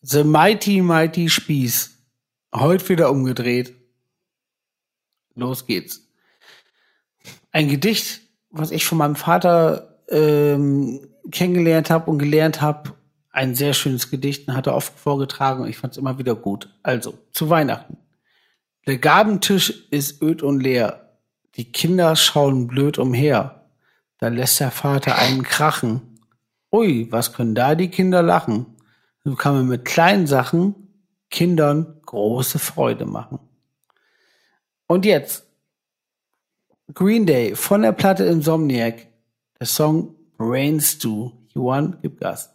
The Mighty Mighty Spieß. Heute wieder umgedreht. Los geht's. Ein Gedicht, was ich von meinem Vater ähm, kennengelernt habe und gelernt habe. Ein sehr schönes Gedicht, hat er oft vorgetragen und ich fand es immer wieder gut. Also, zu Weihnachten. Der Gabentisch ist öd und leer. Die Kinder schauen blöd umher. Da lässt der Vater einen krachen. Ui, was können da die Kinder lachen? So kann man mit kleinen Sachen Kindern große Freude machen. Und jetzt Green Day von der Platte Insomniac, der Song Brain Stew. Juan, gib Gas.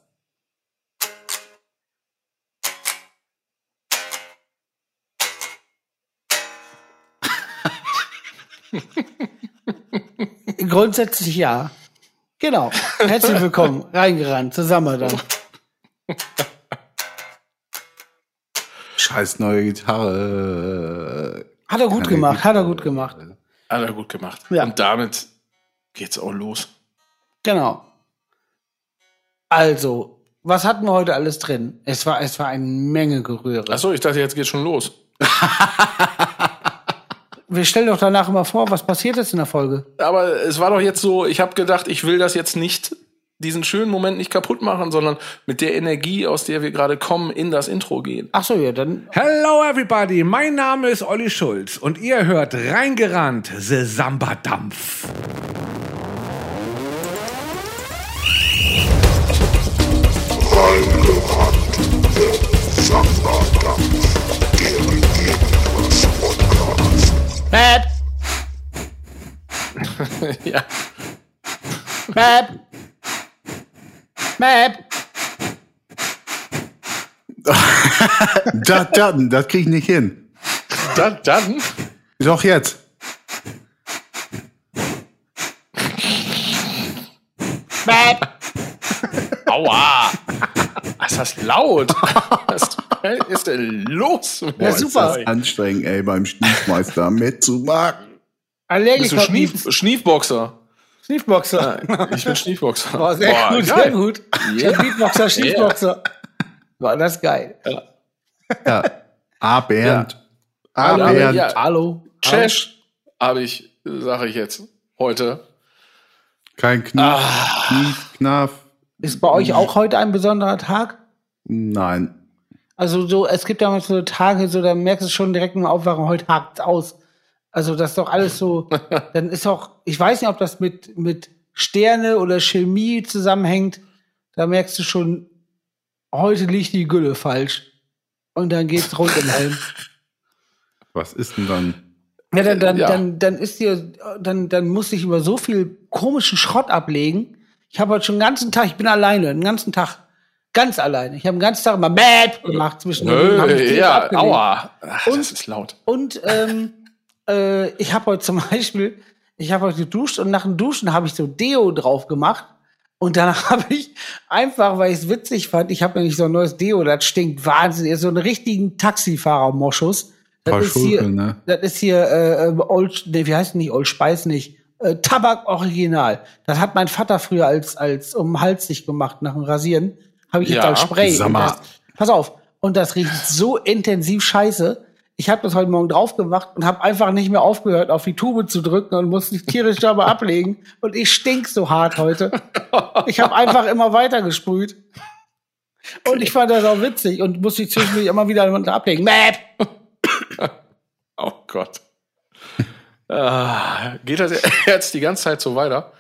Grundsätzlich ja. Genau. Herzlich willkommen. Reingerannt. Zusammen dann. Scheiß neue Gitarre. Hat er gut Keine gemacht. Hat er gut gemacht. Hat er gut gemacht. Ja. Und damit geht's auch los. Genau. Also, was hatten wir heute alles drin? Es war, es war eine Menge Gerühre. Achso, ich dachte, jetzt geht's schon los. Wir stellen doch danach immer vor, was passiert ist in der Folge. Aber es war doch jetzt so, ich habe gedacht, ich will das jetzt nicht, diesen schönen Moment nicht kaputt machen, sondern mit der Energie, aus der wir gerade kommen, in das Intro gehen. Ach so, ja, dann. Hello everybody, mein Name ist Olli Schulz und ihr hört reingerannt, The Samba Dampf. Bab, ja. Bab. Bab. Das, das, das krieg ich nicht hin. Dann, dann Doch jetzt. Bab. Aua! Was ist das laut? Was ist denn los? Ja, Ist super. das anstrengend, ey, beim Stiefmeister mitzumachen. Allergisch Bist du Schnief, Schniefboxer? Schniefboxer. Ja, ich bin Schniefboxer. Boah, sehr Boah, gut, geil. sehr gut. Yeah. Beatboxer, Schniefboxer. War das geil. Ja. A. Bernd. A. Hallo, Bernd. ja. Hallo. Chesh habe ich, sage ich jetzt, heute. Kein Knief, Ah. Knief, Knaff. Ist bei euch auch heute ein besonderer Tag? Nein. Also so, es gibt ja manchmal so Tage, so da merkst du schon direkt im Aufwachen, heute hakt's aus. Also das ist doch alles so, dann ist auch, ich weiß nicht, ob das mit, mit Sterne oder Chemie zusammenhängt. Da merkst du schon, heute liegt die Gülle falsch. Und dann geht's rund im Helm. Was ist denn dann? Ja, dann, dann, Ja. dann, dann ist dir, dann, dann muss ich über so viel komischen Schrott ablegen. Ich habe heute schon den ganzen Tag, ich bin alleine, den ganzen Tag, ganz alleine. Ich habe den ganzen Tag immer Bäb gemacht zwischen Nö, ja, abgelegt. aua. Ach, Und- das ist laut. Und ähm, äh, ich habe heute zum Beispiel, ich habe heute geduscht und nach dem Duschen habe ich so Deo drauf gemacht. Und danach habe ich einfach, weil ich es witzig fand, ich habe nämlich so ein neues Deo, das stinkt wahnsinnig, so einen richtigen Taxifahrer-Moschus. Das ist hier, ne? das ist hier äh, Old, nee, wie heißt denn nicht Old Spice nicht? Äh, Tabak Original. Das hat mein Vater früher als als um den Hals sich gemacht nach dem Rasieren. Habe ich jetzt Ja, als Spray. das, pass auf. Und das riecht so intensiv scheiße. Ich habe das heute Morgen drauf gemacht und habe einfach nicht mehr aufgehört, auf die Tube zu drücken und musste die tierisch dabei ablegen. Und ich stink so hart heute. Ich habe einfach immer weiter gesprüht. Und ich fand das auch witzig und musste zwischendurch immer wieder ablegen. Mäp. Oh Gott. ah, geht das jetzt die ganze Zeit so weiter?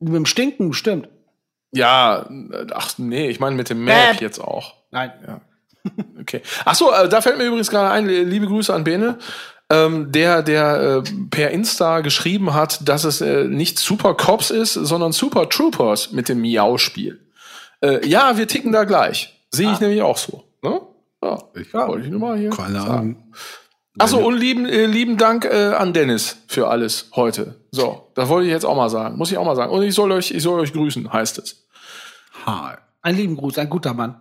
Mit dem Stinken bestimmt. Ja, ach nee, ich meine mit dem Map Map. jetzt auch. Nein. Okay. Ach so, äh, da fällt mir übrigens gerade ein, liebe Grüße an Bene, ähm, der, der äh, per Insta geschrieben hat, dass es äh, nicht Super Cops ist, sondern Super Troopers mit dem Miau-Spiel. Äh, ja, wir ticken da gleich. Sehe ich nämlich auch so. Ne? Ja, Ich- wollte ich nur mal hier Keine sagen. Ahnung. Achso, und lieben, äh, lieben Dank äh, an Dennis für alles heute. So, das wollte ich jetzt auch mal sagen. Muss ich auch mal sagen. Und ich soll euch, ich soll euch grüßen, heißt es. Hi. Ein lieben Gruß, ein guter Mann.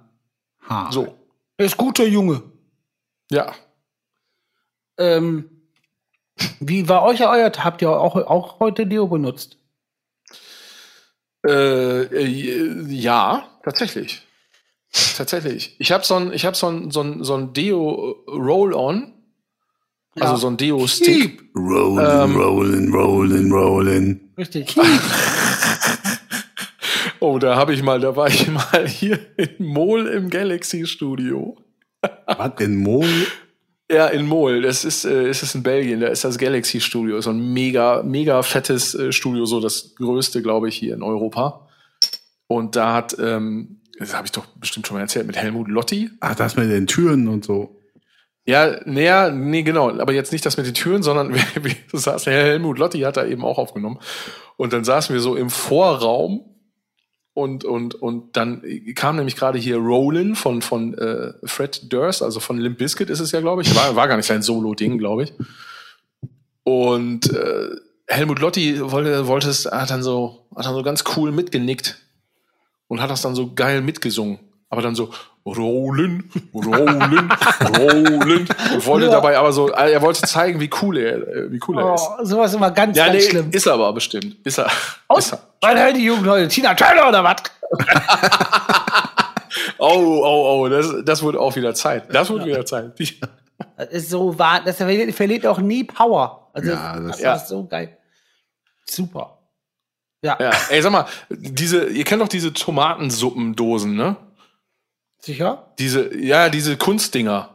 Hi. So. Er ist guter Junge. Ja. Ähm, wie war euch euer? Habt ihr auch, auch heute Deo benutzt? Äh, äh, ja, tatsächlich. Tatsächlich. Ich habe so ein, ich habe so ein, so ein, so ein Deo Roll-On. Also Ja. so ein Deo-Stick. Rollen, rollen, rollen, rollen. Richtig. Oh, da habe ich mal, da war ich mal hier in Mol im Galaxy Studio. Was in Mol? Ja, in Mol. Das ist, äh, ist es in Belgien. Da ist das Galaxy Studio. So ein mega, mega fettes äh, Studio, so das größte, glaube ich, hier in Europa. Und da hat, ähm, das habe ich doch bestimmt schon mal erzählt, mit Helmut Lotti. Ach, das mit den Türen und so. Ja, näher, nee, genau. Aber jetzt nicht das mit den Türen, sondern wir, wir saßen, Helmut Lotti hat da eben auch aufgenommen. Und dann saßen wir so im Vorraum und, und, und dann kam nämlich gerade hier Rollin von, von äh, Fred Durst, also von Limp Bizkit ist es ja, glaube ich. War, war gar nicht sein Solo-Ding, glaube ich. Und äh, Helmut Lotti wollte, wollte es, hat dann so, hat dann so ganz cool mitgenickt und hat das dann so geil mitgesungen. Aber dann so, rollen, rollen, rollen. Und wollte Ja. dabei aber so, er wollte zeigen, wie cool er, äh, wie cool er ist. Oh, sowas immer ganz, Ja, ganz nee, schlimm. ist er aber bestimmt. Ist er. Aus, Ist er. Weil hören die Jugend heute Tina Turner oder was? Oh, oh, oh, das, das wird auch wieder Zeit. Das wird wieder Zeit. Das ist so wahr, das verliert, verliert auch nie Power. Also Ja, das- das, Ja. ist so geil. Super. Ja, Ja, ey, sag mal, diese, ihr kennt doch diese Tomatensuppendosen, ne? sicher? Diese, ja, diese Kunstdinger.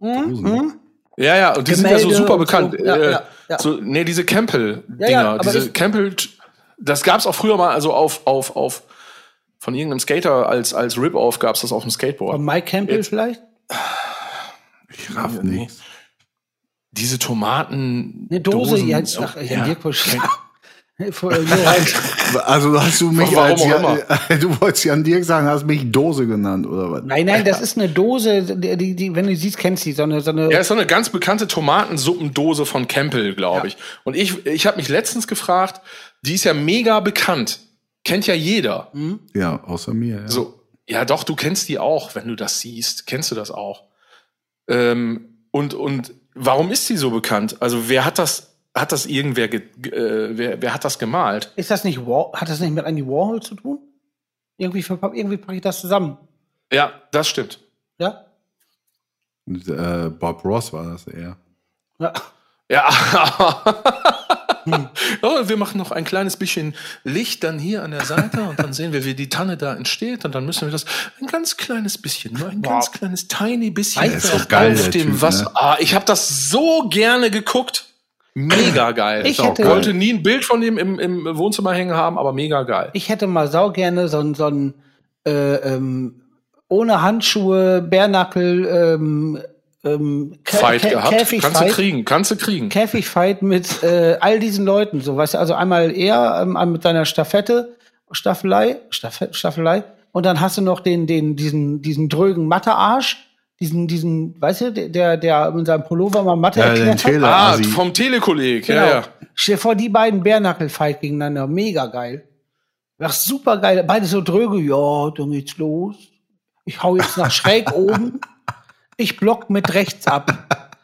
Dosen. Ja, ja, und die sind ja so Gemälde super bekannt. so. Ja, äh, ja, ja. So, nee, diese Campbell-Dinger. Ja, ja, aber diese ich- Campbell, das gab's auch früher mal, also auf, auf, auf, von irgendeinem Skater als, als Rip-Off gab's das auf dem Skateboard. Von Mike Campbell Jetzt- vielleicht? Ich raff nichts. Diese Tomaten. Eine Dose, Dosen, ja, oh, ach, ja, ja. Also hast du mich Warum als Jan, du wolltest Jan Dirk sagen, hast mich Dose genannt oder was? Nein, nein, das ist eine Dose, die, die, die wenn du siehst, kennst du die, so eine, so eine Ja, ist so eine ganz bekannte Tomatensuppendose von Campbell, glaube Ja. ich. Und ich, ich habe mich letztens gefragt, die ist ja mega bekannt. Kennt ja jeder. Ja, außer mir. Ja. So, ja doch, du kennst die auch, wenn du das siehst. Kennst du das auch? Ähm, und, und warum ist sie so bekannt? Also wer hat das, hat das irgendwer, ge, äh, wer, wer hat das gemalt? Ist das nicht War hat das nicht mit Andy Warhol zu tun? Irgendwie, irgendwie packe ich das zusammen. Ja, das stimmt. Ja? Und, äh, Bob Ross war das eher. Ja. Ja. oh, wir machen noch ein kleines bisschen Licht dann hier an der Seite und dann sehen wir, wie die Tanne da entsteht und dann müssen wir das ein ganz kleines bisschen, nur ein Wow. ganz kleines tiny bisschen doch geil, auf dem Typ, Wasser. ne? Ah, ich habe das so gerne geguckt. Mega geil. Ich Ich hätte- wollte nie ein Bild von dem im, im Wohnzimmer hängen haben, aber mega geil. Ich hätte mal sau gerne so ein, so ein äh, ähm, ohne Handschuhe, Bärnackel, ähm, ähm, Fight Kä- gehabt. Kannst du Käfigfight. kriegen, kannst du kriegen. Käfigfight mit äh, all diesen Leuten, so weißt du, also einmal er ähm, mit seiner Staffette, Staffelei, Staffel, Staffelei, und dann hast du noch den, den, diesen, diesen drögen Mathe-Arsch, diesen, diesen, weißt du, der, der mit seinem Pullover mal Mathe Ja, den erklärt hat. Tele- Ah, Asi. vom Telekolleg. Genau. Ja, ja. Stell dir vor, die beiden Bärnackel-Fight gegeneinander, mega geil. Ist super geil, beide so dröge, ja, dann geht's los. Ich hau jetzt nach schräg oben, ich block mit rechts ab.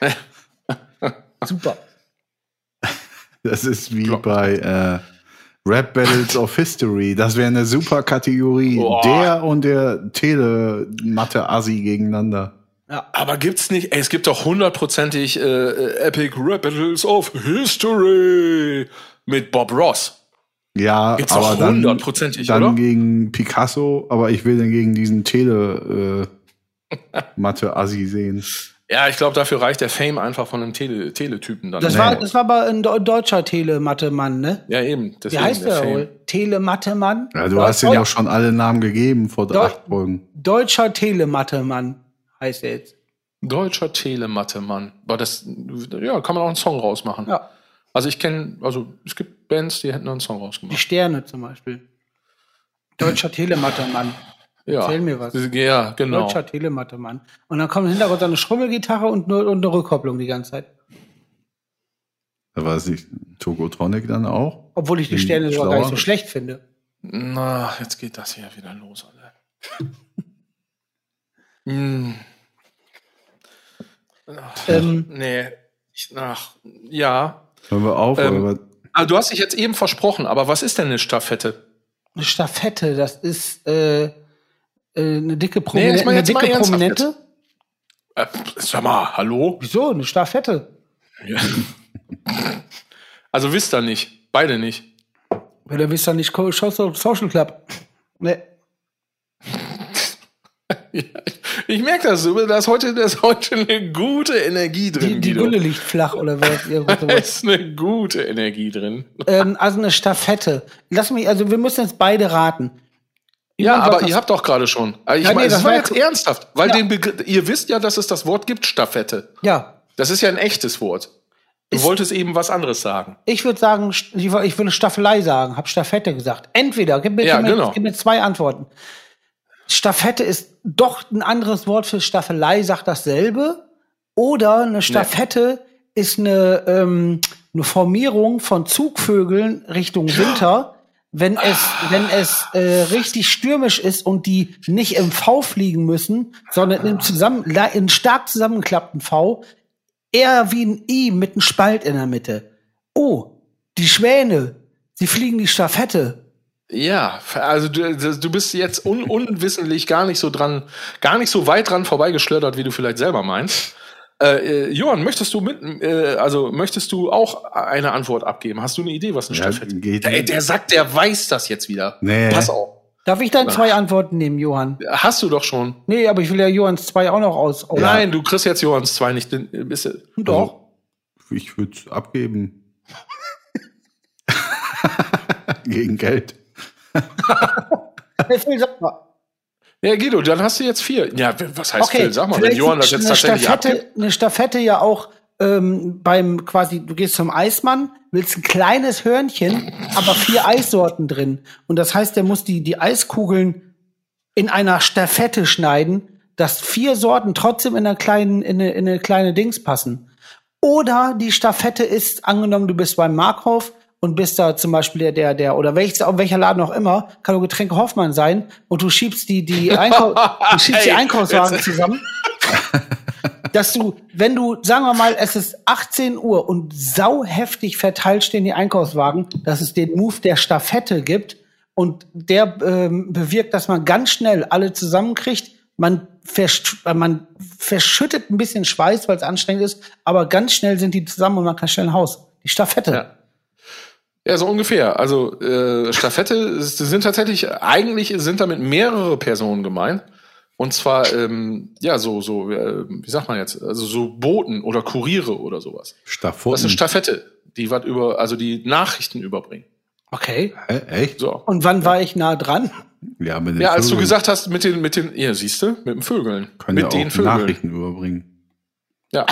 super. Das ist wie bei äh, Rap Battles of History. Das wäre eine super Kategorie. Boah. Der und der Tele-Matte-Assi gegeneinander. Aber gibt's nicht, ey, es gibt doch hundertprozentig äh, äh, Epic Rap Battles of History mit Bob Ross. Ja, Gibt's aber dann, hundertprozentig, dann oder? gegen Picasso, aber ich will den gegen diesen Tele-Matte-Assi sehen. Ja, ich glaube, dafür reicht der Fame einfach von einem Tele Teletypen dann. Das war, das war aber ein Deu- deutscher Telematte-Mann, ne? ja, eben. Wie heißt der Fame. wohl? Telematte-Mann? Ja, du hast den Deu- doch schon alle Namen gegeben vor Deu- acht Folgen. Deutscher Telematte-Mann heißt er jetzt. Deutscher Telematte-Mann. Aber das, ja, kann man auch einen Song rausmachen. Ja. Also ich kenne, also es gibt Bands, die hätten einen Song Die rausgemacht. Sterne zum Beispiel. Deutscher Telematte-Mann. Ja. Erzähl mir was. Ja, genau. Deutscher Telematte-Mann. Und dann kommt im Hintergrund so eine Schrummelgitarre und, nur, und eine Rückkopplung die ganze Zeit. Da war es nicht Tokotronic dann auch. Obwohl ich die Sterne sogar gar nicht so schlecht finde. Na, jetzt geht das hier wieder los, alle. hm, Ähm, nee. Ich, ach, ja. Hören wir auf, Ähm, oder was? Ah, du hast dich jetzt eben versprochen, aber was ist denn eine Staffette? eine Staffette, das ist, äh, Äh, eine dicke, Nee, Prominente. jetzt mal- eine jetzt mal dicke Prominente? Äh, sag mal, hallo? Wieso? Eine Staffette. Also wisst ihr nicht. Beide nicht. Oder wisst ihr nicht, Co- Social Social Club? Nee. Ich merke das, da ist heute, da ist heute eine gute Energie Die, drin. die Guido. Gülle liegt flach oder was? Da ist eine gute Energie drin. ähm, also eine Staffette. Lass mich, also wir müssen jetzt beide raten. Ja, aber ihr habt doch gerade schon. Also ich Ja, nee, das das war jetzt ernsthaft, weil Ja. den Begr- ihr wisst ja, dass es das Wort gibt, Staffette. Ja, Das ist ja ein echtes Wort. Du Ist- wolltest eben was anderes sagen. ich würde sagen, ich würde Staffelei sagen, hab Staffette gesagt. Entweder, gib mir, Ja, gib mir, genau. gib mir zwei Antworten. Staffette ist doch ein anderes Wort für Staffelei, sagt dasselbe. Oder eine Staffette ist eine, ähm, eine Formierung von Zugvögeln Richtung Winter. Wenn es, wenn es äh, richtig stürmisch ist und die nicht im V fliegen müssen, sondern im, zusammen, in stark zusammengeklappten V, eher wie ein I mit einem Spalt in der Mitte. Oh, die Schwäne, sie fliegen die Staffette. Ja, also du, du bist jetzt un unwissentlich gar nicht so dran, gar nicht so weit dran vorbeigeschlödert, wie du vielleicht selber meinst. Äh, äh, Johann, möchtest du mit, äh, also möchtest du auch eine Antwort abgeben? Hast du eine Idee, was eine Ja, geht Ey, nicht. der sagt, der weiß das jetzt wieder. Nee. Pass auf. Darf ich dann zwei Antworten nehmen, Johann? Hast du doch schon. Nee, aber ich will ja Johanns zwei auch noch aus. aus Nein, du kriegst jetzt Johanns zwei nicht. denn, äh, Bist, du- Doch. Ich würde es abgeben. Gegen Geld. Hey, Phil, sag mal. Ja, Guido, dann hast du jetzt vier. Ja, was heißt Phil? Sag mal, wenn Johann das jetzt eine tatsächlich Staffette, abgibt. eine Staffette ja auch ähm, beim quasi, du gehst zum Eismann, willst ein kleines Hörnchen, aber vier Eissorten drin. Und das heißt, der muss die, die Eiskugeln in einer Staffette schneiden, dass vier Sorten trotzdem in einer kleinen, in eine, in eine kleine Dings passen. Oder die Staffette ist, angenommen, du bist beim Markhof und bist da zum Beispiel der, der, der oder welches, welcher Laden auch immer, kann nur Getränke Hoffmann sein und du schiebst die, die, Einkau du schiebst die Ey, Einkaufswagen jetzt- zusammen. dass du, wenn du, sagen wir mal, es ist 18 Uhr und sau heftig verteilt stehen die Einkaufswagen, dass es den Move der Staffette gibt und der ähm, bewirkt, dass man ganz schnell alle zusammenkriegt. Man, versch man verschüttet ein bisschen Schweiß, weil es anstrengend ist, aber ganz schnell sind die zusammen und man kann schnell ein Haus. Die Staffette. Ja. Ja, so ungefähr. Also äh, Staffette sind tatsächlich, eigentlich sind damit mehrere Personen gemeint. Und zwar, ähm, ja, so, so, äh, wie sagt man jetzt, also so Boten oder Kuriere oder sowas. Das ist eine. Staffette, die was über, also die Nachrichten überbringen. Okay. Hä, echt? So. Und wann war ich nah dran? Ja, mit den Ja, als du gesagt hast, mit den, mit den, ja, siehst du, mit den Vögeln. können mit ja den auch Vögeln. Nachrichten überbringen. Ja.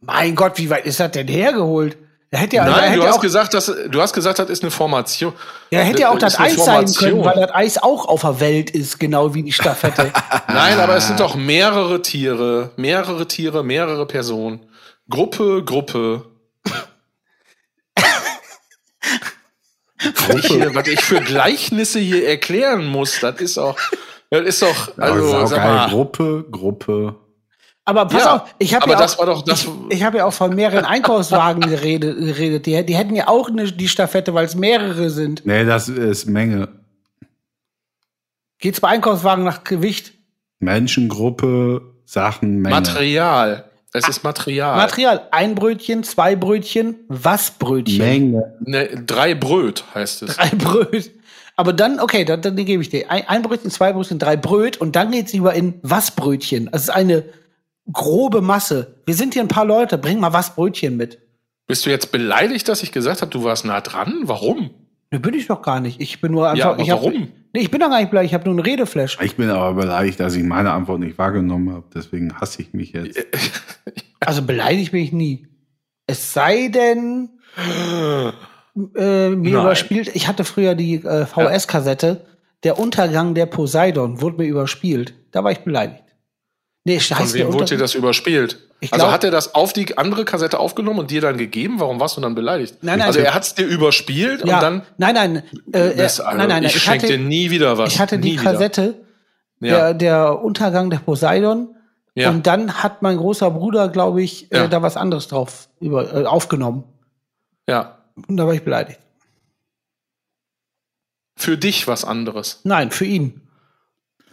Mein Gott, wie weit ist das denn hergeholt? Da hätte ja, Nein, hätte du ja hast auch, gesagt, dass, du hast gesagt, das ist eine Formation. ja, hätte ja auch das Eis sein können, weil das Eis auch auf der Welt ist, genau wie die Staffette. Nein, aber es sind doch mehrere Tiere, mehrere Tiere, mehrere Personen. Gruppe, Gruppe. was, ich hier, was ich für Gleichnisse hier erklären muss, das ist auch, das ist doch, also, Also, sag geil. mal, Gruppe, Gruppe. Aber pass Ja, auf, ich habe ja auch, ich, ich habe ja auch von mehreren Einkaufswagen geredet, geredet. Die, die hätten ja auch eine, die Staffette, weil es mehrere sind. Nee, das ist Menge. Geht's bei Einkaufswagen nach Gewicht? Menschengruppe, Sachen, Menge. Material. Es ist Material. Material. Ein Brötchen, zwei Brötchen, was Brötchen? Menge. ne, drei Bröt heißt es. Drei Bröt. Aber dann, okay, dann, dann gebe ich dir. Ein, ein Brötchen, zwei Brötchen, drei Bröt und dann geht's über in was Brötchen. Das ist eine grobe Masse. Wir sind hier ein paar Leute, bring mal was Brötchen mit. Bist du jetzt beleidigt, dass ich gesagt habe, du warst nah dran? Warum? Ne, bin ich doch gar nicht. Ich bin nur einfach. Ja, aber ich hab, warum? Nee, ich bin doch gar nicht bleich, ich habe nur einen Redeflash. Ich bin aber beleidigt, dass ich meine Antwort nicht wahrgenommen habe. Deswegen hasse ich mich jetzt. Also beleidigt bin ich nie. Es sei denn, äh, mir Nein. überspielt. Ich hatte früher die äh, VS-Kassette. Der Untergang der Poseidon wurde mir überspielt. Da war ich beleidigt. Nee, Von wem wurde dir das überspielt? Also glaub- hat er das auf die andere Kassette aufgenommen und dir dann gegeben? Warum warst du dann beleidigt? Nein, nein. also er hat es dir überspielt ja, und dann. nein, nein, äh, Das, also, nein, nein, ich, ich schenke dir nie wieder was. ich hatte die nie. Kassette, Ja. der, der Untergang der Poseidon. Ja. Und dann hat mein großer Bruder, glaube ich, Ja. äh, da was anderes drauf über, äh, aufgenommen. ja. Und da war ich beleidigt. Für dich was anderes. Nein, für ihn.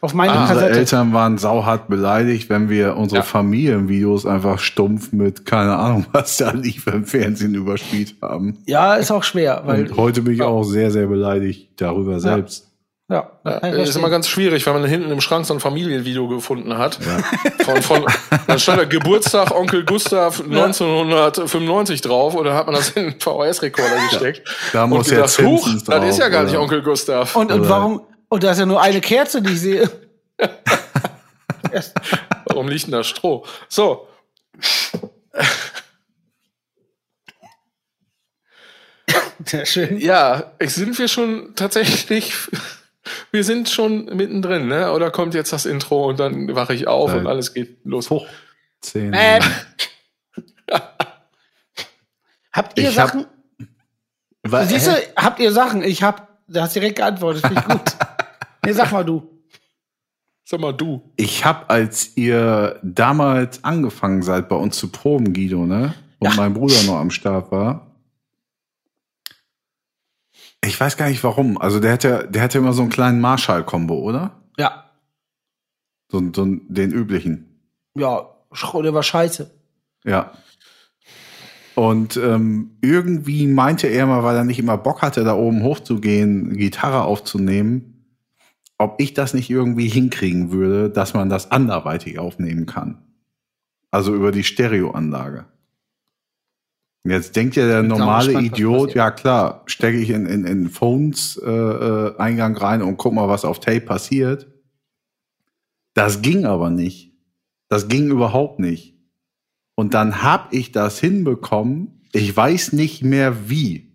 Auf meine Ah, Unsere Kassette. Eltern waren sauhart beleidigt, wenn wir unsere Ja. Familienvideos einfach stumpf mit keine Ahnung, was da lief im Fernsehen überspielt haben. Ja, ist auch schwer, weil Und heute bin ich auch sehr, sehr beleidigt darüber selbst. ja, Ja, ist immer ganz schwierig, wenn man hinten im Schrank so ein Familienvideo gefunden hat. Von, von, dann stand da Geburtstag Onkel Gustav 1995 drauf oder hat man das in den VHS-Rekorder gesteckt. Da und muss gedacht, jetzt huch, das ist ja gar nicht oder? Onkel Gustav. und, und warum und da ist ja nur eine Kerze, die ich sehe. Warum liegt denn da Stroh? So. Sehr schön. Ja, sind wir schon tatsächlich, wir sind schon mittendrin, ne? Oder kommt jetzt das Intro und dann wache ich auf Nein. und alles geht los. Zehn. Ähm. Habt ihr Ich hab- Sachen? Wa- Siehst du, habt ihr Sachen? Ich hab, du hast direkt geantwortet, finde ich gut. nee, sag mal du. Sag mal du. Ich habe, als ihr damals angefangen seid, bei uns zu proben, Guido, ne? Und mein Bruder noch am Start war. Ich weiß gar nicht warum. Also der hatte, der hatte immer so einen kleinen Marshall-Kombo, oder? Ja, So, so den üblichen. ja, der war scheiße. Ja. Und ähm, irgendwie meinte er mal, weil er nicht immer Bock hatte, da oben hochzugehen, Gitarre aufzunehmen, ob ich das nicht irgendwie hinkriegen würde, dass man das anderweitig aufnehmen kann. Also über die Stereoanlage. Jetzt denkt ja der normale gespannt, Idiot, ja klar, stecke ich in, in, in Phones äh, äh, Eingang rein und guck mal, was auf Tape passiert. Das ging aber nicht. Das ging überhaupt nicht. Und dann hab ich das hinbekommen. Ich weiß nicht mehr wie.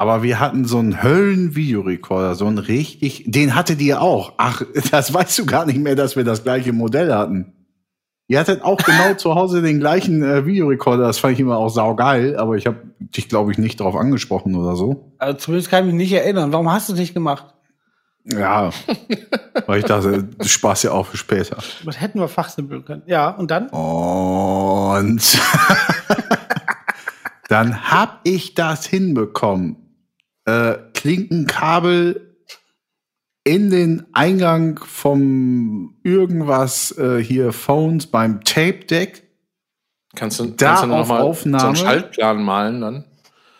Aber wir hatten so einen Höllen-Videorekorder, so einen richtig, den hattet ihr auch. Ach, das weißt du gar nicht mehr, dass wir das gleiche Modell hatten. Ihr hattet auch genau zu Hause den gleichen äh, Videorekorder, das fand ich immer auch saugeil, aber ich habe dich, glaube ich, nicht drauf angesprochen oder so. Also zumindest kann ich mich nicht erinnern. Warum hast du es nicht gemacht? Ja, weil ich dachte, das Spaß ja auch für später. Das hätten wir fachsimpeln können. Ja, und dann? Und dann hab ich das hinbekommen. Äh, Klinkenkabel in den Eingang vom irgendwas äh, hier Phones beim Tape Deck Kannst du, Da kannst du noch auf mal so Aufnahme? einen Schaltplan malen dann?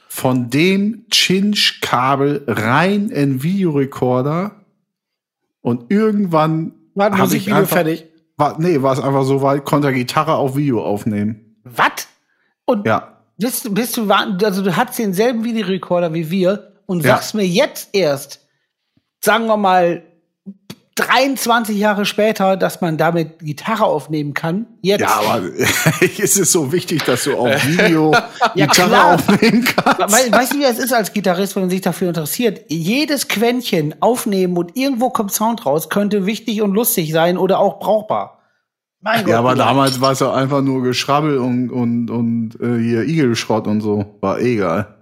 von dem Cinch-Kabel rein in Videorekorder und irgendwann War hab Musikvideo einfach- fertig. war, nee, war es einfach so weit, konnte er Gitarre auf Video aufnehmen. Was? Und Ja. bist, du- bist du, also du hast denselben Videorekorder wie wir und Ja. sagst mir jetzt erst, sagen wir mal, 23 Jahre später, dass man damit Gitarre aufnehmen kann. Jetzt. Ja, aber ist es so wichtig, dass du auf Video Ja, Gitarre klar. aufnehmen kannst? Weil, weißt du, wie es ist als Gitarrist, wenn man sich dafür interessiert? Jedes Quäntchen aufnehmen und irgendwo kommt Sound raus, könnte wichtig und lustig sein oder auch brauchbar. Mein ja, aber damals war es ja einfach nur Geschrabbel und, und, und äh, hier Igelschrott und so. War eh egal.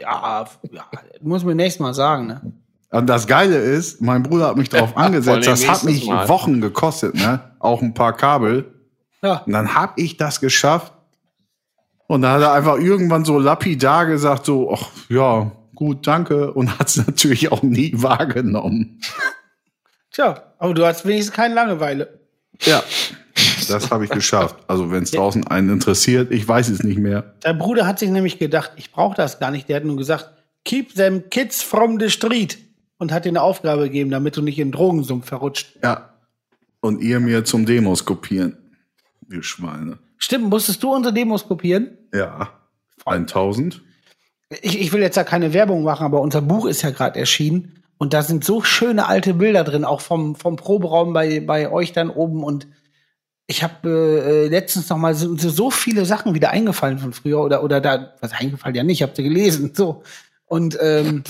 Ja, ja, muss mir nächstes Mal sagen, ne? Und das Geile ist, mein Bruder hat mich drauf angesetzt. Das hat mich Mal. Wochen gekostet, ne? Auch ein paar Kabel. Ja. Und dann hab ich das geschafft. Und dann hat er einfach irgendwann so lapidar gesagt, so, ach ja, gut, danke. Und hat es natürlich auch nie wahrgenommen. Tja, aber du hast wenigstens keine Langeweile. Ja, das habe ich geschafft. Also wenn es draußen einen interessiert, ich weiß es nicht mehr. Dein Bruder hat sich nämlich gedacht, ich brauche das gar nicht. Der hat nur gesagt, keep them kids from the street. Und hat dir eine Aufgabe gegeben, damit du nicht in den Drogensumpf verrutscht. Ja. Und ihr mir zum Demos kopieren. Ihr Schweine. Stimmt, musstest du unsere Demos kopieren? Ja. 1000. Ich, ich will jetzt ja keine Werbung machen, aber unser Buch ist ja gerade erschienen. Und da sind so schöne alte Bilder drin, auch vom, vom Proberaum bei, bei euch dann oben. Und ich habe äh, letztens noch mal so, so, so viele Sachen wieder eingefallen von früher. Oder, oder da, was eingefallen ja nicht, ich habe sie gelesen. So. Und ähm,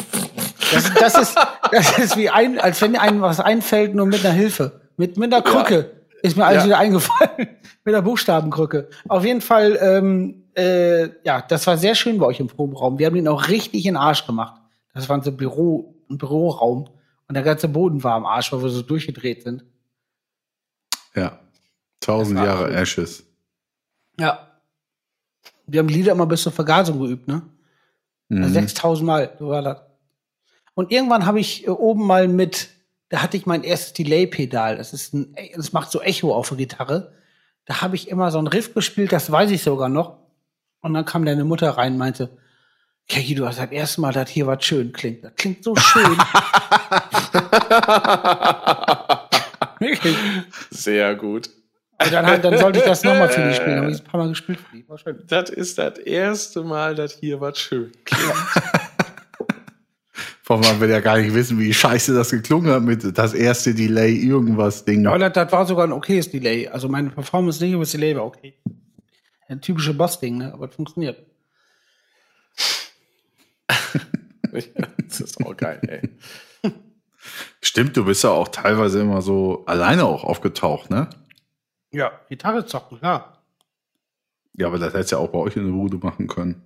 das, das, ist, das ist wie ein, als wenn einem was einfällt, nur mit einer Hilfe. Mit, mit einer Krücke ist mir alles Ja. wieder eingefallen. mit einer Buchstabenkrücke. Auf jeden Fall, ähm, äh, ja, das war sehr schön bei euch im Proberaum. Wir haben ihn auch richtig in den Arsch gemacht. Das war unser Büro, ein Büroraum. Und der ganze Boden war am Arsch, weil wir so durchgedreht sind. Ja. 1000 Das war Jahre schön. Ashes. Ja. Wir haben Lieder immer bis zur Vergasung geübt, ne? Mhm. 6000 Mal, so war das. Und irgendwann habe ich äh, oben mal mit, da hatte ich mein erstes Delay-Pedal. Das ist ein, das macht so Echo auf der Gitarre. Da habe ich immer so einen Riff gespielt, das weiß ich sogar noch. Und dann kam deine Mutter rein und meinte, Kiki, du hast das erste Mal, dass hier was schön klingt. Das klingt so schön. Wirklich. Sehr gut. Dann, halt- dann sollte ich das nochmal für die spielen. Habe ich es ein paar Mal gespielt für die. War schön. Das ist das erste Mal, dass hier was schön klingt. Vor allem, man will ja gar nicht wissen, wie scheiße das geklungen hat mit das erste Delay irgendwas Ding. Ja, das, das war sogar ein okayes Delay. Also meine Performance nicht, aber das Delay war okay. Ein typische Boss-Ding, ne? aber es funktioniert. das ist auch geil, ey. Stimmt, du bist ja auch teilweise immer so alleine auch aufgetaucht, ne? Ja, Gitarre zocken, klar. Ja, aber das hättest du ja auch bei euch in der Bude machen können.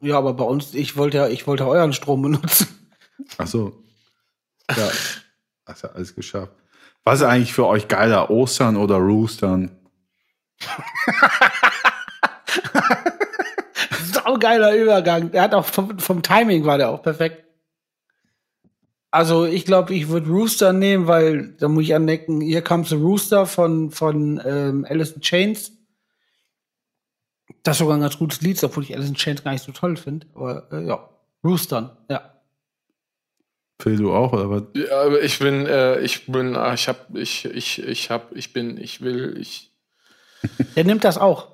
Ja, aber bei uns, ich wollte ja, ich wollte euren Strom benutzen. Ach so. Ja, hast ja alles geschafft. Was ist eigentlich für euch geiler, Ostern oder Roostern? Saugeiler Übergang. Der hat auch vom, vom Timing war der auch perfekt. Also ich glaube, ich würde Rooster nehmen, weil da muss ich andenken, hier kam the Rooster von, von ähm, Alice in Chains. Das ist sogar ein ganz gutes Lied, obwohl ich Alice in Chains gar nicht so toll finde. Aber äh, ja, Roostern, ja. Phil, du auch, oder was? Ja, aber ich bin, äh, ich bin, ah, ich hab, ich, ich, ich hab, ich bin, ich will, ich, Der nimmt das auch.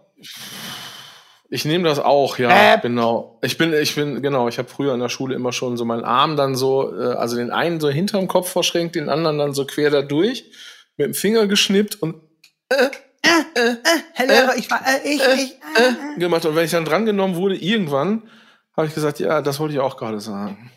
Ich nehme das auch, ja, Äh. genau. Ich bin, ich bin, genau, ich habe früher in der Schule immer schon so meinen Arm dann so, äh, also den einen so hinterm Kopf verschränkt, den anderen dann so quer da durch, mit dem Finger geschnippt und Herr Lehrer, ich war, äh, ich, ich. äh, gemacht. Und wenn ich dann drangenommen wurde, irgendwann habe ich gesagt, ja, das wollte ich auch gerade sagen.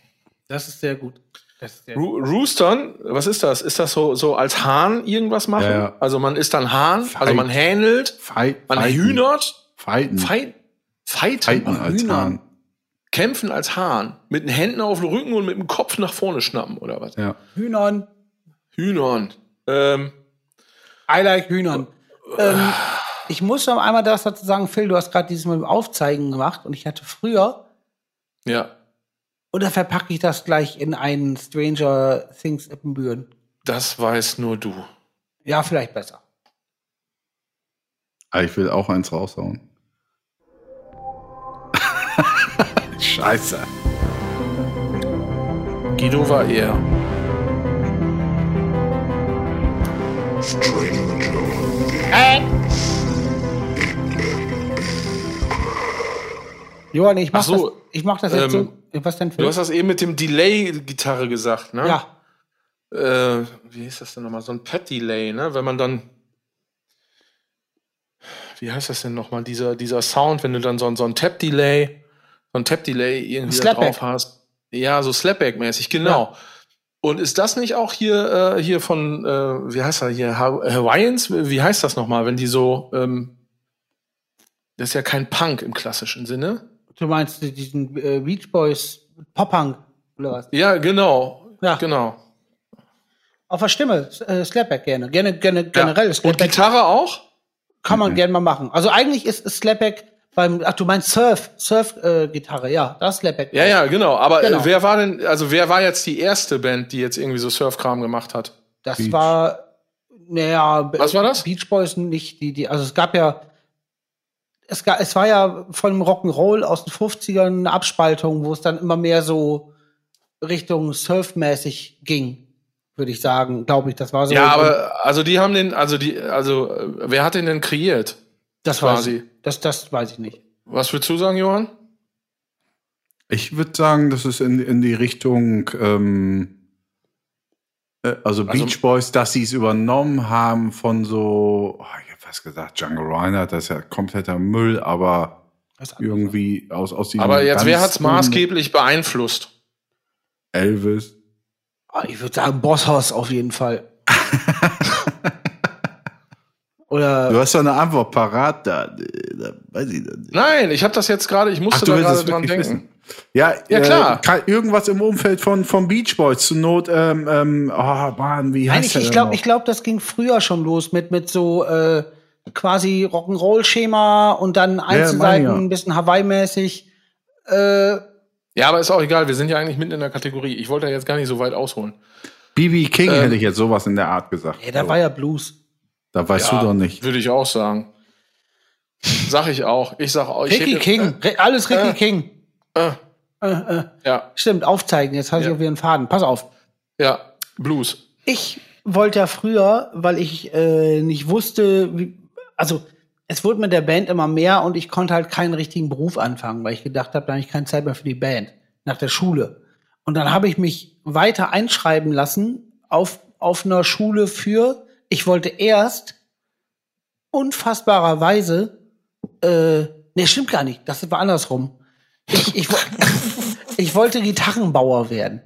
Das ist sehr gut. Ist sehr Ro Roostern, was ist das? Ist das so, so als Hahn irgendwas machen? Ja, ja. Also man ist dann Hahn, also Fight. man hähnelt, Fight, man fighten. hühnert, Fighten. fight, fighten, Fighten als Hühnern. Hahn. kämpfen als Hahn, mit den Händen auf den Rücken und mit dem Kopf nach vorne schnappen oder was? Ja. Hühnern. Hühnern. Ähm, I like Hühnern. Ähm, ich muss noch einmal das dazu sagen, Phil, du hast gerade dieses mit dem Aufzeigen gemacht und ich hatte früher, ja, oder verpacke ich das gleich in einen Stranger Things Ippenbüren? das weiß nur du. Ja, vielleicht besser. Ah, ich will auch eins raushauen. Scheiße. Guido war er. Johann, ich mach, Ach so, das, ich mach das jetzt ähm, so. Was denn, Du Phil? hast das eben mit dem Delay-Gitarre gesagt, ne? ja, Äh, wie hieß das denn nochmal? So ein Pad-Delay, ne? Wenn man dann. Wie heißt das denn nochmal? Dieser, dieser Sound, wenn du dann so, ein- so ein Tap-Delay, so ein Tap-Delay irgendwie Slapback. drauf hast. Ja, so Slapback-mäßig, genau. Und ist das nicht auch hier, äh, hier von, äh, wie heißt er hier, Ha- Hawaiians? Wie heißt das nochmal, wenn die so, ähm, das ist ja kein Punk im klassischen Sinne. du meinst diesen äh, Beach Boys Pop-Punk oder was? Ja, genau. Ja. Genau. Auf der Stimme, äh, Slapback gerne. Gerne, gerne generell ja. Und Slapback Gitarre auch? kann man gerne mal machen. Also eigentlich ist, ist Slapback beim, ach du meinst Surf, Surf-Gitarre, äh, Gitarre, ja, das ist Slapback. Ja, ja, genau. Aber Genau. Äh, wer war denn, also wer war jetzt die erste Band, die jetzt irgendwie so Surfkram gemacht hat? Das Beach. war, naja, Was war das? Beach Boys nicht die, die, also es gab ja, es, gab, es war ja von dem Rock'n'Roll aus den 50ern eine Abspaltung, wo es dann immer mehr so Richtung Surfmäßig ging, würde ich sagen, glaube ich. Das war so. Ja, aber also die haben den, also die, also äh, wer hat den denn kreiert? das weiß quasi. Das, das weiß ich nicht. Was würdest du sagen, Johann? Ich würde sagen, das ist in, in die Richtung, ähm, äh, also Also- Beach Boys, dass sie es übernommen haben von so, oh, ich hab fast gesagt, Django Reinhardt, das ist ja kompletter Müll, aber irgendwie aus, aus diesem Aber jetzt, wer hat's frühen maßgeblich beeinflusst? Elvis. Ah, Ich würde sagen, Bosshaus auf jeden Fall. Oder Du hast doch eine Antwort parat da. da weiß ich das nicht. Nein, ich habe das jetzt gerade, ich musste du da gerade dran denken. wissen? Ja, Ja, klar. Äh, irgendwas im Umfeld von, von Beach Boys. Zur Not, ähm, ähm, oh Mann, wie Nein, heißt ich, der ich denn glaube, ich glaub, das ging früher schon los mit, mit so äh, quasi Rock'n'Roll-Schema und dann Einzelseiten, meine ja. ein bisschen Hawaii-mäßig. Äh, Ja, aber ist auch egal, wir sind ja eigentlich mitten in der Kategorie. Ich wollte ja jetzt gar nicht so weit ausholen. BB King Ähm. hätte ich jetzt sowas in der Art gesagt. Ey, da war ja Blues. Da weißt Ja, du doch nicht. Würde ich auch sagen. Sag ich auch. Ich sag auch. Ich Ricky hätte- King. Ri- Alles Ricky äh, King. Äh, Äh, äh. ja, Stimmt, aufzeigen. Jetzt habe ich Ja. auch wieder einen Faden. Pass auf. ja. Blues. Ich wollte ja früher, weil ich äh, nicht wusste, wie, also es wurde mit der Band immer mehr und ich konnte halt keinen richtigen Beruf anfangen, weil ich gedacht habe, da habe ich keine Zeit mehr für die Band nach der Schule. Und dann habe ich mich weiter einschreiben lassen auf, auf einer Schule für, ich wollte erst unfassbarerweise, äh, nee, stimmt gar nicht, das war andersrum. Ich, ich, ich wollte Gitarrenbauer werden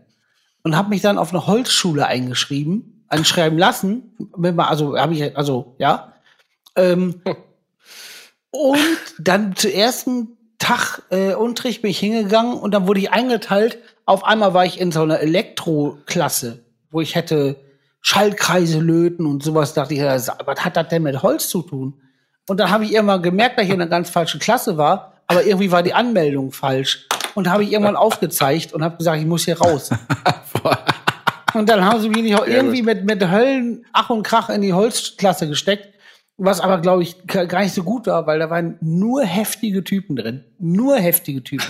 und habe mich dann auf eine Holzschule eingeschrieben, anschreiben lassen, also habe ich also ja. Ähm, und dann zu ersten Tag äh, Unterricht bin ich hingegangen und dann wurde ich eingeteilt. Auf einmal war ich in so einer Elektroklasse, wo ich hätte Schaltkreise löten und sowas. Dachte ich, was hat das denn mit Holz zu tun? Und dann habe ich irgendwann gemerkt, dass ich in einer ganz falschen Klasse war, aber irgendwie war die Anmeldung falsch. Und habe ich irgendwann aufgezeigt und habe gesagt, ich muss hier raus. Und dann haben sie mich nicht auch irgendwie mit, mit Höllen, Ach und Krach in die Holzklasse gesteckt. Was aber, glaube ich, ga- gar nicht so gut war, weil da waren nur heftige Typen drin. Nur heftige Typen.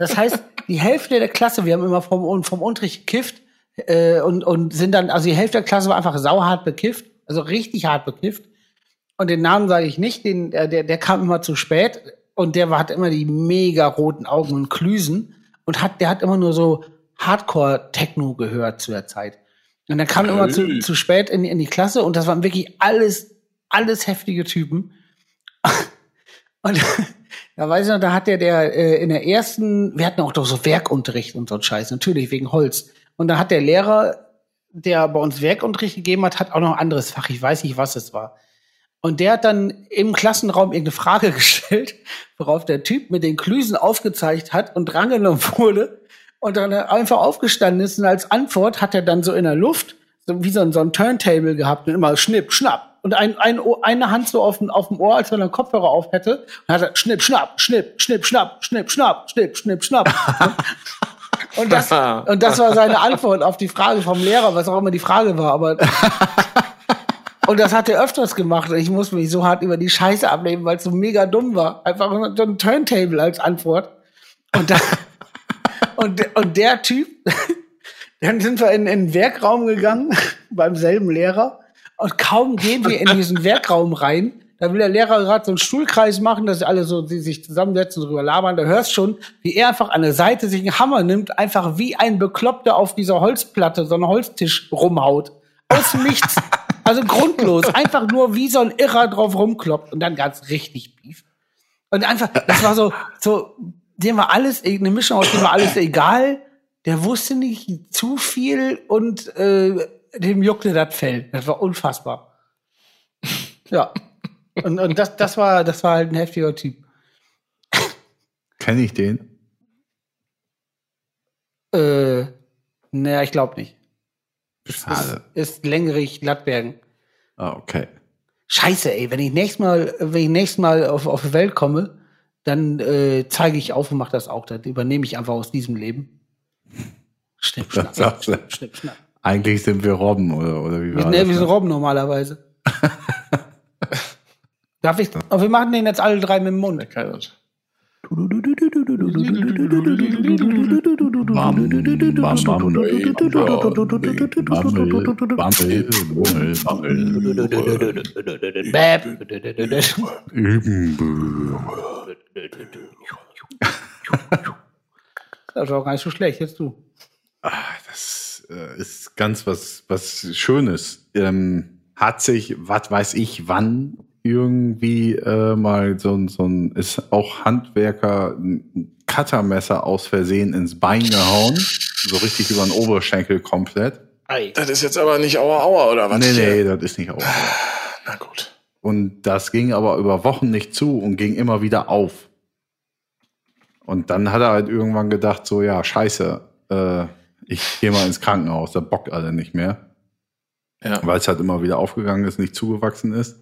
Das heißt, die Hälfte der Klasse, wir haben immer vom, vom Unterricht gekifft äh, und, und sind dann, also die Hälfte der Klasse war einfach sauhart bekifft, also richtig hart bekifft. Und den Namen sage ich nicht, den, der, der, kam immer zu spät und der war, hat immer die mega roten Augen und Klüsen und hat, der hat immer nur so Hardcore-Techno gehört zu der Zeit. Und der kam immer zu, zu spät in, in die Klasse und das waren wirklich alles, alles heftige Typen. Und da weiß ich noch, da hat der, der äh, in der ersten, wir hatten auch doch so Werkunterricht und so Scheiß, natürlich wegen Holz. Und da hat der Lehrer, der bei uns Werkunterricht gegeben hat, hat auch noch ein anderes Fach. Ich weiß nicht, was es war. Und der hat dann im Klassenraum irgendeine Frage gestellt, worauf der Typ mit den Klüsen aufgezeigt hat und drangenommen wurde und dann einfach aufgestanden ist und als Antwort hat er dann so in der Luft so wie so ein, so ein Turntable gehabt und immer schnipp, schnapp und ein, ein, eine Hand so auf dem, auf dem Ohr, als wenn er einen Kopfhörer auf hätte und hat er schnipp, schnapp, schnipp, schnipp, schnapp, schnipp, schnapp, schnipp, schnipp, schnapp. Und das, und das war seine Antwort auf die Frage vom Lehrer, was auch immer die Frage war, aber und das hat er öfters gemacht. Ich muss mich so hart über die Scheiße abnehmen, weil es so mega dumm war. Einfach so ein Turntable als Antwort. Und, da, und, der- und der Typ, dann sind wir in, in den Werkraum gegangen, beim selben Lehrer. Und kaum gehen wir in diesen Werkraum rein, da will der Lehrer gerade so einen Stuhlkreis machen, dass alle so die sich zusammensetzen und drüber labern. Da hörst schon, wie er einfach an der Seite sich einen Hammer nimmt, einfach wie ein Bekloppter auf dieser Holzplatte, so einen Holztisch rumhaut. Aus Nichts. Also grundlos. Einfach nur wie so ein Irrer drauf rumkloppt und dann ganz richtig Beef. Und einfach, das war so, so, dem war alles, eine Mischung aus dem war alles egal. Der wusste nicht zu viel und äh, dem juckte das Fell. Das war unfassbar. Ja. Und, und das, das war, das war halt ein heftiger Typ. Kenne ich den? Äh, naja, ich glaube nicht. Schade. Ist Lengerich, Lattbergen. Ah, okay. Scheiße, ey, wenn ich nächstes Mal, wenn ich nächstes Mal auf, auf die Welt komme, dann äh, zeige ich auf und mache das auch. Das übernehme ich einfach aus diesem Leben. Schnipp, schnapp, du. schnipp, schnipp, schnapp. Eigentlich sind wir Robben, oder, oder wie war nee, das? wir sind Robben normalerweise. Darf ich? Aber wir machen den jetzt alle drei mit dem Mund. Keine. Das war auch gar nicht so schlecht, jetzt du. Das äh, ist ganz was, was Schönes. Ähm, hat sich, was weiß ich, wann irgendwie äh, mal so, ein- so ein, ist auch Handwerker ein Cuttermesser aus Versehen ins Bein gehauen. So richtig über den Oberschenkel komplett. Ei. Das ist jetzt aber nicht Aua Aua oder was? Nee, nee, das ist nicht auch. Na gut. Und das ging aber über Wochen nicht zu und ging immer wieder auf. Und dann hat er halt irgendwann gedacht, so, ja, scheiße, äh, ich gehe mal ins Krankenhaus, da bockt alle nicht mehr. Ja. Weil es halt immer wieder aufgegangen ist, nicht zugewachsen ist.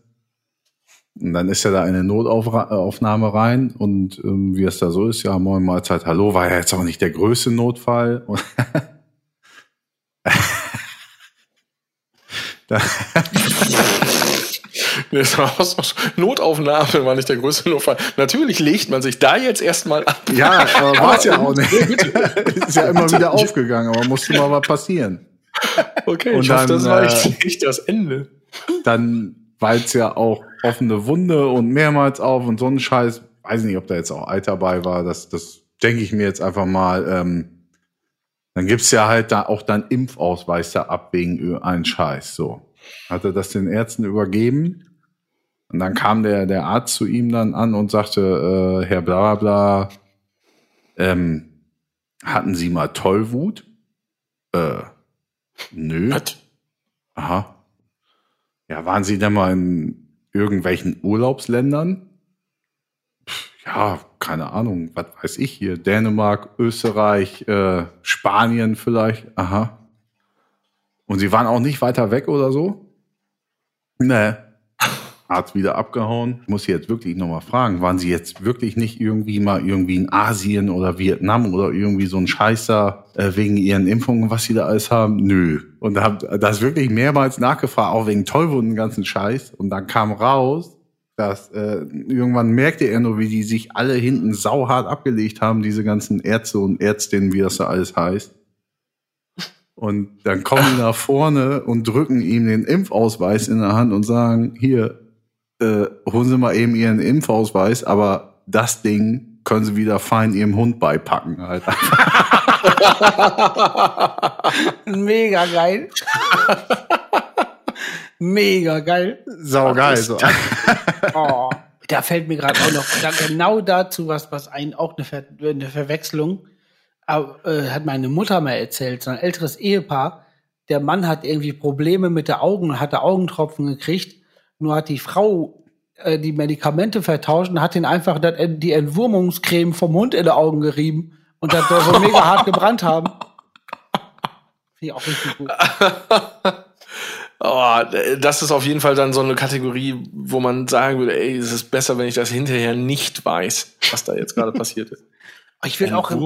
Und dann ist er da in eine Notaufnahme rein und ähm, wie es da so ist, ja, moin Mahlzeit, hallo, war ja jetzt auch nicht der größte Notfall. Und Das war auch so- Notaufnahme war nicht der größte Notfall. Natürlich legt man sich da jetzt erstmal ab. Ja, aber war es ja auch nicht. ist ja immer wieder aufgegangen, aber musste mal was passieren. Okay, Und ich hoffe, das dann, war äh, echt nicht das Ende. Dann, weil es ja auch offene Wunde und mehrmals auf und so ein Scheiß, weiß nicht, ob da jetzt auch Alter bei war, das, das denke ich mir jetzt einfach mal. Ähm, dann gibt's ja halt da auch dann Impfausweis da ab wegen einen Scheiß. So. Hat er das den Ärzten übergeben? Und dann kam der, der Arzt zu ihm dann an und sagte, äh, Herr bla bla ähm, hatten Sie mal Tollwut? Äh, nö. Was? Aha. Ja, waren Sie denn mal in irgendwelchen Urlaubsländern? Pff, ja, keine Ahnung, was weiß ich hier. Dänemark, Österreich, äh, Spanien vielleicht. Aha. Und Sie waren auch nicht weiter weg oder so? Nee. Arzt wieder abgehauen. Ich muss jetzt wirklich nochmal fragen, waren Sie jetzt wirklich nicht irgendwie mal irgendwie in Asien oder Vietnam oder irgendwie so ein Scheißer äh, wegen Ihren Impfungen, was Sie da alles haben? Nö. Und da hab das wirklich mehrmals nachgefragt, auch wegen Tollwunden, den ganzen Scheiß. Und dann kam raus, dass äh, irgendwann merkte er nur, wie die sich alle hinten sauhart abgelegt haben, diese ganzen Ärzte und Ärztinnen, wie das da alles heißt. Und dann kommen die nach vorne und drücken ihm den Impfausweis in der Hand und sagen, hier, äh, holen Sie mal eben Ihren Impfausweis, aber das Ding können Sie wieder fein Ihrem Hund beipacken. Halt. Mega geil. Mega geil. Sau geil. So. Oh, da fällt mir gerade auch noch da- genau dazu was, was ein, auch eine, Ver, eine Verwechslung. Aber, äh, hat meine Mutter mal erzählt, so ein älteres Ehepaar. Der Mann hat irgendwie Probleme mit der Augen, hatte Augentropfen gekriegt. Nur hat die Frau äh, die Medikamente vertauscht und hat ihn einfach dat, die Entwurmungscreme vom Hund in die Augen gerieben und das soll so mega hart gebrannt haben. Finde ich auch richtig gut. Oh, das ist auf jeden Fall dann so eine Kategorie, wo man sagen würde, ey, es ist besser, wenn ich das hinterher nicht weiß, was da jetzt gerade passiert ist. Ich will auch, im,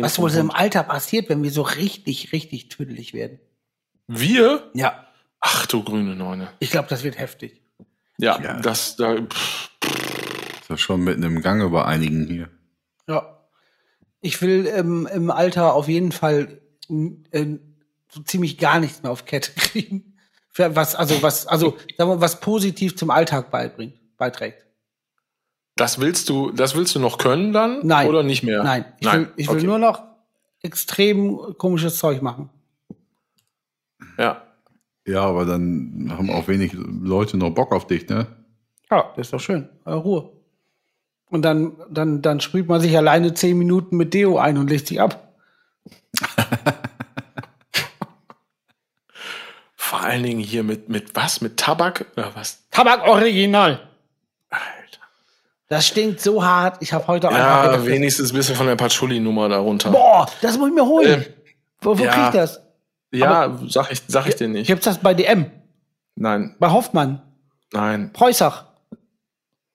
was wohl so im. Alter passiert, wenn wir so richtig, richtig tüdelig werden. Wir? Ja, Ach du grüne Neune. ich glaube, das wird heftig. Ja, Ja. das da. Pff, Ist ja schon mitten im Gange bei einigen hier. Ja. Ich will ähm, im Alter auf jeden Fall äh, so ziemlich gar nichts mehr auf Kette kriegen. Für was, also was, also sagen wir, was positiv zum Alltag beibringt, beiträgt. das willst du, das willst du noch können dann? Nein. Oder nicht mehr? Nein, ich Nein. will, ich will okay. nur noch extrem komisches Zeug machen. Ja. Ja, aber dann haben auch wenig Leute noch Bock auf dich, ne? Ja, das ist doch schön. Ruhe. Und dann, dann, dann sprüht man sich alleine zehn Minuten mit Deo ein und legt sich ab. Vor allen Dingen hier mit, mit was? Mit Tabak? Oder was? Tabak Original. Alter. Das stinkt so hart. Ich habe heute einfach Ja, wenigstens ein bisschen von der Patchouli-Nummer darunter. Boah, das muss ich mir holen. Ähm, wo wo ja. krieg ich das? Ja, sag ich, sag ich dir nicht. Gibt's das bei DM? Nein, Bei Hoffmann? nein, Preußach?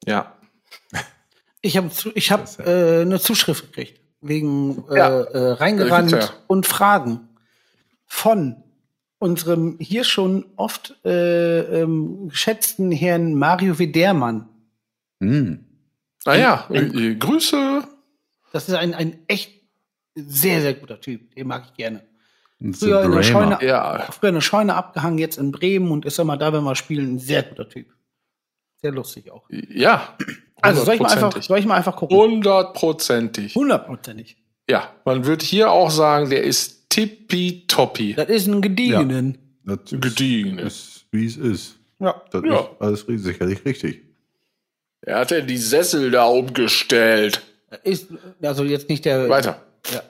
ja. Ich habe ich hab, äh, eine Zuschrift gekriegt. Wegen äh, Ja. äh, reingerannt ja. und Fragen von unserem hier schon oft äh, ähm, geschätzten Herrn Mario Widermann. Hm. Ah ja, äh, äh, Grüße. Das ist ein, ein echt sehr, sehr guter Typ. Den mag ich gerne. Früher in der. Scheune, Ja. früher in der Scheune abgehangen, jetzt in Bremen und ist immer da, wenn wir spielen. Ein sehr guter Typ. Sehr lustig auch. Ja. Also soll ich mal einfach, soll ich mal einfach gucken? Hundertprozentig. Hundertprozentig. Ja, man wird hier auch sagen, der ist tippitoppi. Das ist ein gediegenen. Das ist, Gediegen. ist, wie es ist. Ja. Das Ja. ist alles sicherlich richtig. Er hat ja die Sessel da umgestellt. Das ist, also jetzt nicht der. Weiter. Ja,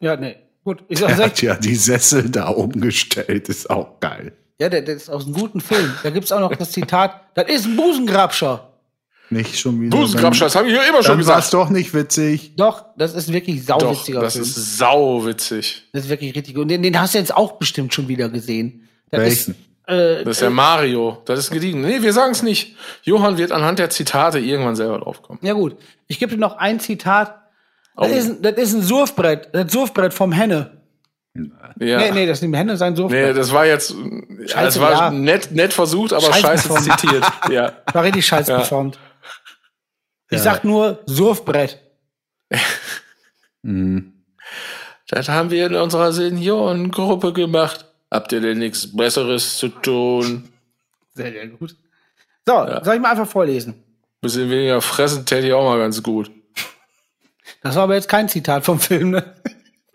ja nee. Gut. Ich sag, Er sag, hat ja die Sessel da umgestellt, ist auch geil. ja, der, der ist aus einem guten Film. Da gibt's auch noch das Zitat, das ist ein Busengrabscher. Nicht schon wieder. Busengrabscher, das habe ich ja immer schon Dann war es gesagt. doch nicht witzig. Doch, das ist wirklich Doch, sauwitziger das Film. ist sauwitzig. das ist wirklich richtig. Und den, den hast du jetzt auch bestimmt schon wieder gesehen. Das Welchen? Ist, äh, Das ist der Mario. Das ist gediegen. Nee, wir sagen es nicht. Johann wird anhand der Zitate irgendwann selber draufkommen. ja gut. Ich gebe dir noch ein Zitat. Das, Oh. ist, ein- das ist ein Surfbrett. Das Surfbrett vom Henne. Ja. Nee, nee, das sind Hände sein so. Nee, das war jetzt, Scheiße, das war ja. nett, nett versucht, aber Scheiße zitiert. Ja. War richtig scheiße Ja. geformt. Ich Ja. sag nur Surfbrett. Mhm. Das haben wir in unserer Seniorengruppe gemacht. Habt ihr denn nichts Besseres zu tun? Sehr, sehr gut. So, soll ich mal einfach vorlesen? Bisschen weniger fressen täte ich auch mal ganz gut. Das war aber jetzt kein Zitat vom Film, ne?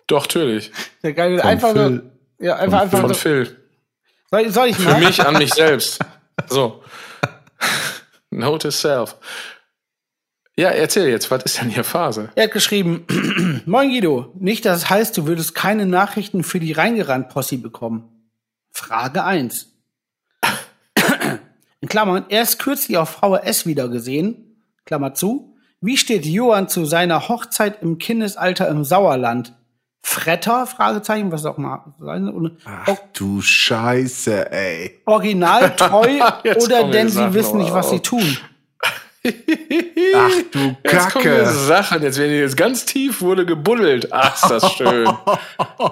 Doch, natürlich. Der geile, einfach so, Phil. ja, einfach, einfach Von so. Phil. Soll, soll ich Für mal? mich an mich selbst. So. Note to self. Ja, erzähl jetzt, was ist denn hier Phase? Er hat geschrieben, Moin Guido, nicht, dass es heißt, du würdest keine Nachrichten für die Reingerannt-Posse bekommen. Frage 1. In Klammern, erst kürzlich auf VHS wieder gesehen, Klammer zu, wie steht Johann zu seiner Hochzeit im Kindesalter im Sauerland? Fretter? Fragezeichen, was auch mal sein. Ach du Scheiße, ey. Original treu oder denn die sie Sachen wissen nicht, was sie auf. tun. Ach du Jetzt kommen Kacke. Sachen, jetzt werden hier jetzt ganz tief wurde gebuddelt. Ach, ist das schön.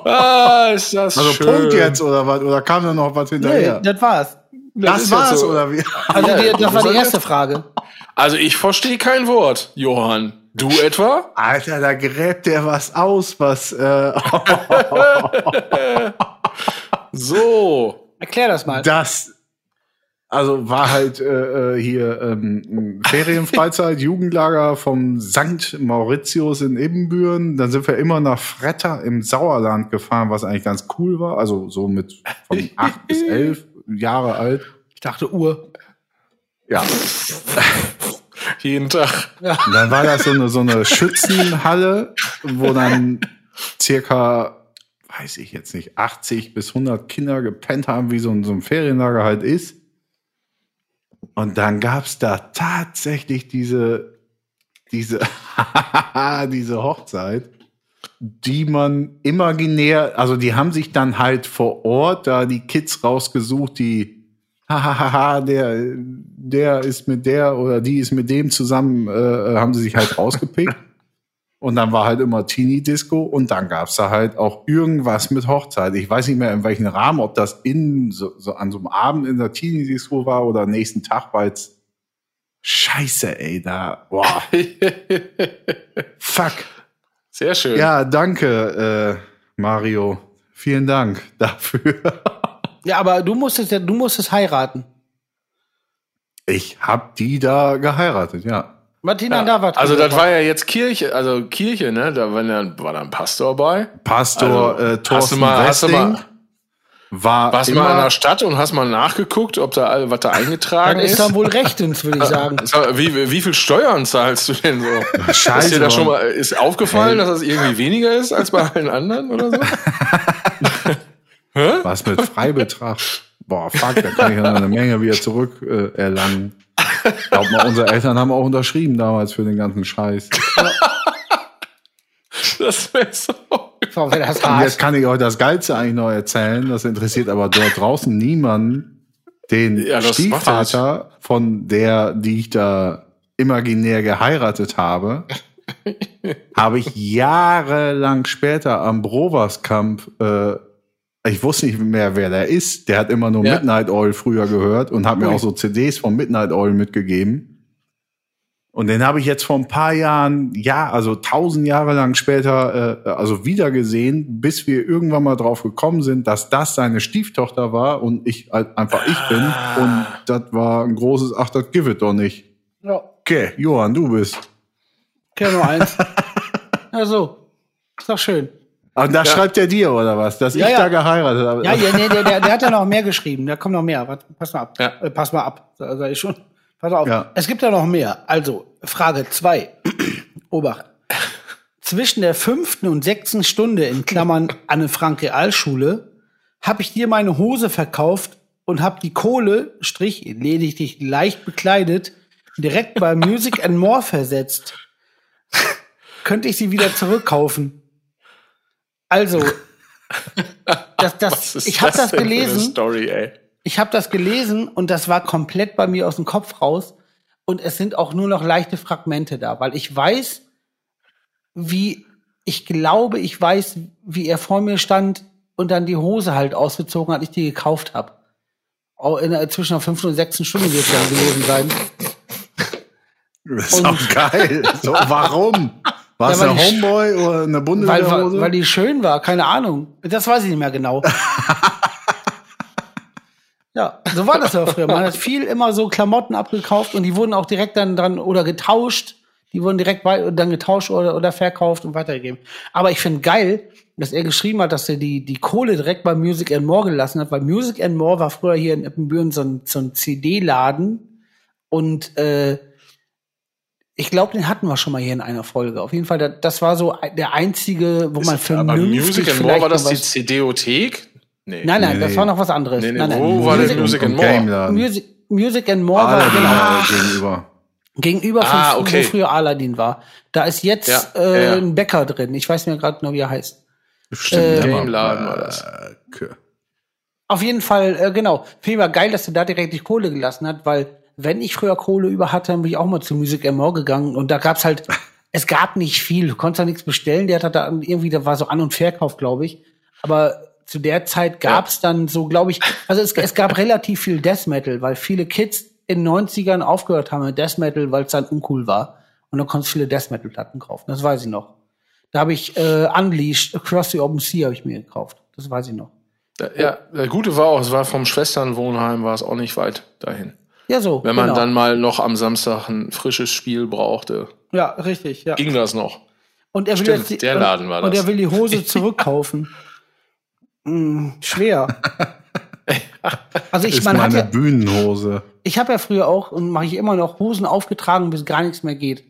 Ah, ist das Also schön. Punkt jetzt oder was? Oder kam da noch was Nee, hinterher? das war's. das ist war's so. oder wie? Also die, das war die erste das? Frage. Also ich verstehe kein Wort, Johann. Du etwa? Alter, da gräbt der was aus, was. Äh, So. Erklär das mal. das. Also war halt äh, äh, hier ähm, Ferienfreizeit, Jugendlager vom St. Mauritius in Ibbenbüren. Dann sind wir immer nach Fretter im Sauerland gefahren, was eigentlich ganz cool war. Also so mit von acht bis elf Jahre alt. Ich dachte Uhr. Ja. Jeden Tag. Und dann war das so eine, so eine Schützenhalle, wo dann circa, weiß ich jetzt nicht, 80 bis 100 Kinder gepennt haben, wie so ein, so ein Ferienlager halt ist. Und dann gab's da tatsächlich diese, diese, diese Hochzeit, die man imaginär, also die haben sich dann halt vor Ort da die Kids rausgesucht, die hahaha, der, der ist mit der oder die ist mit dem zusammen, äh, haben sie sich halt rausgepickt. Und dann war halt immer Teenie-Disco und dann gab's da halt auch irgendwas mit Hochzeit. Ich weiß nicht mehr in welchem Rahmen, ob das in so, so an so einem Abend in der Teenie-Disco war oder am nächsten Tag, weil es Scheiße, ey, da, boah, fuck. Sehr schön. Ja, danke, äh, Mario. Vielen Dank dafür. Ja, aber du musstest ja, du musstest heiraten. Ich hab die da geheiratet, ja. Martina, da war Also das war ja jetzt Kirche, also Kirche, ne? Da war dann, war dann ein Pastor bei. Pastor Also, äh, hast du Thorsten mal- hast du mal- war Warst immer, mal in der Stadt und hast mal nachgeguckt, ob da all- was da eingetragen Dann ist ist? dann wohl rechtens, würde ich sagen. Sag, Wie, wie viel Steuern zahlst du denn so? Ist Scheiße, dir da schon mal ist aufgefallen, dass das irgendwie weniger ist als bei allen anderen oder so? was mit Freibetrag. Boah, fuck, da kann ich ja noch eine Menge wieder zurück äh, erlangen. Glaub mal, unsere Eltern haben auch unterschrieben damals für den ganzen Scheiß. Das wäre so. So, wenn das Und jetzt kann ich euch das Geilste eigentlich noch erzählen. Das interessiert aber dort draußen niemanden. Den Ja, Stiefvater von der, die ich da imaginär geheiratet habe, habe ich jahrelang später am Broverskamp, äh, ich wusste nicht mehr, wer der ist. Der hat immer nur Ja. Midnight Oil früher gehört und hat mir auch so CDs von Midnight Oil mitgegeben. Und den habe ich jetzt vor ein paar Jahren, ja, also tausend Jahre lang später, äh, also wieder gesehen, bis wir irgendwann mal drauf gekommen sind, dass das seine Stieftochter war und ich halt einfach ich bin. Und das war ein großes Ach, das give it doch nicht. Ja, Okay, Johann, du bist. kenn nur eins. Ja, so. Ist doch schön. Und das schreibt er dir, oder was? Dass Ja, ich ja. da geheiratet habe. Ja, ja nee, der, der, der hat ja noch mehr geschrieben. Da kommt noch mehr. Warte, pass mal ab. Ja. Äh, pass mal ab. Sag sag ich schon. Pass auf. Ja. Es gibt ja noch mehr. Also, Frage zwei. Obacht. Zwischen der fünften und sechsten Stunde in Klammern Anne-Frank-Realschule habe ich dir meine Hose verkauft und habe die Kohle, Strich, lediglich leicht bekleidet, direkt bei Music and More versetzt. Könnte ich sie wieder zurückkaufen? Also, das, das, ich habe das eine gelesen Story, ich habe das gelesen und das war komplett bei mir aus dem Kopf raus. Und es sind auch nur noch leichte Fragmente da, weil ich weiß, wie, ich glaube, ich weiß, wie er vor mir stand, und dann die Hose halt ausgezogen, als ich die gekauft habe. In der, zwischen der fünften und sechsten Stunde wird es dann gewesen sein. Das ist auch geil. So, warum? War es Ja, weil die- Homeboy oder eine Weil, Bundeswehrhose? weil, weil die schön war, keine Ahnung. Das weiß ich nicht mehr genau. ja, so war das aber früher. Man hat viel immer so Klamotten abgekauft und die wurden auch direkt dann dran oder getauscht. Die wurden direkt wei- dann getauscht oder, oder verkauft und weitergegeben. Aber ich finde geil, dass er geschrieben hat, dass er die, die Kohle direkt bei Music and More gelassen hat, weil Music and More war früher hier in Ippenbüren so ein, so ein CD-Laden und äh, ich glaube, den hatten wir schon mal hier in einer Folge. Auf jeden Fall, da- das war so der einzige, wo man Aber vernünftig Music and More war das die CD-othek? Nee. Nein, nein, Nee, das war noch was anderes. Nee, nee, nein, nein. wo war denn Music, Music and More? Music, Music and More war Aladdin genau war gegenüber. gegenüber von Ah, wo okay. früher Aladdin war. Da ist jetzt Ja, äh, ja, ein Bäcker drin. Ich weiß mir gerade noch, wie er heißt. Stimmt, Game-Laden war das. Okay. Auf jeden Fall, äh, genau. Finde ich mal geil, dass er da direkt die Kohle gelassen hat, weil wenn ich früher Kohle über hatte, dann bin ich auch mal zu Music More gegangen und da gab's halt, es gab nicht viel. Du konntest da nichts bestellen. Der hat da irgendwie, da war so An- und Verkauf, glaube ich. Aber zu der Zeit gab's dann so, glaube ich, also es, es gab relativ viel Death Metal, weil viele Kids in den 90ern aufgehört haben mit Death Metal, weil es dann uncool war. Und dann konntest du viele Death Metal Platten kaufen. Das weiß ich noch. Da habe ich äh, Unleashed, Across the Open Sea habe ich mir gekauft. Das weiß ich noch. Ja, der Gute war auch, es war vom Schwesternwohnheim, war es auch nicht weit dahin. Ja, so. Wenn man genau. dann mal noch am Samstag ein frisches Spiel brauchte, Ja, richtig, ja. ging das noch. Und er will Stimmt, jetzt die, der und, Laden war Und das. er will die Hose zurückkaufen. Hm, schwer. Also ich, Ist man hat meine ja, Bühnenhose. ich habe ja früher auch und mache ich immer noch Hosen aufgetragen, bis gar nichts mehr geht.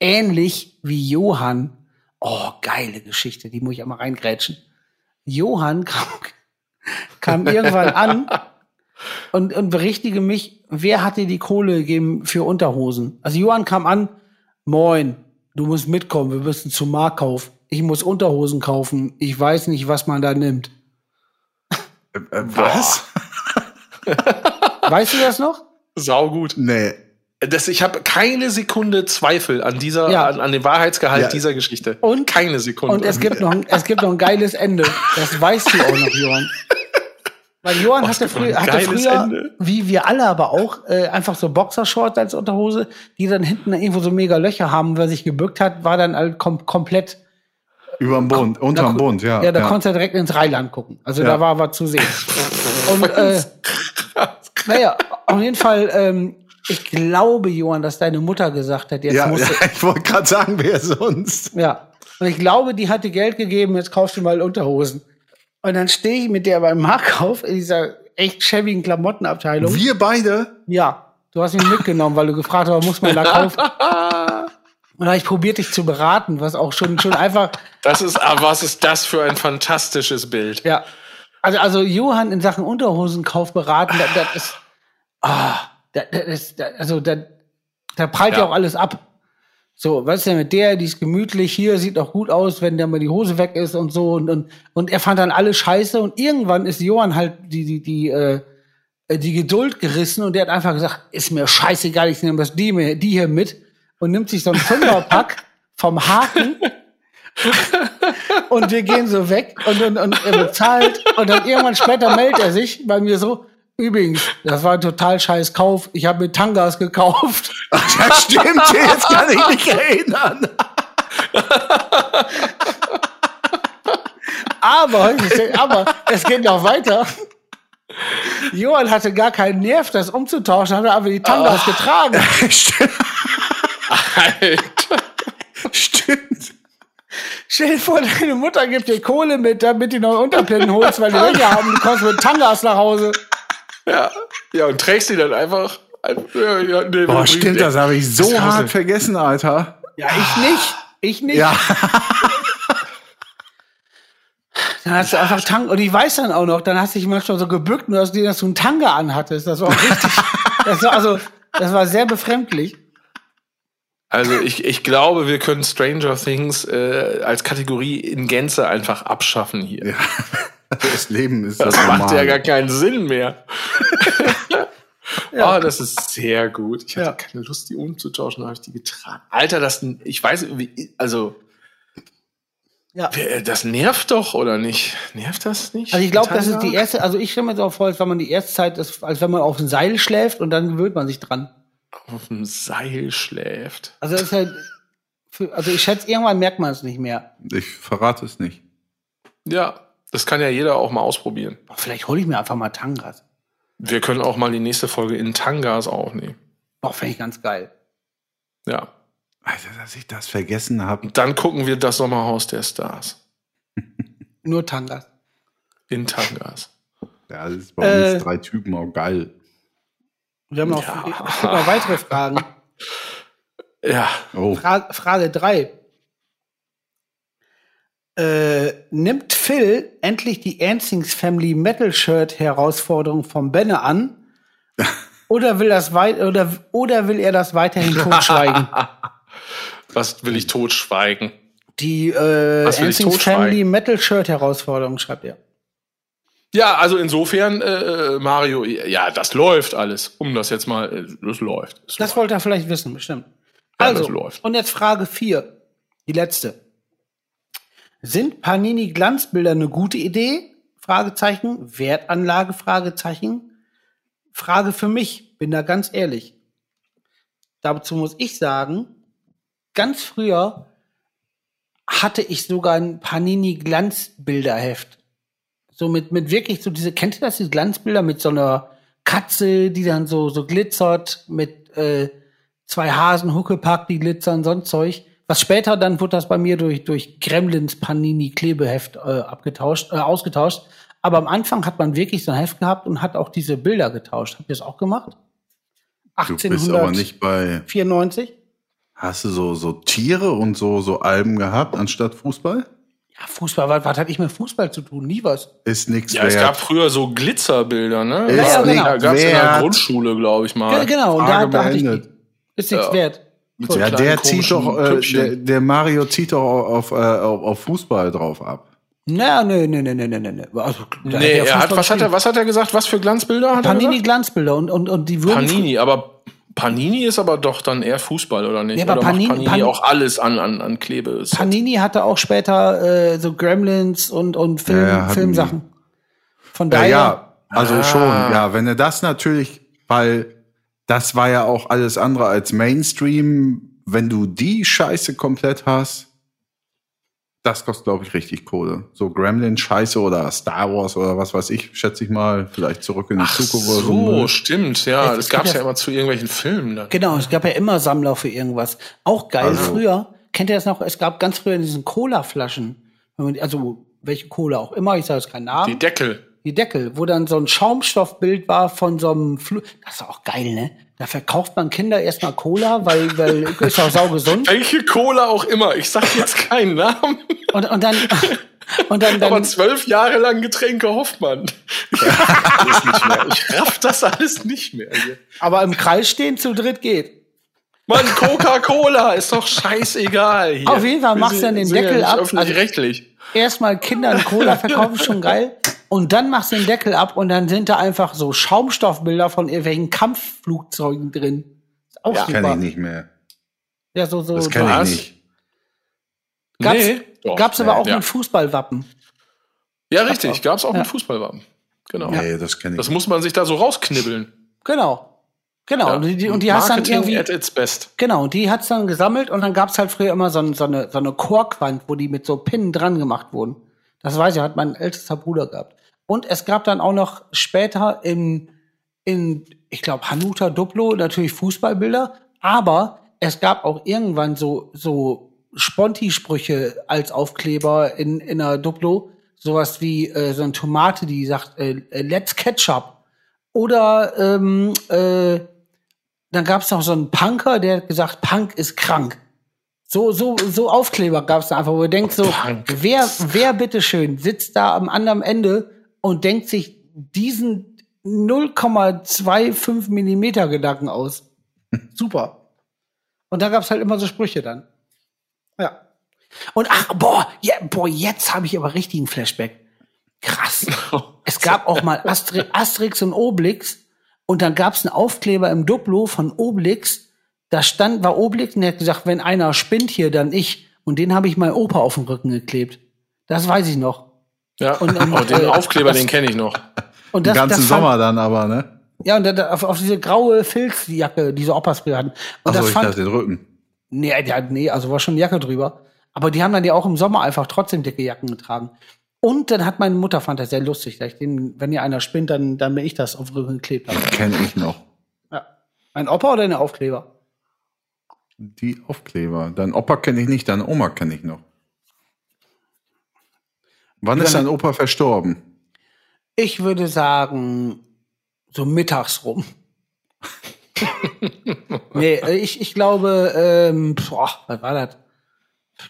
Ähnlich wie Johann. Oh, geile Geschichte, die muss ich einmal reingrätschen. Johann kam, kam irgendwann an und, und berichtige mich, wer hat dir die Kohle gegeben für Unterhosen? Also Johann kam an, moin, du musst mitkommen, wir müssen zum Marktkauf. Ich muss Unterhosen kaufen. Ich weiß nicht, was man da nimmt. Äh, was? Weißt du das noch? Sau gut. Nee. Das, ich habe keine Sekunde Zweifel an dieser, Ja. an, an dem Wahrheitsgehalt Ja. dieser Geschichte. Und- keine Sekunde. Und es gibt noch, ein- es gibt noch ein geiles Ende. Das weißt du auch noch, Johann. Weil Johann Oh, hatte, früher, hatte früher, Ende. wie wir alle aber auch, äh, einfach so Boxershorts als Unterhose, die dann hinten irgendwo so mega Löcher haben, wer sich gebückt hat, war dann halt kom komplett. Überm Bund, unterm da, Bund, ja. Ja, da konntest du direkt ins Rheinland gucken. Also Ja. da war was zu sehen. Und äh, naja, auf jeden Fall, ähm, ich glaube, Johann, dass deine Mutter gesagt hat, jetzt ja, musst ja, ich wollte gerade sagen, wer sonst. du, ja. Und ich glaube, die hat dir Geld gegeben, jetzt kaufst du mal Unterhosen. Und dann stehe ich mit der beim Markauf in dieser echt schäbigen Klamottenabteilung. Wir beide? Ja, du hast mich mitgenommen, weil du gefragt hast, muss man da kaufen? Und da habe ich probiert, dich zu beraten, was auch schon, schon einfach, Das ist, aber was ist das für ein fantastisches Bild? ja. Also, also Johann in Sachen Unterhosenkauf beraten, das, das ist, ah, das, das, also da, da prallt ja. Ja. auch alles ab. So, weißt du, mit der, die ist gemütlich, hier sieht auch gut aus, wenn dann mal die Hose weg ist und so und, und, und er fand dann alles scheiße und irgendwann ist Johann halt die, die, die, äh, die Geduld gerissen und der hat einfach gesagt, ist mir scheißegal, ich nehme das die, mir- die hier mit und nimmt sich so ein Fünferpack vom Haken und wir gehen so weg und, und, und er bezahlt und dann irgendwann später meldet er sich bei mir so, übrigens, das war ein total scheiß Kauf, ich habe mir Tangas gekauft. Das stimmt, jetzt kann ich mich erinnern. Aber, aber es geht noch weiter. Johann hatte gar keinen Nerv, das umzutauschen, hat er aber die Tangas getragen. Stimmt. Alter. Stimmt. Stell dir vor, deine Mutter gibt dir Kohle mit, damit du neue Unterplätten holst, weil die welche haben, du kommst mit Tangas nach Hause. Ja. ja, und trägst die dann einfach. Ja, ja, nee, Boah, stimmt, das habe ich so Das hart vergessen, Alter. Ja, ich nicht. Ich nicht. Ja. Dann hast du einfach Tanga, und ich weiß dann auch noch, dann hast du dich manchmal so gebückt und hast dir, dass du einen Tanga anhattest. Das war auch richtig, das war also, das war sehr befremdlich. Also ich, ich glaube, wir können Stranger Things äh, als Kategorie in Gänze einfach abschaffen hier. Das Leben ist das, Das macht normal. ja gar keinen Sinn mehr. Oh, das ist sehr gut. Ich hatte Ja. keine Lust, die umzutauschen, habe ich die getragen. Alter, das, ich weiß, wie, also, Ja. Das nervt doch, oder nicht? Nervt das nicht? Also ich glaube, das ist die erste, also ich stelle mir so vor, als wenn man die erste Zeit ist, als wenn man auf dem Seil schläft und dann gewöhnt man sich dran. Auf dem Seil schläft. Also das ist halt, für, also ich schätze, irgendwann merkt man es nicht mehr. Ich verrate es nicht. Ja, das kann ja jeder auch mal ausprobieren. Vielleicht hole ich mir einfach mal Tangas. Wir können auch mal die nächste Folge in Tangas aufnehmen. Boah, fände ich ganz geil. Ja. Alter, dass ich das vergessen habe. Dann gucken wir das Sommerhaus der Stars. Nur Tangas. In Tangas. Ja, das ist bei Äh, uns drei Typen auch geil. Wir haben noch, Ja. weitere Fragen. Ja. Oh, Fra Frage 3. Äh, nimmt Phil endlich die Ansings Family Metal Shirt Herausforderung vom Benne an? Oder will, das wei oder, oder will er das weiterhin totschweigen? Was will ich totschweigen? Die äh, Ansings? Family Metal Shirt Herausforderung schreibt er. Ja, also insofern, äh, Mario, ja, das läuft alles. Um das jetzt mal, äh, das läuft. Das Das wollte er vielleicht wissen, bestimmt. Ja, Also, läuft. und jetzt Frage 4. Die letzte. Sind Panini Glanzbilder eine gute Idee? Fragezeichen. Wertanlage? Fragezeichen. Frage für mich. Bin da ganz ehrlich. Dazu muss ich sagen, ganz früher hatte ich sogar ein Panini Glanzbilderheft. So mit, mit wirklich so diese, kennt ihr das, diese Glanzbilder mit so einer Katze, die dann so, so glitzert, mit äh, zwei Hasen, Huckepack, die glitzern, sonst Zeug. Was später dann wurde das bei mir durch, durch Gremlins Panini Klebeheft äh, abgetauscht, äh, ausgetauscht. Aber am Anfang hat man wirklich so ein Heft gehabt und hat auch diese Bilder getauscht. Habt ihr das auch gemacht? du bist aber nicht bei. 1894? Hast du so, so Tiere und so, so Alben gehabt anstatt Fußball? Ja, Fußball, was, was hatte ich mit Fußball zu tun? Nie was. Ist nix Ja, es gab wert. früher so Glitzerbilder, ne? Ist Ja, ja, genau. Da gab's in der wert. Grundschule, glaube ich mal. Ge- genau, und da, da hatte ich. Ist nichts Ja. wert. So Ja, der zieht doch, äh, der, der Mario zieht doch auf, äh, auf, auf Fußball drauf ab. Na, nee, nee, nee, nee, nee, nee. Also, Nee, ja er hat, was hat er, was hat er gesagt? Was für Glanzbilder hat er Panini gesagt? Glanzbilder und, und, und die würden. Panini, aber Panini ist aber doch dann eher Fußball, oder nicht? Ja, aber oder Panini- macht Panini Pan- auch alles an, an, an Klebe? Panini hatte auch später äh, so Gremlins und, und Film, Ja, ja, Filmsachen. Von Ja, daher. ja, also Ah. schon, ja, wenn er das natürlich, weil das war ja auch alles andere als Mainstream, wenn du die Scheiße komplett hast, das kostet, glaube ich, richtig Kohle. So Gremlin-Scheiße oder Star Wars oder was weiß ich, schätze ich mal, vielleicht zurück in die Ach Zukunft oder so, so. stimmt, ja. Es Das gab gab's ja- ja immer zu irgendwelchen Filmen. Da. Genau, es gab ja immer Sammler für irgendwas. Auch geil. Also- früher, kennt ihr das noch? Es gab ganz früher in diesen Cola-Flaschen, also welche Cola auch immer, ich sage jetzt keinen Namen. Die Deckel. Die Deckel, wo dann so ein Schaumstoffbild war von so einem Flu Das ist auch geil, ne? Da verkauft man Kinder erstmal Cola, weil, weil ist auch saugesund. Welche Cola auch immer. Ich sag jetzt keinen Namen. Und, und dann, und dann, Aber dann zwölf Jahre lang Getränke Hoffmann. Ich raff das nicht mehr. Ich raff das alles nicht mehr. Hier. aber im Kreis stehen zu dritt geht. Mann, Coca-Cola ist doch scheißegal. Hier. Auf jeden Fall machst du dann den ja Deckel nicht ab. Öffentlich-rechtlich. Erstmal Kindern Cola verkaufen, schon geil. Und dann machst du den Deckel ab und dann sind da einfach so Schaumstoffbilder von irgendwelchen Kampfflugzeugen drin. Ist auch Ja, super. Kenne ich nicht mehr. Ja, so, so. Das so. kenne was? ich nicht. Gab's, Nee, doch. gab's aber auch ja. mit Fußballwappen. Ja, richtig. Gab's auch Ja. mit Fußballwappen. Genau. Nee, das kenne ich Das muss man sich da so rausknibbeln. Genau. Genau. Ja. Und die, und die hast dann Marketing irgendwie. at its best. Genau, und die hat's dann gesammelt und dann gab's halt früher immer so, ein, so, eine, so eine Korkwand, wo die mit so Pinnen dran gemacht wurden. Das weiß ich, hat mein ältester Bruder gehabt. Und es gab dann auch noch später in, in ich glaube, Hanuta Duplo natürlich Fußballbilder, aber es gab auch irgendwann so, so Sponti-Sprüche als Aufkleber in, in einer Duplo. Sowas wie äh, so eine Tomate, die sagt, äh, let's Ketchup. Oder ähm, äh, dann gab es noch so einen Punker, der hat gesagt, Punk ist krank. So, so, so Aufkleber gab es da einfach, wo ihr denkt so, Punk. wer, wer bitteschön sitzt da am anderen Ende und denkt sich diesen 0,25 Millimeter Gedanken aus. Super. Und da gab es halt immer so Sprüche dann. Ja. Und ach, boah, ja, boah, jetzt habe ich aber richtigen Flashback. Krass. Es gab auch mal Astri Asterix und Obelix und dann gab es einen Aufkleber im Duplo von Obelix. Da stand, war Obelix und der hat gesagt, wenn einer spinnt hier, dann ich. Und den habe ich meinem Opa auf den Rücken geklebt. Das weiß ich noch. Ja, Und, ähm, oh, den äh, Aufkleber, das- den kenne ich noch. Und Den das, ganzen das fand, Sommer dann aber, ne? Ja, und da, auf, auf diese graue Filzjacke, diese Opas früher hatten. Und Achso, das ich fand, dachte den Rücken. nee, ja, nee, also war schon eine Jacke drüber. Aber die haben dann ja auch im Sommer einfach trotzdem dicke Jacken getragen. Und dann hat meine Mutter, fand das sehr lustig, dass ich den, wenn ihr einer spinnt, dann, dann bin ich das auf den Rücken geklebt. Kenne ich noch. Ja. Ein Opa oder eine Aufkleber? Die Aufkleber. Dein Opa kenne ich nicht, deine Oma kenne ich noch. Wann ist dein Opa verstorben? Ich würde sagen, so mittags rum. nee, äh, ich, ich glaube, ähm, boah, was war das?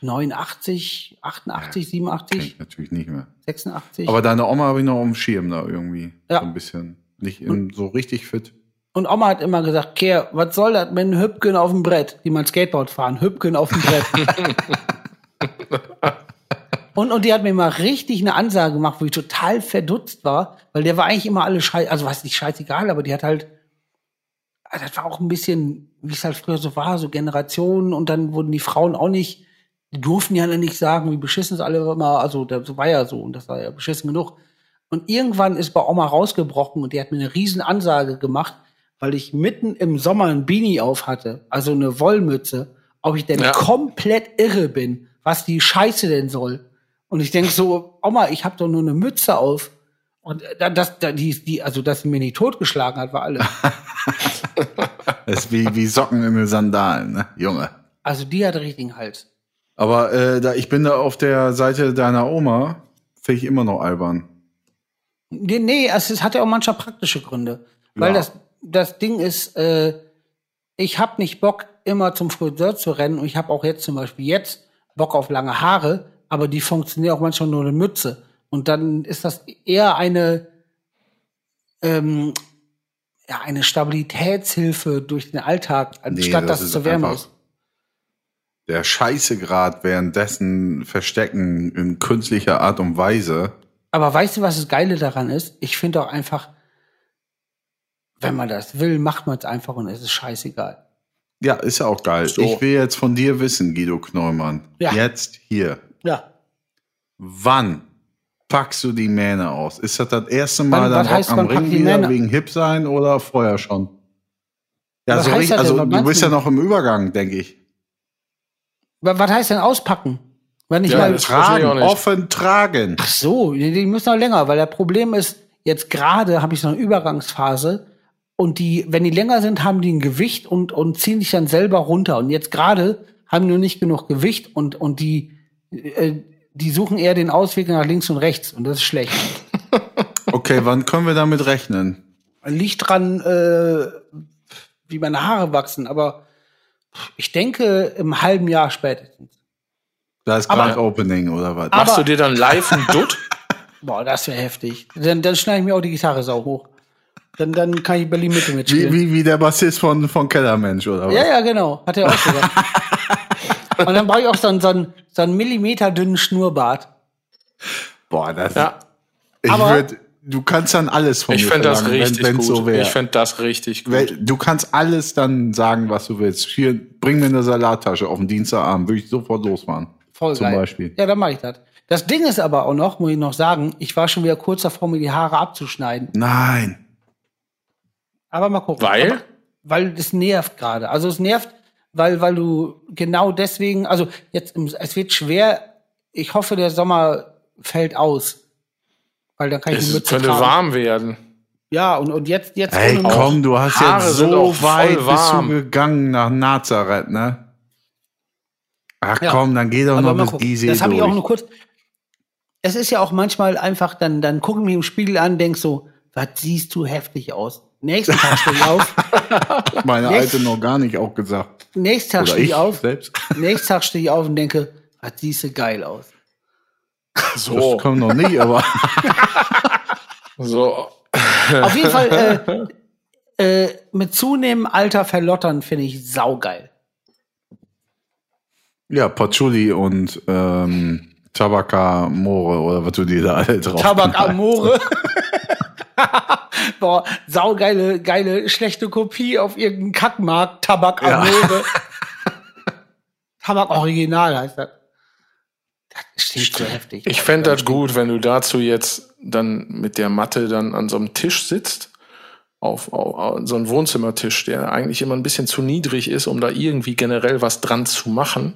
89, 88, Kenn 87, ich natürlich nicht mehr. 86. Aber deine Oma habe ich noch auf dem Schirm da irgendwie. Ja. So ein bisschen. Nicht in, so richtig fit. Und Oma hat immer gesagt, Kehr, was soll das mit einem Hüpken auf dem Brett, die mal Skateboard fahren, Hüpken auf dem Brett. und, und die hat mir mal richtig eine Ansage gemacht, wo ich total verdutzt war, weil der war eigentlich immer alles scheiße, also was nicht scheißegal, aber die hat halt, ah, das war auch ein bisschen, wie es halt früher so war, so Generationen und dann wurden die Frauen auch nicht, die durften ja nicht sagen, wie beschissen es alle immer, also das war ja so und das war ja beschissen genug. Und irgendwann ist bei Oma rausgebrochen und die hat mir eine riesen Ansage gemacht, weil ich mitten im Sommer ein Beanie auf hatte, also eine Wollmütze, ob ich denn Ja. komplett irre bin, was die Scheiße denn soll. Und ich denk so, Oma, ich habe doch nur eine Mütze auf. Und dann, das, da- die, die, also dass sie mir nicht totgeschlagen hat, war alles. Das ist wie, wie Socken in den Sandalen, ne? Junge. Also die hat richtigen Hals. Aber äh, da, ich bin da auf der Seite deiner Oma, finde ich immer noch albern. Nee, nee es, es hat ja auch manchmal praktische Gründe. Weil Ja. das, das Ding ist, äh, ich habe nicht Bock, immer zum Friseur zu rennen. Und ich habe auch jetzt zum Beispiel jetzt Bock auf lange Haare, aber die funktionieren auch manchmal nur eine Mütze. Und dann ist das eher eine, ähm, ja, eine Stabilitätshilfe durch den Alltag, anstatt Nee, dass das es ist zu wärm einfach- ist. Der Scheißegrad währenddessen verstecken in künstlicher Art und Weise. Aber weißt du, was das Geile daran ist? Ich finde auch einfach, wenn man das will, macht man es einfach und es ist scheißegal. Ja, ist ja auch geil. So. Ich will jetzt von dir wissen, Guido Knollmann. Ja. Jetzt hier. Ja. Wann packst du die Mähne aus? Ist das das erste Mal Wann- dann am Ring die wieder Mähne? wegen Hip sein oder vorher schon? Ja, Was so heißt richtig, das denn? also du bist ja noch im Übergang, denke ich. Wa- Was heißt denn auspacken? Wenn ich Ja, mal, das ich Tragen, nicht. offen tragen. ach so, die, die müssen noch länger, weil der Problem ist, jetzt gerade habe ich so eine Übergangsphase und die, wenn die länger sind, haben die ein Gewicht und, und ziehen sich dann selber runter. Und jetzt gerade haben die nur nicht genug Gewicht und, und die, äh, die suchen eher den Ausweg nach links und rechts und das ist schlecht. Okay, wann können wir damit rechnen? Liegt dran, äh, wie meine Haare wachsen, aber ich denke im halben Jahr spätestens. Da ist gerade Opening oder was? Machst du dir dann live einen Dutt? Boah, das wäre heftig. Dann, dann schneide ich mir auch die Gitarre sau hoch. Dann, dann kann ich Berlin Mitte Wie, mitspielen. wie, wie der Bassist von, von Kellermensch oder was? Ja, ja, genau. Hat er auch gesagt. Und dann brauche ich auch so einen, so einen, so einen Millimeter dünnen Schnurrbart. Boah, das Ja, ich Aber- würd, du kannst dann alles von ich mir fände das richtig wenn, wenn's gut. so wäre. ich fände das richtig gut. Du kannst alles dann sagen, was du willst. Hier, bring mir eine Salattasche auf den Dienstagabend, würde ich sofort losfahren. Voll Zum geil. Beispiel. Ja, dann mache ich das. Das Ding ist aber auch noch, muss ich noch sagen, ich war schon wieder kurz davor, mir die Haare abzuschneiden. Nein. Aber mal gucken. Weil? Aber, weil es nervt gerade. Also es nervt, weil, weil du genau deswegen, also jetzt, es wird schwer. Ich hoffe, der Sommer fällt aus. Weil dann kann ich die Es Mütze könnte tragen. warm werden. Ja, und, und jetzt, jetzt. Ey, komm, du hast Haare jetzt so weit bist du warm. gegangen nach Nazareth, ne? Ach Ja. komm, dann geh doch Aber noch bis gucken. Gizeh Das habe ich auch nur kurz. Es ist ja auch manchmal einfach, dann, dann gucke ich mich im Spiegel an, denk so, was siehst du heftig aus? Nächsten Tag stehe ich auf, Meine Jetzt- Alte noch gar nicht auch gesagt. nächsten Tag Oder stehe ich auf, selbst. nächsten Tag stehe ich auf und denke, was siehst du geil aus? So, Das kommt noch nicht, aber so. Auf jeden Fall, äh, äh, mit zunehmendem Alter verlottern finde ich saugeil. ja, Patchouli und ähm, Tabaka More oder was du dir da alle drauf Tabak knallst. Amore. Boah, saugeile, geile, schlechte Kopie auf irgendeinem Kackmarkt. Tabak Ja. Tabak Original heißt das. Das Steht so heftig. Ich fände das gut, wenn du dazu jetzt dann mit der Matte dann an so einem Tisch sitzt. Auf, auf, auf so einem Wohnzimmertisch, der eigentlich immer ein bisschen zu niedrig ist, um da irgendwie generell was dran zu machen.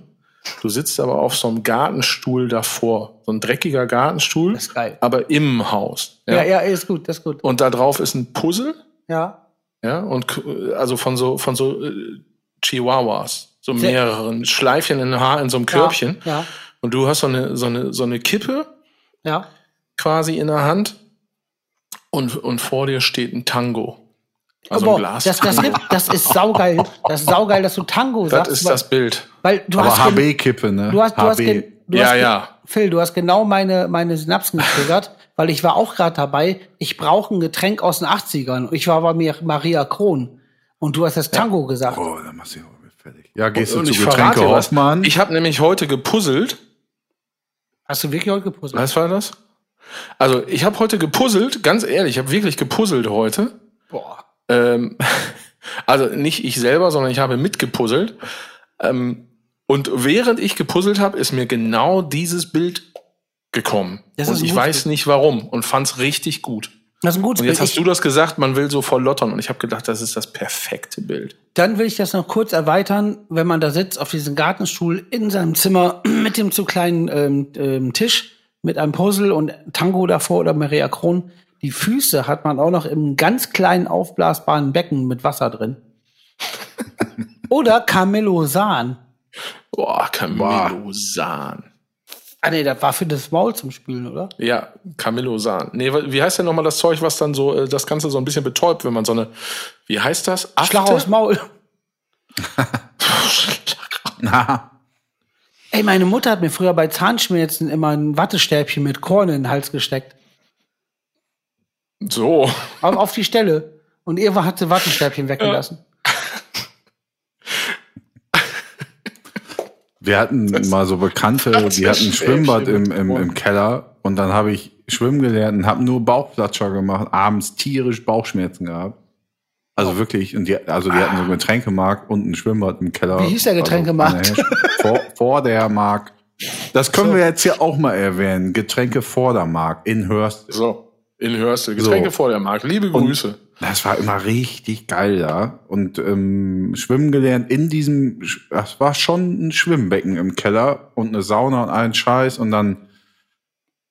Du sitzt aber auf so einem Gartenstuhl davor. So ein dreckiger Gartenstuhl, Das ist geil. aber im Haus. Ja, ja, ist gut, das ist gut. Und da drauf ist ein Puzzle, Ja. ja, und also von so, von so äh, Chihuahuas, so Sehr- mehreren Schleifchen in Haar in so einem Körbchen. Ja. Und du hast so eine, so eine, so eine Kippe Ja. quasi in der Hand und, und vor dir steht ein Tango. Also ein Glas. das, das, das ist saugeil. Das ist saugeil, dass du Tango Das sagst. ist weil, das Bild. Weil du Aber hast HB-Kippe, ne? Du hast, du hast, HB. gen- du Ja, hast ja. Phil, du hast genau meine, meine Synapsen getriggert, weil ich war auch gerade dabei, ich brauche ein Getränk aus den 80ern. Ich war bei mir Maria Kron. Und du hast das Tango gesagt. Oh, dann machst du mich fertig. Ja, gehst du Und zu Getränke. Hoffmann? Ich habe nämlich heute gepuzzelt. Hast du wirklich heute gepuzzelt? Was war das? Also, ich habe heute gepuzzelt, ganz ehrlich, ich habe wirklich gepuzzelt heute. Boah. Ähm, also nicht ich selber, sondern ich habe mitgepuzzelt. Ähm, und während ich gepuzzelt habe, ist mir genau dieses Bild gekommen. Das und ich weiß nicht warum und fand's richtig gut. Das ist ein gutes Und jetzt Bild. hast du das gesagt, man will so verlottern. Und ich habe gedacht, das ist das perfekte Bild. Dann will ich das noch kurz erweitern, wenn man da sitzt auf diesem Gartenstuhl in seinem Zimmer mit dem zu kleinen ähm, ähm, Tisch mit einem Puzzle und Tango davor oder Maria Kron. Die Füße hat man auch noch im ganz kleinen aufblasbaren Becken mit Wasser drin. oder Camellosan. Boah, Camillosan. Ah nee, das war für das Maul zum Spülen, oder? Ja, Camillosan. Nee, wie heißt denn nochmal das Zeug, was dann so äh, das Ganze so ein bisschen betäubt, wenn man so eine, wie heißt das? Afte? Schlag aufs Maul. Na, Ey, meine Mutter hat mir früher bei Zahnschmerzen immer ein Wattestäbchen mit Korn in den Hals gesteckt. So. Auf, auf die Stelle. Und Eva hat sie Wattestäbchen weggelassen. wir hatten mal so Bekannte, die hatten ein Schwimmbad im, im, im Keller und dann habe ich schwimmen gelernt und habe nur Bauchplatscher gemacht, abends tierisch Bauchschmerzen gehabt. Also wirklich, und die, also die hatten so einen Getränkemarkt und ein Schwimmbad im Keller. Wie hieß der Getränkemarkt? Also, vor, vor der Markt. Das können wir jetzt hier auch mal erwähnen. Getränke vor der Markt in Hörst. So. In Hörstel. Getränke So. vor der Markt. Liebe Grüße. Das war immer richtig geil da. Und ähm, schwimmen gelernt in diesem, das war schon ein Schwimmbecken im Keller und eine Sauna und allen Scheiß. Und dann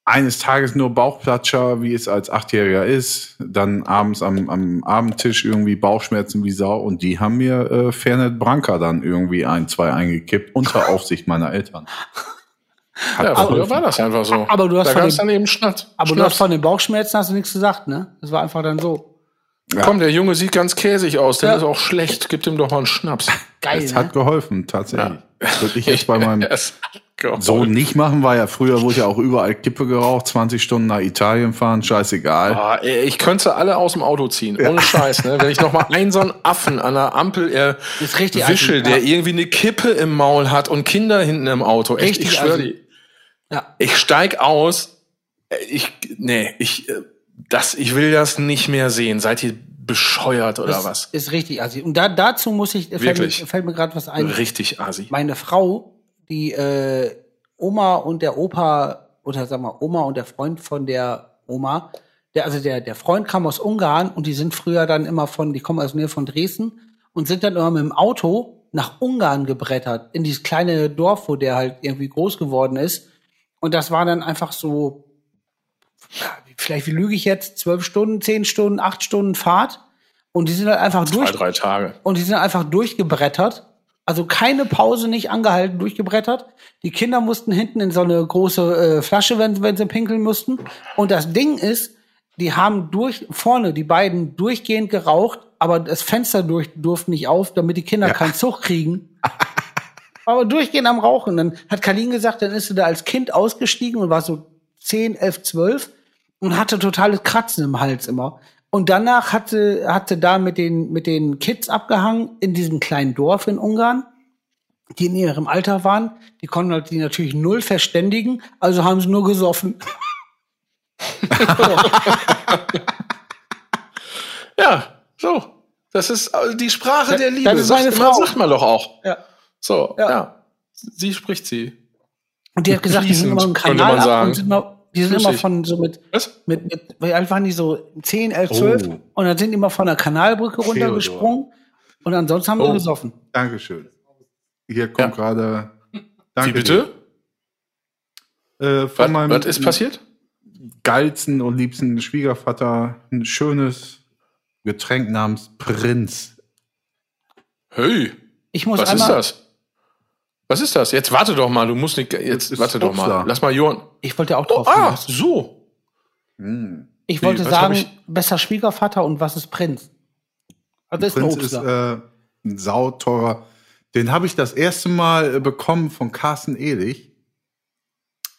eines Tages nur Bauchplatscher, wie es als Achtjähriger ist. Dann abends am, am Abendtisch irgendwie Bauchschmerzen wie Sau. Und die haben mir äh, Fernet Branca dann irgendwie ein, zwei eingekippt, unter Aufsicht meiner Eltern. Ja, früher war das einfach so. Aber du hast da von gab's dem- dann eben Schnatt. Aber du Schnaps. hast von den Bauchschmerzen hast du nichts gesagt, ne? Das war einfach dann so. Komm, der Junge sieht ganz käsig aus. Der Ja. ist auch schlecht. Gib ihm doch mal einen Schnaps. Geil, Es ne? hat geholfen, tatsächlich. Das würde ich jetzt bei meinem Es. So nicht machen war ja früher, wurde ja auch überall Kippe geraucht, 20 Stunden nach Italien fahren, scheißegal. Ey, ich könnte alle aus dem Auto ziehen. Ohne Scheiß, ne? Wenn ich noch mal einen so einen Affen an der Ampel er Ist richtig wische, assi, der ja. irgendwie eine Kippe im Maul hat und Kinder hinten im Auto. Echt, Richtig ich schwöre dir. Ja. Ich steig aus. Äh, Ich, nee, ich, äh, das, ich will das nicht mehr sehen. Seid ihr bescheuert oder Das was? ist richtig assi. Und da, dazu muss ich, fällt mir, Wirklich. fällt mir gerade was ein. Richtig assi. Meine Frau, die äh, Oma und der Opa, oder sag mal, Oma und der Freund von der Oma, der, also der, der Freund kam aus Ungarn und die sind früher dann immer von, die kommen aus Nähe von Dresden und sind dann immer mit dem Auto nach Ungarn gebrettert, in dieses kleine Dorf, wo der halt irgendwie groß geworden ist. Und das war dann einfach so, ja, vielleicht wie lüge ich jetzt, zwölf Stunden, zehn Stunden, acht Stunden Fahrt. Und die sind halt einfach Zwei, durch, drei Tage. und die sind einfach durchgebrettert. Also keine Pause nicht angehalten, durchgebrettert. Die Kinder mussten hinten in so eine große äh, Flasche, wenn, wenn sie pinkeln mussten. Und das Ding ist, die haben durch vorne die beiden durchgehend geraucht, aber das Fenster durch durfte nicht auf, damit die Kinder keinen Zug kriegen. aber durchgehend am Rauchen. Dann hat Kalin gesagt, dann ist sie da als Kind ausgestiegen und war so 10, 11, 12 und hatte totales Kratzen im Hals immer. Und danach hatte, hatte da mit den, mit den Kids abgehangen in diesem kleinen Dorf in Ungarn, die in ihrem Alter waren. Die konnten halt die natürlich null verständigen, also haben sie nur gesoffen. Ja, so. Das ist äh, die Sprache der Liebe. das ist meine Frau. sagt man doch auch. Ja. So, ja. Ja. Sie spricht sie. Und die hat gesagt, die sind immer im Kanal man sagen. und sind immer, die sind immer von so mit, Was? mit, mit, wie alt waren die so? 10, 11, 12? Oh. Und dann sind die immer von der Kanalbrücke Theodor. runtergesprungen. Und ansonsten haben Oh. sie gesoffen. Dankeschön. Hier kommt gerade. Wie Danke bitte? dir. Äh, Was, von meinem was ist passiert? geilsten und liebsten Schwiegervater ein schönes Getränk namens Prinz. Hey, Ich muss was einmal, ist das? Was ist das? Jetzt warte doch mal, du musst nicht, jetzt warte doch mal. Obstler. Lass mal Johann. ich wollte auch Oh, drauf ah, hinaus. so. Mm. Ich wollte hab sagen, ich- besser Schwiegervater und was ist Prinz? Also das ist ein Prinz ist Obstler. äh, ein sauteurer. Den habe ich das erste Mal äh, bekommen von Carsten Ehlich,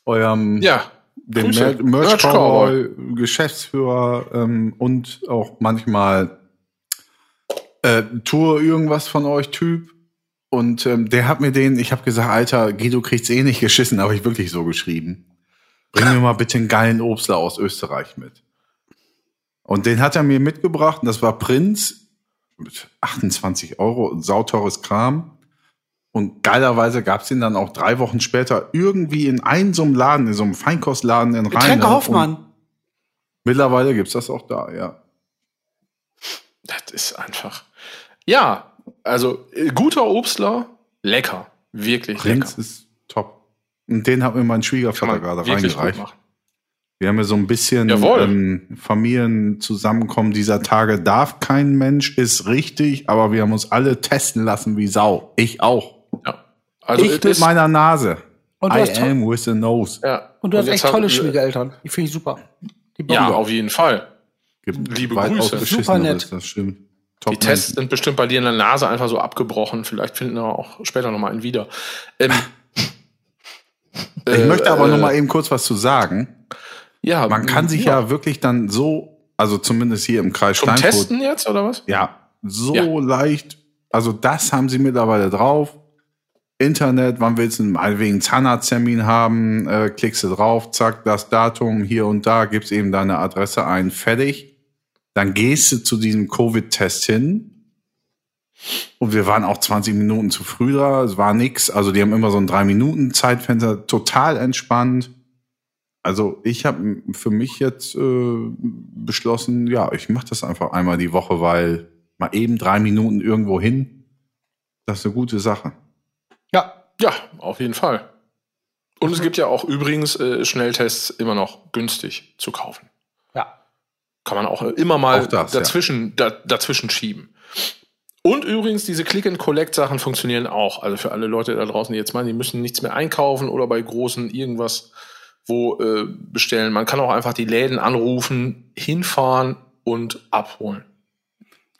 eurem Ja. dem Grüße. Mer Merch Merch Cowboy, Geschäftsführer ähm, und auch manchmal äh, Tour irgendwas von euch Typ. Und ähm, der hat mir den, ich habe gesagt, Alter, Guido kriegt's eh nicht geschissen, habe ich wirklich so geschrieben. Bring mir mal bitte einen geilen Obstler aus Österreich mit. Und den hat er mir mitgebracht, und das war Prinz mit 28 Euro, ein sauteures Kram. Und geilerweise gab's den dann auch drei Wochen später irgendwie in einem so einem Laden, in so einem Feinkostladen in Rheine. Getränke Und Hoffmann. Mittlerweile gibt's das auch da, ja. Das ist einfach. Ja, also äh, guter Obstler, lecker. Wirklich Prinz lecker. ist top. Und den hat mir mein Schwiegervater gerade reingereicht. Wir haben ja so ein bisschen ähm, Familienzusammenkommen dieser Tage. Darf kein Mensch, ist richtig, aber wir haben uns alle testen lassen wie Sau. Ich auch. Ja. Also ich mit meiner Nase. Und du I am with the nose. ja. Und du hast echt tolle Schwiegereltern. Die finde ich super. Die Ja, auf jeden Fall. Gibt Liebe Grüße. Super nett. Das stimmt. Top Die Tests sind bestimmt bei dir in der Nase einfach so abgebrochen. Vielleicht finden wir auch später noch mal einen wieder. Ähm, Ich möchte aber äh, noch mal eben kurz was zu sagen. ja, Man kann sich ja, wirklich dann so, also zumindest hier im Kreis Steinfurt, Testen jetzt oder was? Ja, so Ja. leicht. Also das haben sie mittlerweile drauf. Internet, wann willst du meinetwegen einen Zahnarzttermin haben, äh, klickst du drauf, zack, das Datum, hier und da, gibst eben deine Adresse ein, fertig. Dann gehst du zu diesem Covid-Test hin. Und wir waren auch 20 Minuten zu früh da, es war nix. Also die haben immer so ein drei Minuten Zeitfenster, total entspannt. Also ich habe für mich jetzt äh, beschlossen, ja, ich mache das einfach einmal die Woche, weil mal eben drei Minuten irgendwo hin, das ist eine gute Sache. Ja. Ja, auf jeden Fall. Und es gibt ja auch übrigens äh, Schnelltests immer noch günstig zu kaufen. Ja. Kann man auch immer mal Auch das, dazwischen, da, dazwischen schieben. Und übrigens, diese Click-and-Collect-Sachen funktionieren auch. Also für alle Leute da draußen, die jetzt meinen, die müssen nichts mehr einkaufen oder bei großen irgendwas wo äh, bestellen. Man kann auch einfach die Läden anrufen, hinfahren und abholen.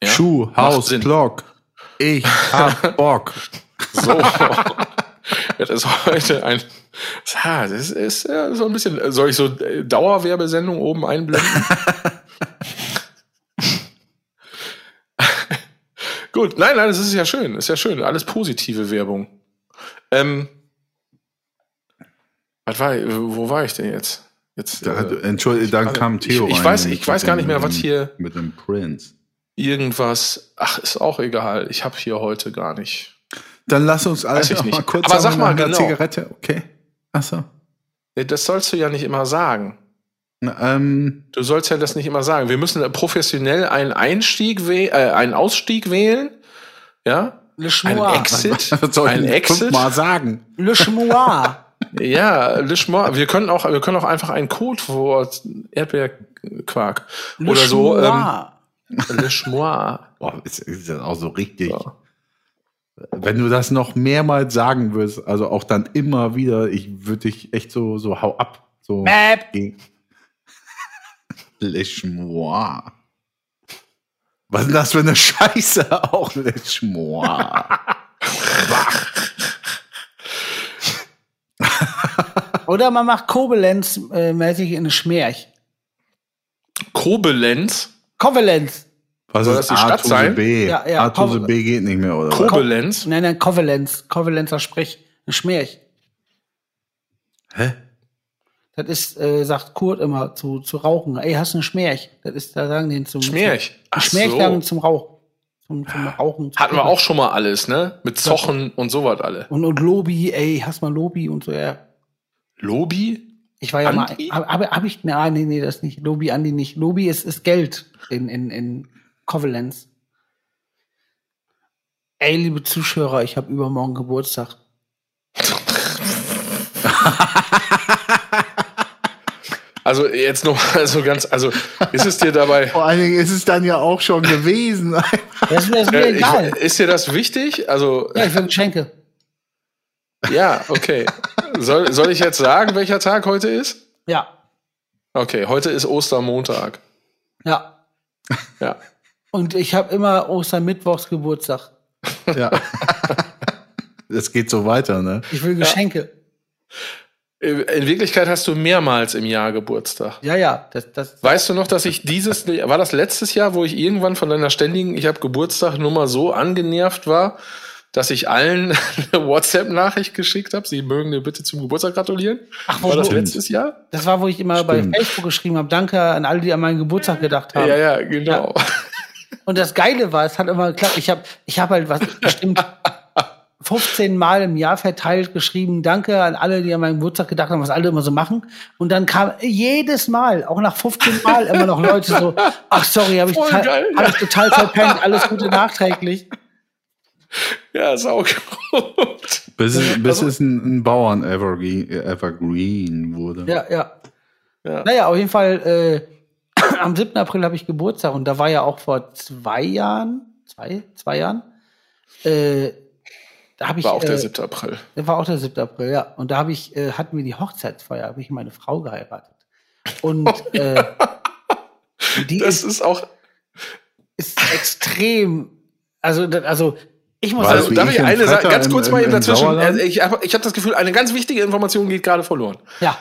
Ja? Schuh, Haus. Block. Ich hab Bock. So. das ist heute ein. Ja, das ist ja, so ein bisschen. Soll ich so äh, Dauerwerbesendung oben einblenden? Gut, nein, nein, das ist ja schön. Ist ja schön. Alles positive Werbung. Ähm, was war, wo war ich denn jetzt? Jetzt. Da, äh, Entschuldigung, dann kam Theo ich, ich weiß, ich weiß gar nicht mehr, was hier Mit dem Prince. irgendwas. Ach, ist auch egal. Ich habe hier heute gar nicht. Dann lass uns alle Weiß ich noch nicht. mal kurz Aber sag mal genau. Zigarette, okay? Achso. Das sollst du ja nicht immer sagen. Ähm, Du sollst ja das nicht immer sagen. Wir müssen professionell einen Einstieg äh, einen Ausstieg wählen. Ja? Le Ein Schmoir. Exit. was soll ich ein Exit. fünfmal sagen? Le Schmoir. Ja, Le Schmoir. Wir können auch, wir können auch einfach ein Codewort Erdbeerquark Le oder so. Ähm, Schmoir. Le Schmoir. Boah, ist, ist das auch so richtig. Ja. Wenn du das noch mehrmals sagen würdest, also auch dann immer wieder, ich würde dich echt so, so hau ab. So Mäp. gegen- Le Schmoir. Was ist denn das für eine Scheiße? Auch Le Schmoir. Oder man macht Koblenz-mäßig in eine Schmerch. Koblenz. Kovalenz. Was Soll ist das die Stadt sein? B? Ja, ja, A to the Kob- B geht nicht mehr, oder? was? Koblenz. Nein, nein, Kovalenz. Kovalenzer Sprich. Schmerch. Hä? Das ist, äh, sagt Kurt immer zu, zu rauchen. Ey, hast du einen Schmerch? Das ist, da sagen den zum Schmerch. Ach Schmerch so. sagen zum Rauch. Zum, zum Rauchen. zum Hatten wir auch schon mal alles, ne? Mit Zochen und sowas alle. Und, und Lobi, ey, hast mal Lobi und so, ja. Lobi? Ich war ja Andi? mal, habe hab ich, nein, nee, nee, das nicht. Lobi, Andi nicht. Lobi ist, ist Geld in, in, in Covalence. Ey, liebe Zuschauer, ich habe übermorgen Geburtstag. Also jetzt noch mal so ganz, also ist es dir dabei, Vor allen Dingen ist es dann ja auch schon gewesen. Das ist mir, ist mir äh, egal. ich, ist dir das wichtig? Also ja, ich will Geschenke. ja, okay. Soll, soll ich jetzt sagen, welcher Tag heute ist? Ja, Okay, heute ist Ostermontag. ja. Ja. Und ich habe immer Ostermittwochs Geburtstag. ja. Das geht so weiter, ne? Ich will Geschenke. In Wirklichkeit hast du mehrmals im Jahr Geburtstag. Ja, ja. Das, das, Weißt du noch, dass ich dieses, war das letztes Jahr, wo ich irgendwann von deiner ständigen, ich habe Geburtstag Nummer so angenervt war, dass ich allen eine WhatsApp-Nachricht geschickt habe, sie mögen dir bitte zum Geburtstag gratulieren. Ach, war das wo- letztes Jahr? das war, wo ich immer bei Stimmt. Facebook geschrieben habe, danke an alle, die an meinen Geburtstag gedacht haben. Ja, ja, genau. Und das Geile war, es hat immer geklappt. Ich habe ich hab halt was bestimmt 15 Mal im Jahr verteilt geschrieben, danke an alle, die an meinen Geburtstag gedacht haben, was alle immer so machen. Und dann kam jedes Mal, auch nach 15 Mal, immer noch Leute so, ach sorry, habe ich, total- geil, hab ich total verpennt, alles Gute nachträglich. Ja, saugut. Bis, es, bis Also- es ein, ein Bauern-Evergreen Evergreen wurde. Ja, ja. Ja. Naja, auf jeden Fall, äh, am 7. April habe ich Geburtstag und da war ja auch vor zwei Jahren, zwei, zwei Jahren, äh, da habe ich. War auch der äh, 7. April. Das war auch der 7. April, ja. Und da habe ich, äh, hatten wir die Hochzeitsfeier, habe ich meine Frau geheiratet. Und äh, die Das ist, ist auch, ist extrem, also, also ich muss also darf ich ich in eine Sache ganz kurz im- mal eben dazwischen. Sauerland? Also ich habe ich hab das Gefühl, eine ganz wichtige Information geht gerade verloren. ja,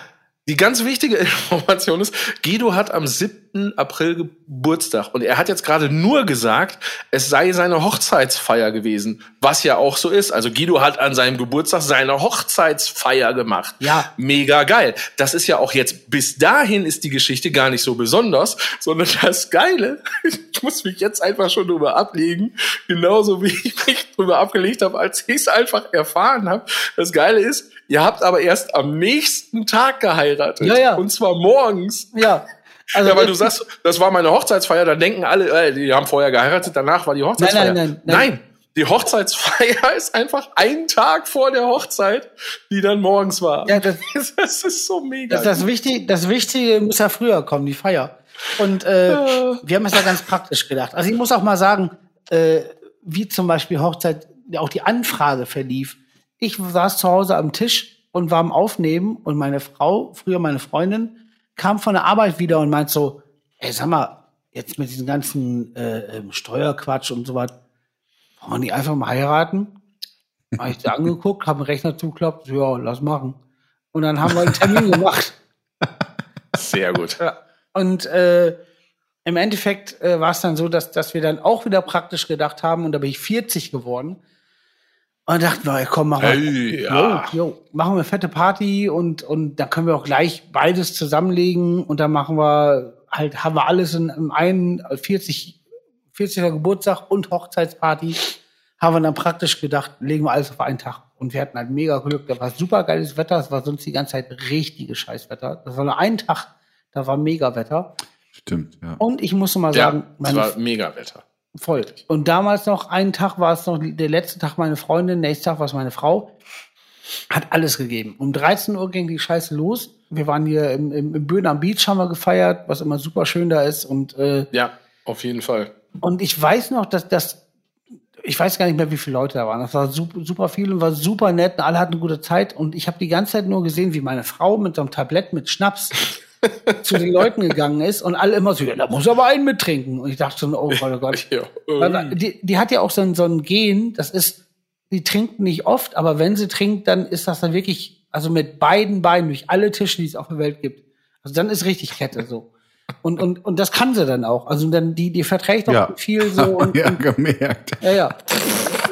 Die ganz wichtige Information ist, Guido hat am 7. April Geburtstag und er hat jetzt gerade nur gesagt, es sei seine Hochzeitsfeier gewesen, was ja auch so ist. Also Guido hat an seinem Geburtstag seine Hochzeitsfeier gemacht. Ja. Mega geil. Das ist ja auch jetzt, bis dahin ist die Geschichte gar nicht so besonders, sondern das Geile, ich muss mich jetzt einfach schon drüber ablegen, genauso wie ich mich drüber abgelegt habe, als ich es einfach erfahren habe. Das Geile ist, ihr habt aber erst am nächsten Tag geheiratet. Ja, ja. Und zwar morgens. ja. Also ja, weil du sagst, das war meine Hochzeitsfeier, dann denken alle, äh, die haben vorher geheiratet, danach war die Hochzeitsfeier. nein, nein, nein. die Hochzeitsfeier ist einfach ein Tag vor der Hochzeit, die dann morgens war. Ja, das- das ist so mega. Das, das, Wichtige, das Wichtige muss ja früher kommen, die Feier. Und äh, wir haben es ja ganz praktisch gedacht. Also ich muss auch mal sagen, äh, wie zum Beispiel Hochzeit, ja, auch die Anfrage verlief. Ich saß zu Hause am Tisch und war am Aufnehmen und meine Frau, früher meine Freundin, kam von der Arbeit wieder und meint so, ey, sag mal, jetzt mit diesem ganzen äh, ähm, Steuerquatsch und so was, wollen wir nicht einfach mal heiraten? Habe ich sie angeguckt, habe den Rechner zugeklappt, ja, lass machen. Und dann haben wir einen Termin gemacht. Sehr gut. Ja. Und äh, im Endeffekt äh, war es dann so, dass, dass wir dann auch wieder praktisch gedacht haben und da bin ich 40 geworden. Und dachten wir, komm, machen wir, ja. jo, jo, machen wir eine fette Party und, und dann können wir auch gleich beides zusammenlegen und dann machen wir halt, haben wir alles in, in einen äh, 40, 40er Geburtstag und Hochzeitsparty. Haben wir dann praktisch gedacht, legen wir alles auf einen Tag. Und wir hatten halt mega Glück. Da war super geiles Wetter. Es war sonst die ganze Zeit richtiges Scheißwetter. Das war nur ein Tag. Da war mega Wetter. Stimmt, ja. Und ich muss noch mal Ja, sagen, es meine war mega Wetter. Voll. Und damals noch, einen Tag war es noch, der letzte Tag meine Freundin, nächsten Tag war es meine Frau. Hat alles gegeben. Um 13 Uhr ging die Scheiße los. Wir waren hier im, im, im Böhn am Beach, haben wir gefeiert, was immer super schön da ist. Und, äh, Ja, auf jeden Fall. und ich weiß noch, dass das, ich weiß gar nicht mehr, wie viele Leute da waren. Das war super, super viel und war super nett. Und alle hatten eine gute Zeit. Und ich habe die ganze Zeit nur gesehen, wie meine Frau mit so einem Tablett mit Schnaps zu den Leuten gegangen ist und alle immer so, ja, da muss aber einen mittrinken. Und ich dachte schon, oh Gott, oh Gott. Ja. Weil, die, die hat ja auch so ein, so ein Gen, das ist, die trinkt nicht oft, aber wenn sie trinkt, dann ist das dann wirklich, also mit beiden Beinen durch alle Tische, die es auf der Welt gibt. Also dann ist richtig Kette so. Und, und, und das kann sie dann auch. Also dann, die, die verträgt auch Ja. viel so und, ja, und gemerkt. ja, ja.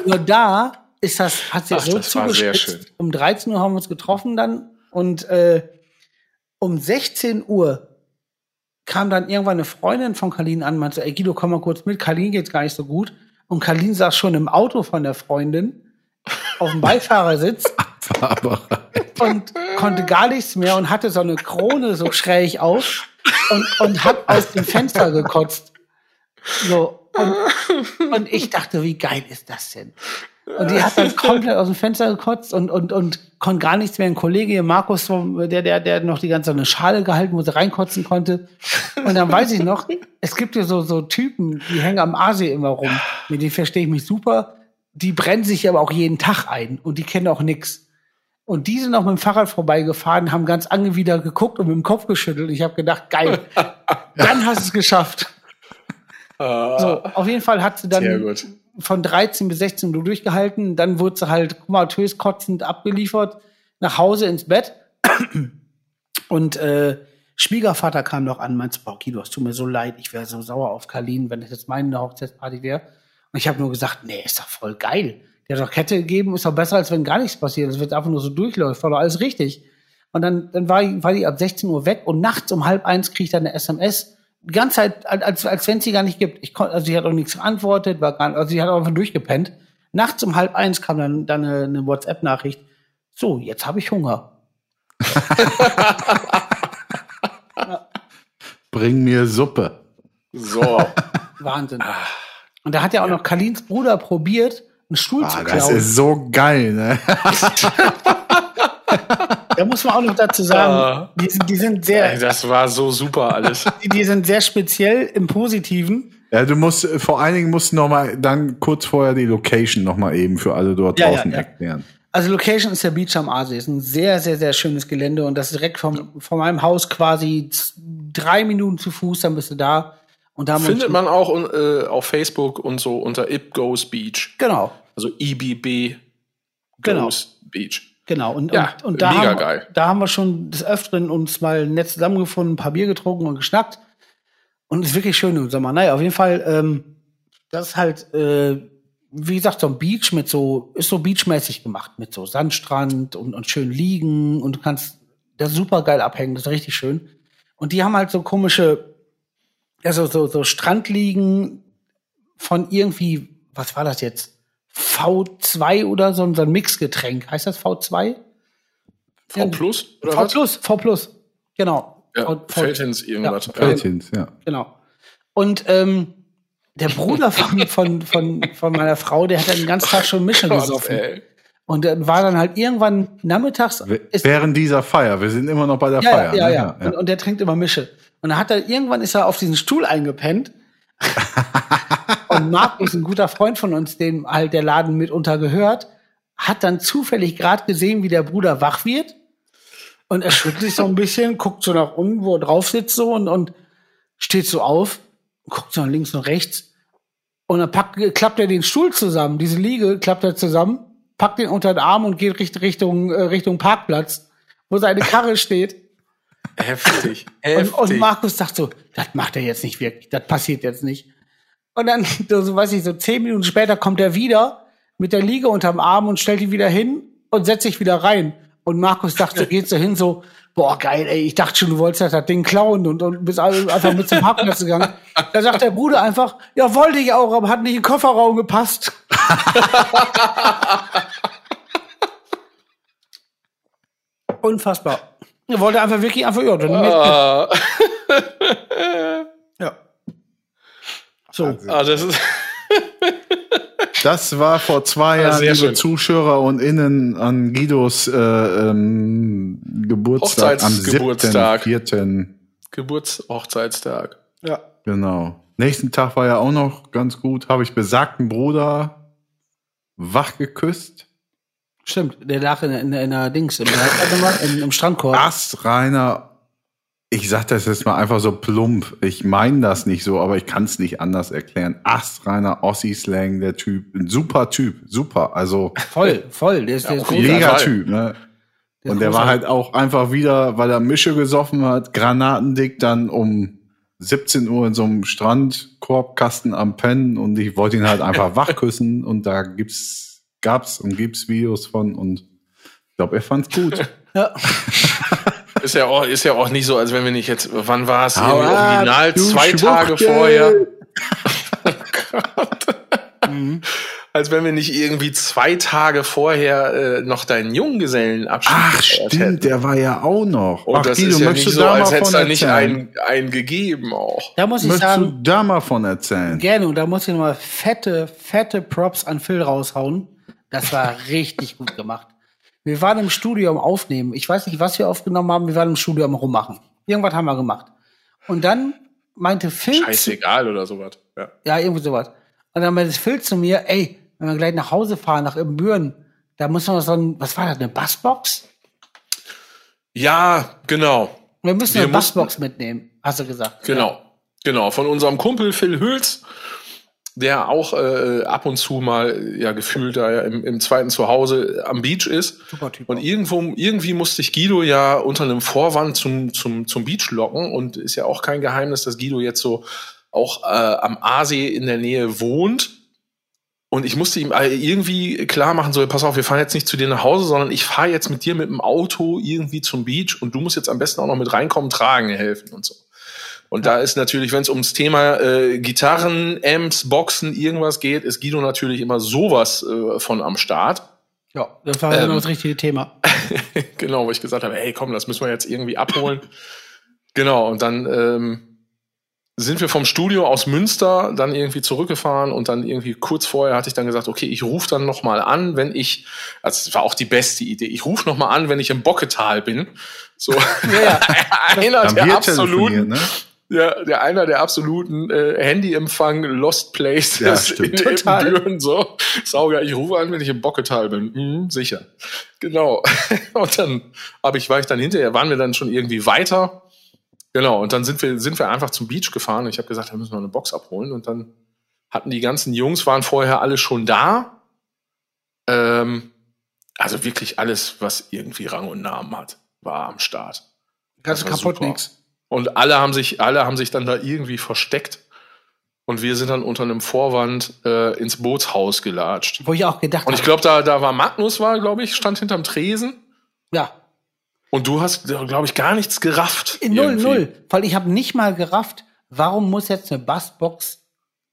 Nur da ist das, hat sie Ach, so das war sehr zugespitzt. schön. Um 13 Uhr haben wir uns getroffen dann und äh, um 16 Uhr kam dann irgendwann eine Freundin von Kalin an, meinte, ey Guido, komm mal kurz mit, Kalin geht's gar nicht so gut. Und Kalin saß schon im Auto von der Freundin auf dem Beifahrersitz und konnte gar nichts mehr und hatte so eine Krone so schräg auf und, und hat aus dem Fenster gekotzt. So. Und, und ich dachte, wie geil ist das denn? Und die hat dann komplett aus dem Fenster gekotzt und, und, und konnte gar nichts mehr. Ein Kollege hier, Markus, der, der, der noch die ganze eine Schale gehalten, wo sie reinkotzen konnte. Und dann weiß ich noch, es gibt ja so, so Typen, die hängen am Aasee immer rum. Mit denen verstehe ich mich super. Die brennen sich aber auch jeden Tag ein und die kennen auch nix. Und die sind auch mit dem Fahrrad vorbeigefahren, haben ganz angewidert geguckt und mit dem Kopf geschüttelt. Ich habe gedacht, geil, dann hast du es geschafft. So, auf jeden Fall hat sie Sehr dann gut. Von 13 bis 16 Uhr durchgehalten. Dann wurde sie halt komatös kotzend abgeliefert nach Hause ins Bett. Und äh, Schwiegervater kam noch an, meinte, boah, Guido, es tut mir so leid, ich wäre so sauer auf Karlin, wenn das jetzt meine Hochzeitsparty wäre. Und ich habe nur gesagt, nee, ist doch voll geil. Der hat doch Kette gegeben, ist doch besser, als wenn gar nichts passiert. Das wird einfach nur so durchläuft, war doch alles richtig. Und dann, dann war, die- war die ab 16 Uhr weg und nachts um halb eins krieg ich dann eine SMS. Die ganze Zeit, als, als wenn es sie gar nicht gibt. Ich kon, also sie hat auch nichts geantwortet, war gar, also sie hat auch einfach durchgepennt. Nachts um halb eins kam dann, dann eine, eine WhatsApp-Nachricht. So, jetzt habe ich Hunger. Bring mir Suppe. So. Wahnsinn. Und da hat ja auch noch Kalins Bruder probiert, einen Stuhl Ah, zu das klauen. ist so geil, ne? Da muss man auch noch dazu Ah. sagen, die sind, die sind Ey, sehr, das war so super alles. die, die sind sehr speziell im Positiven. Ja, du musst, vor allen Dingen musst du noch mal dann kurz vorher die Location noch mal eben für alle dort Ja, ja, draußen ja. erklären. Also Location ist der Beach am Aasee. Ist ein sehr, sehr, sehr schönes Gelände und das ist direkt vom, von meinem Haus quasi drei Minuten zu Fuß, dann bist du da. Und da Findet man auch äh, auf Facebook und so unter It Goes Beach. Genau, Also IBB Genau. Goes Beach. Genau. Und, Ja, und, und da, haben, geil. da haben wir schon des Öfteren uns mal nett zusammengefunden, ein paar Bier getrunken und geschnackt. Und es ist wirklich schön im Sommer. Naja, auf jeden Fall, ähm, das ist halt, äh, wie gesagt, so ein Beach mit so, ist so beachmäßig gemacht, mit so Sandstrand und, und schön liegen und du kannst da super geil abhängen, das ist richtig schön. Und die haben halt so komische, also so, so Strandliegen von irgendwie, was war das jetzt? V2 oder so, so ein Mixgetränk. Heißt das V2? V Plus oder V was? Plus, V Plus. Genau. Ja, V, Feldhins irgendwas. Ja. Ja. Feldhins, ja. genau. Und ähm, der Bruder von, von, von, von meiner Frau, der hat dann den ganzen Tag schon Mische Gott, gesoffen. ey. Und dann war dann halt irgendwann nachmittags. Ist, Während dieser Feier, wir sind immer noch bei der ja, Feier. ja, ja, ne? ja. Und, und der trinkt immer Mische. Und dann hat er, irgendwann ist er auf diesen Stuhl eingepennt. und Markus, ein guter Freund von uns, dem halt der Laden mitunter gehört, hat dann zufällig gerade gesehen, wie der Bruder wach wird. Und er schüttelt sich so ein bisschen, guckt so nach unten, wo er drauf sitzt so und, und steht so auf, guckt so nach links und rechts. Und dann packt, klappt er den Stuhl zusammen, diese Liege klappt er zusammen, packt den unter den Arm und geht Richt- Richtung, äh, Richtung Parkplatz, wo seine Karre steht. Heftig. Und, Heftig. und Markus sagt so, das macht er jetzt nicht wirklich, das passiert jetzt nicht. Und dann, so weiß ich, so zehn Minuten später kommt er wieder mit der Liege unterm Arm und stellt die wieder hin und setzt sich wieder rein. Und Markus so, geht so hin, so, boah, geil, ey, ich dachte schon, du wolltest das Ding klauen und, und bist einfach mit zum Parkplatz gegangen. Da sagt der Bruder einfach, ja, wollte ich auch, aber hat nicht in den Kofferraum gepasst. Unfassbar. Er wollte einfach wirklich einfach, ja, dann ah, ja. So. ah, das ist Das war vor zwei Ah, Jahren, liebe schön. Zuschauer und Innen, an Guidos äh, ähm, Geburtstag am Hochzeitsgeburtstag. 7.4. Geburtshochzeitstag. Ja. Genau. Nächsten Tag war ja auch noch ganz gut. Habe ich besagten Bruder wach geküsst. Stimmt, der lag in, in, in der Dings, im, im, im Strandkorb. Astreiner, ich sag das jetzt mal einfach so plump. Ich meine das nicht so, aber ich kann es nicht anders erklären. Astreiner Ossi-Slang, der Typ. Ein super Typ, super. Also Voll, voll. Der ist, der ist mega. Typ, ne? Der Und der war halt auch einfach wieder, weil er Mische gesoffen hat, granatendick dann um 17 Uhr in so einem Strandkorbkasten am Pennen und ich wollte ihn halt einfach wach küssen und da gibt's, gab's und gibt's Videos von und ich glaube, er fand's gut. Ja. Ist ja auch, ist ja auch nicht so, als wenn wir nicht jetzt, wann war es? Original zwei Tage vorher. Mhm. als wenn wir nicht irgendwie zwei Tage vorher äh, noch deinen Junggesellenabschied Ach, stimmt, hätten. der war ja auch noch. Und Ach, das Guido, ist ja möchtest nicht so, da als mal hätte es von da nicht erzählen? einen, einen gegeben auch. Da muss ich Möchtest sagen, du da mal von erzählen? gerne, und da muss ich nochmal fette, fette Props an Phil raushauen. Das war richtig gut gemacht. Wir waren im Studio am Aufnehmen. Ich weiß nicht, was wir aufgenommen haben. Wir waren im Studio am Rummachen. Irgendwas haben wir gemacht. Und dann meinte Phil, zu, Scheißegal oder sowas. Ja. ja, irgendwie sowas. Und dann meinte Phil zu mir, ey, wenn wir gleich nach Hause fahren, nach Ibbenbüren, da muss noch so ein, was war das, eine Bassbox? ja, genau. Wir müssen Wir eine Bassbox mitnehmen, hast du gesagt. Genau. Genau. Von unserem Kumpel Phil Hülz, der auch äh, ab und zu mal ja gefühlt da ja im, im zweiten Zuhause am Beach ist. Super Typ. Und irgendwo, irgendwie musste ich Guido ja unter einem Vorwand zum, zum, zum Beach locken. Und ist ja auch kein Geheimnis, dass Guido jetzt so auch äh, am Aasee in der Nähe wohnt. Und ich musste ihm äh, irgendwie klar machen, so, pass auf, wir fahren jetzt nicht zu dir nach Hause, sondern ich fahre jetzt mit dir mit dem Auto irgendwie zum Beach und du musst jetzt am besten auch noch mit reinkommen, tragen, helfen und so. Und da ist natürlich, wenn es ums Thema äh, Gitarren, Amps, Boxen, irgendwas geht, ist Guido natürlich immer sowas äh, von am Start. Ja, das war Ähm, genau das richtige Thema. genau, wo ich gesagt habe, hey, komm, das müssen wir jetzt irgendwie abholen. genau, und dann ähm, sind wir vom Studio aus Münster dann irgendwie zurückgefahren und dann irgendwie kurz vorher hatte ich dann gesagt, okay, ich rufe dann noch mal an, wenn ich, also das war auch die beste Idee, ich rufe noch mal an, wenn ich im Bocketal bin. So ja. einer Haben der absoluten, ne? Ja, der einer der absoluten äh, Handyempfang Lost Places Ja, in. Total. So. Sauger, ich rufe an, wenn ich im Bocketal bin. Mhm, sicher. Genau. Und dann aber ich war ich dann hinterher, waren wir dann schon irgendwie weiter. Genau, und dann sind wir sind wir einfach zum Beach gefahren. Ich habe gesagt, wir müssen noch eine Box abholen und dann hatten die ganzen Jungs waren vorher alle schon da. Ähm, also wirklich alles, was irgendwie Rang und Namen hat, war am Start. Ganz kaputt super. nix. Und alle haben sich, alle haben sich dann da irgendwie versteckt. Und wir sind dann unter einem Vorwand äh, ins Bootshaus gelatscht. Wo ich auch gedacht Und ich habe, glaube, da, da war Magnus, war, glaube ich, stand hinterm Tresen. ja, Und du hast, glaube ich, gar nichts gerafft. null, irgendwie. null. Weil ich habe nicht mal gerafft, warum muss jetzt eine Bassbox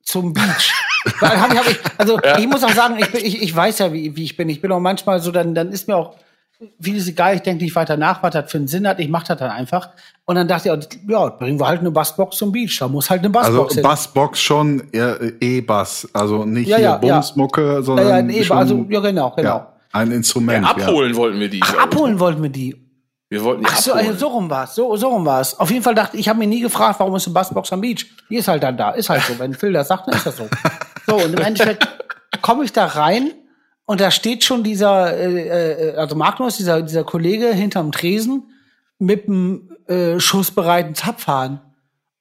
zum Beach? Weil hab ich, hab ich, also ich muss auch sagen, ich, bin, ich, ich weiß ja, wie, wie ich bin. Ich bin auch manchmal so, dann, dann ist mir auch vieles egal. Ich denke nicht weiter nach, was das für einen Sinn hat. Ich mache das dann einfach. Und dann dachte ich, ja, bringen wir halt eine Bassbox zum Beach. Da muss halt eine Also Bassbox hin. Bassbox schon äh, E-Bass, also nicht Ja, hier ja, ja. Bumsmucke, ja, sondern ja, nee, schon, also, ja, genau, genau. ja, ein Ja, Instrument. abholen wollten wir die. Ach, abholen wollten wir die. Wir wollten die Ach so, abholen. also so rum war's. So, so rum war's. Auf jeden Fall dachte ich, ich habe mir nie gefragt, warum ist eine Bassbox am Beach? Die ist halt dann da. Ist halt so. Wenn Phil das sagt, dann ist das so. So, und im Endeffekt komme ich da rein und da steht schon dieser, äh, äh, also Magnus, dieser, dieser Kollege hinterm Tresen mit einem äh, schussbereiten Zapfhahn.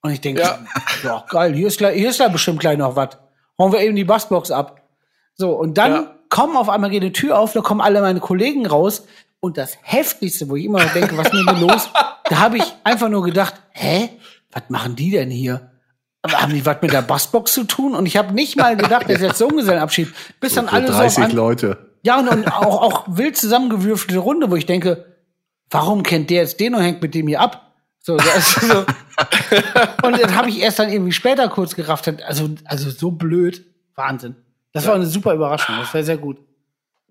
Und ich denke, ja. Ja. geil, hier ist, gleich, hier ist da bestimmt gleich noch was. Hauen wir eben die Bassbox ab. So, und dann Ja. kommen auf einmal geht eine Tür auf, da kommen alle meine Kollegen raus. Und das Heftigste, wo ich immer noch denke, was ist denn los? Da habe ich einfach nur gedacht, hä? Was machen die denn hier? Aber haben die was mit der Bassbox zu tun? Und ich habe nicht mal gedacht, das ist jetzt so Junggesellenabschied. Bis dann Ja. alle Für so auf 30 an, Leute. ja, und, und auch, auch wild zusammengewürfelte Runde, wo ich denke, warum kennt der jetzt den und hängt mit dem hier ab? So, das so. und dann habe ich erst dann irgendwie später kurz gerafft. Also, also so blöd. Wahnsinn. Das war eine super Überraschung. Das war sehr gut.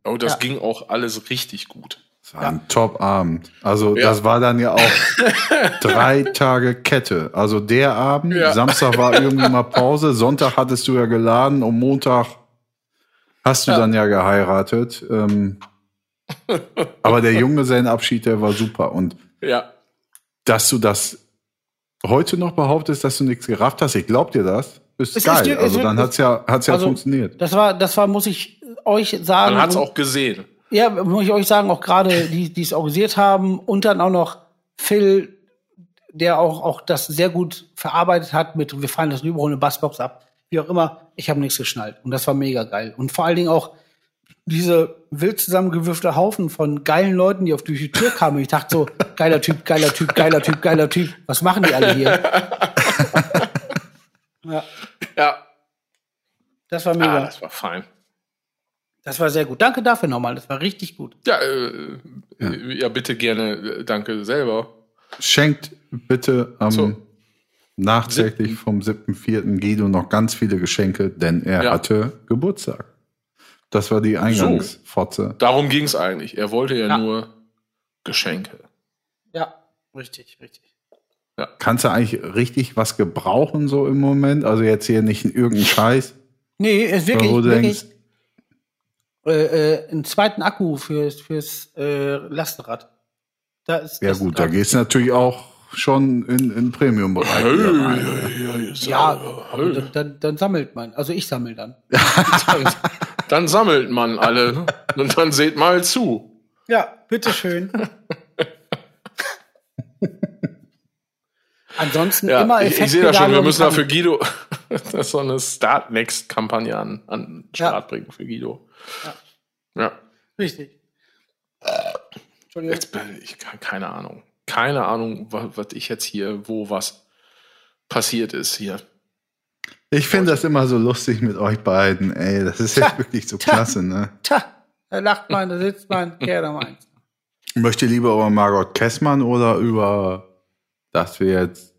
Oh, das Ja. ging auch alles richtig gut. Das war ein Top-Abend. Also Ja. das war dann ja auch drei Tage Kette. Also der Abend, Ja. Samstag war irgendwie mal Pause, Sonntag hattest du ja geladen und Montag hast du Ja. dann ja geheiratet. Ähm, aber der Junggesellenabschied, der war super. Und Ja. dass du das heute noch behauptest, dass du nichts gerafft hast, ich glaub dir das, ist Es ist geil. es also dann hat's ja, hat's ja also, funktioniert. Das war, das war, muss ich euch sagen. Man hat's und- auch gesehen. Ja, muss ich euch sagen, auch gerade die, die es organisiert haben und dann auch noch Phil, der auch, auch das sehr gut verarbeitet hat mit, wir fallen das rüber, holen eine Bassbox ab. Wie auch immer, ich habe nichts geschnallt. Und das war mega geil. Und vor allen Dingen auch diese wild zusammengewürfte Haufen von geilen Leuten, die auf die Tür kamen. Ich dachte so, geiler Typ, geiler Typ, geiler Typ, geiler Typ. Was machen die alle hier? ja, Ja. das war Ah, mega. das war fein. Das war sehr gut. Danke dafür nochmal. Das war richtig gut. Ja, äh, ja. bitte gerne, äh, danke selber. Schenkt bitte am So. nachträglich vom 7.4. Guido noch ganz viele Geschenke, denn er Ja. hatte Geburtstag. Das war die Eingangsfotze. Darum ging es eigentlich. Er wollte ja, Ja. nur Geschenke. Ja, richtig, richtig. Kannst du eigentlich richtig was gebrauchen so im Moment? Also jetzt hier nicht irgendein Scheiß. Nee, ist wirklich, wo du wirklich denkst, äh, äh, einen zweiten Akku fürs, fürs äh, Lastenrad. Da ist ja gut, da gehst du natürlich auch schon in, in Premium-Bereich. rein. Ja, dann, dann, dann sammelt man. Also ich sammle dann. Dann sammelt man alle und dann seht mal zu. Ja, bitteschön. Ansonsten Ja, immer ich, ich sehe das schon, wir müssen da und für Guido so eine Start Next Kampagne an, an den Ja. Start bringen für Guido. Ja. Richtig. Entschuldigung. Jetzt bin ich ke- keine Ahnung. Keine Ahnung, was, was ich jetzt hier, wo was passiert ist hier. Ich finde das immer so lustig mit euch beiden, ey. Das ist jetzt wirklich so Tja. klasse, ne? Tja, da lacht man, da sitzt man, Kerl am eins. Möchte lieber über Margot Kessmann oder über, dass wir jetzt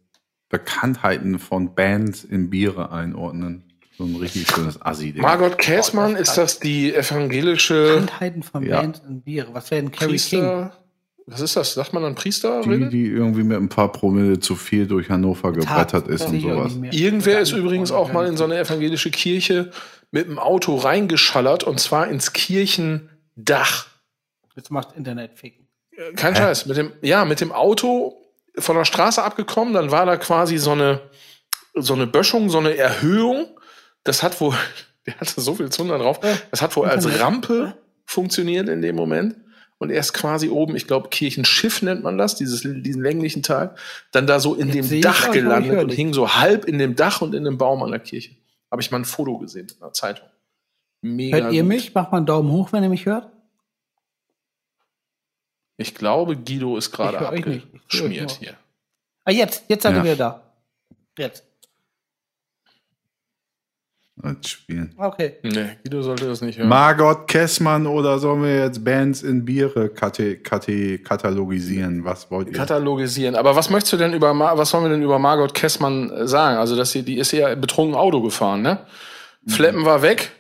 Bekanntheiten von Bands in Biere einordnen? So ein richtig schönes Assi-Ding. Margot Käßmann, ist das die evangelische Handheiten von Ja. Bands und Biere. Was wäre denn Carrie King? Priester? Was ist das? Sagt man dann Priester? Die, die irgendwie mit ein paar Promille zu viel durch Hannover gebrettert ist und sowas. Irgendwer ist übrigens auch mal in so eine evangelische Kirche mit dem Auto reingeschallert und zwar ins Kirchendach. Jetzt macht Internet ficken. Kein Scheiß. Mit dem, ja, mit dem Auto von der Straße abgekommen, dann war da quasi so eine, so eine Böschung, so eine Erhöhung. Das hat wohl, der hatte so viel Zunder drauf, das hat wohl als Rampe funktioniert in dem Moment. Und erst quasi oben, ich glaube, Kirchenschiff nennt man das, dieses, diesen länglichen Teil, dann da so in Jetzt dem Dach gelandet und hing so halb in dem Dach und in dem Baum an der Kirche. Habe ich mal ein Foto gesehen in der Zeitung. Mega. Hört ihr gut. mich? Macht mal einen Daumen hoch, wenn ihr mich hört. Ich glaube, Guido ist gerade abgeschmiert hier. Ah, jetzt, jetzt seid ihr Ja. wieder da. Jetzt. Als Spielen. Okay. Nee, Guido sollte das nicht hören. Margot Kessmann oder sollen wir jetzt Bands in Biere kate, kate, katalogisieren? Was wollt ihr? katalogisieren. Aber was möchtest du denn über, was sollen wir denn über Margot Kessmann äh, sagen? Also, dass sie, die ist ja betrunken Auto gefahren, ne? Fleppen war weg.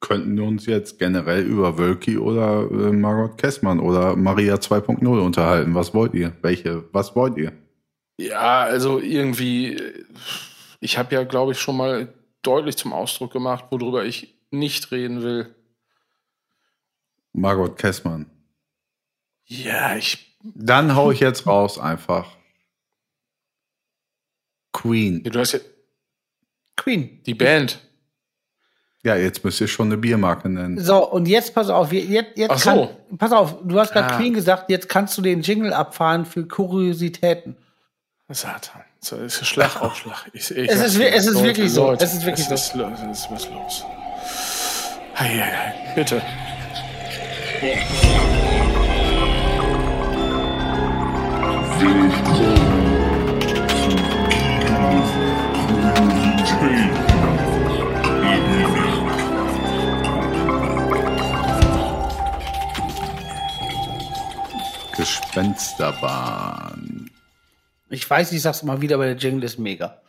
Könnten wir uns jetzt generell über Wölki oder äh, Margot Kessmann oder Maria 2.0 unterhalten? Was wollt ihr? Welche? Was wollt ihr? Ja, also irgendwie, äh, ich habe ja, glaube ich, schon mal deutlich zum Ausdruck gemacht, worüber ich nicht reden will. Margot Kessmann. Ja, ich, Dann hau ich jetzt raus einfach. Queen. du hast ja Queen. die Band. Ja, jetzt müsst ihr schon eine Biermarke nennen. So, und jetzt pass auf, jetzt, jetzt Ach so. kann, pass auf, du hast gerade Ah. Queen gesagt, jetzt kannst du den Jingle abfahren für Kuriositäten. Satan. So, es ist Schlag auf Schlag. Ich, ich Es ist es ist wirklich so. Leute, Es ist wirklich es Ist, lo- es ist was los. Hei, hei, hei. Bitte. Gespensterbahn. Ich weiß, ich sag's immer wieder, aber der Jingle ist mega.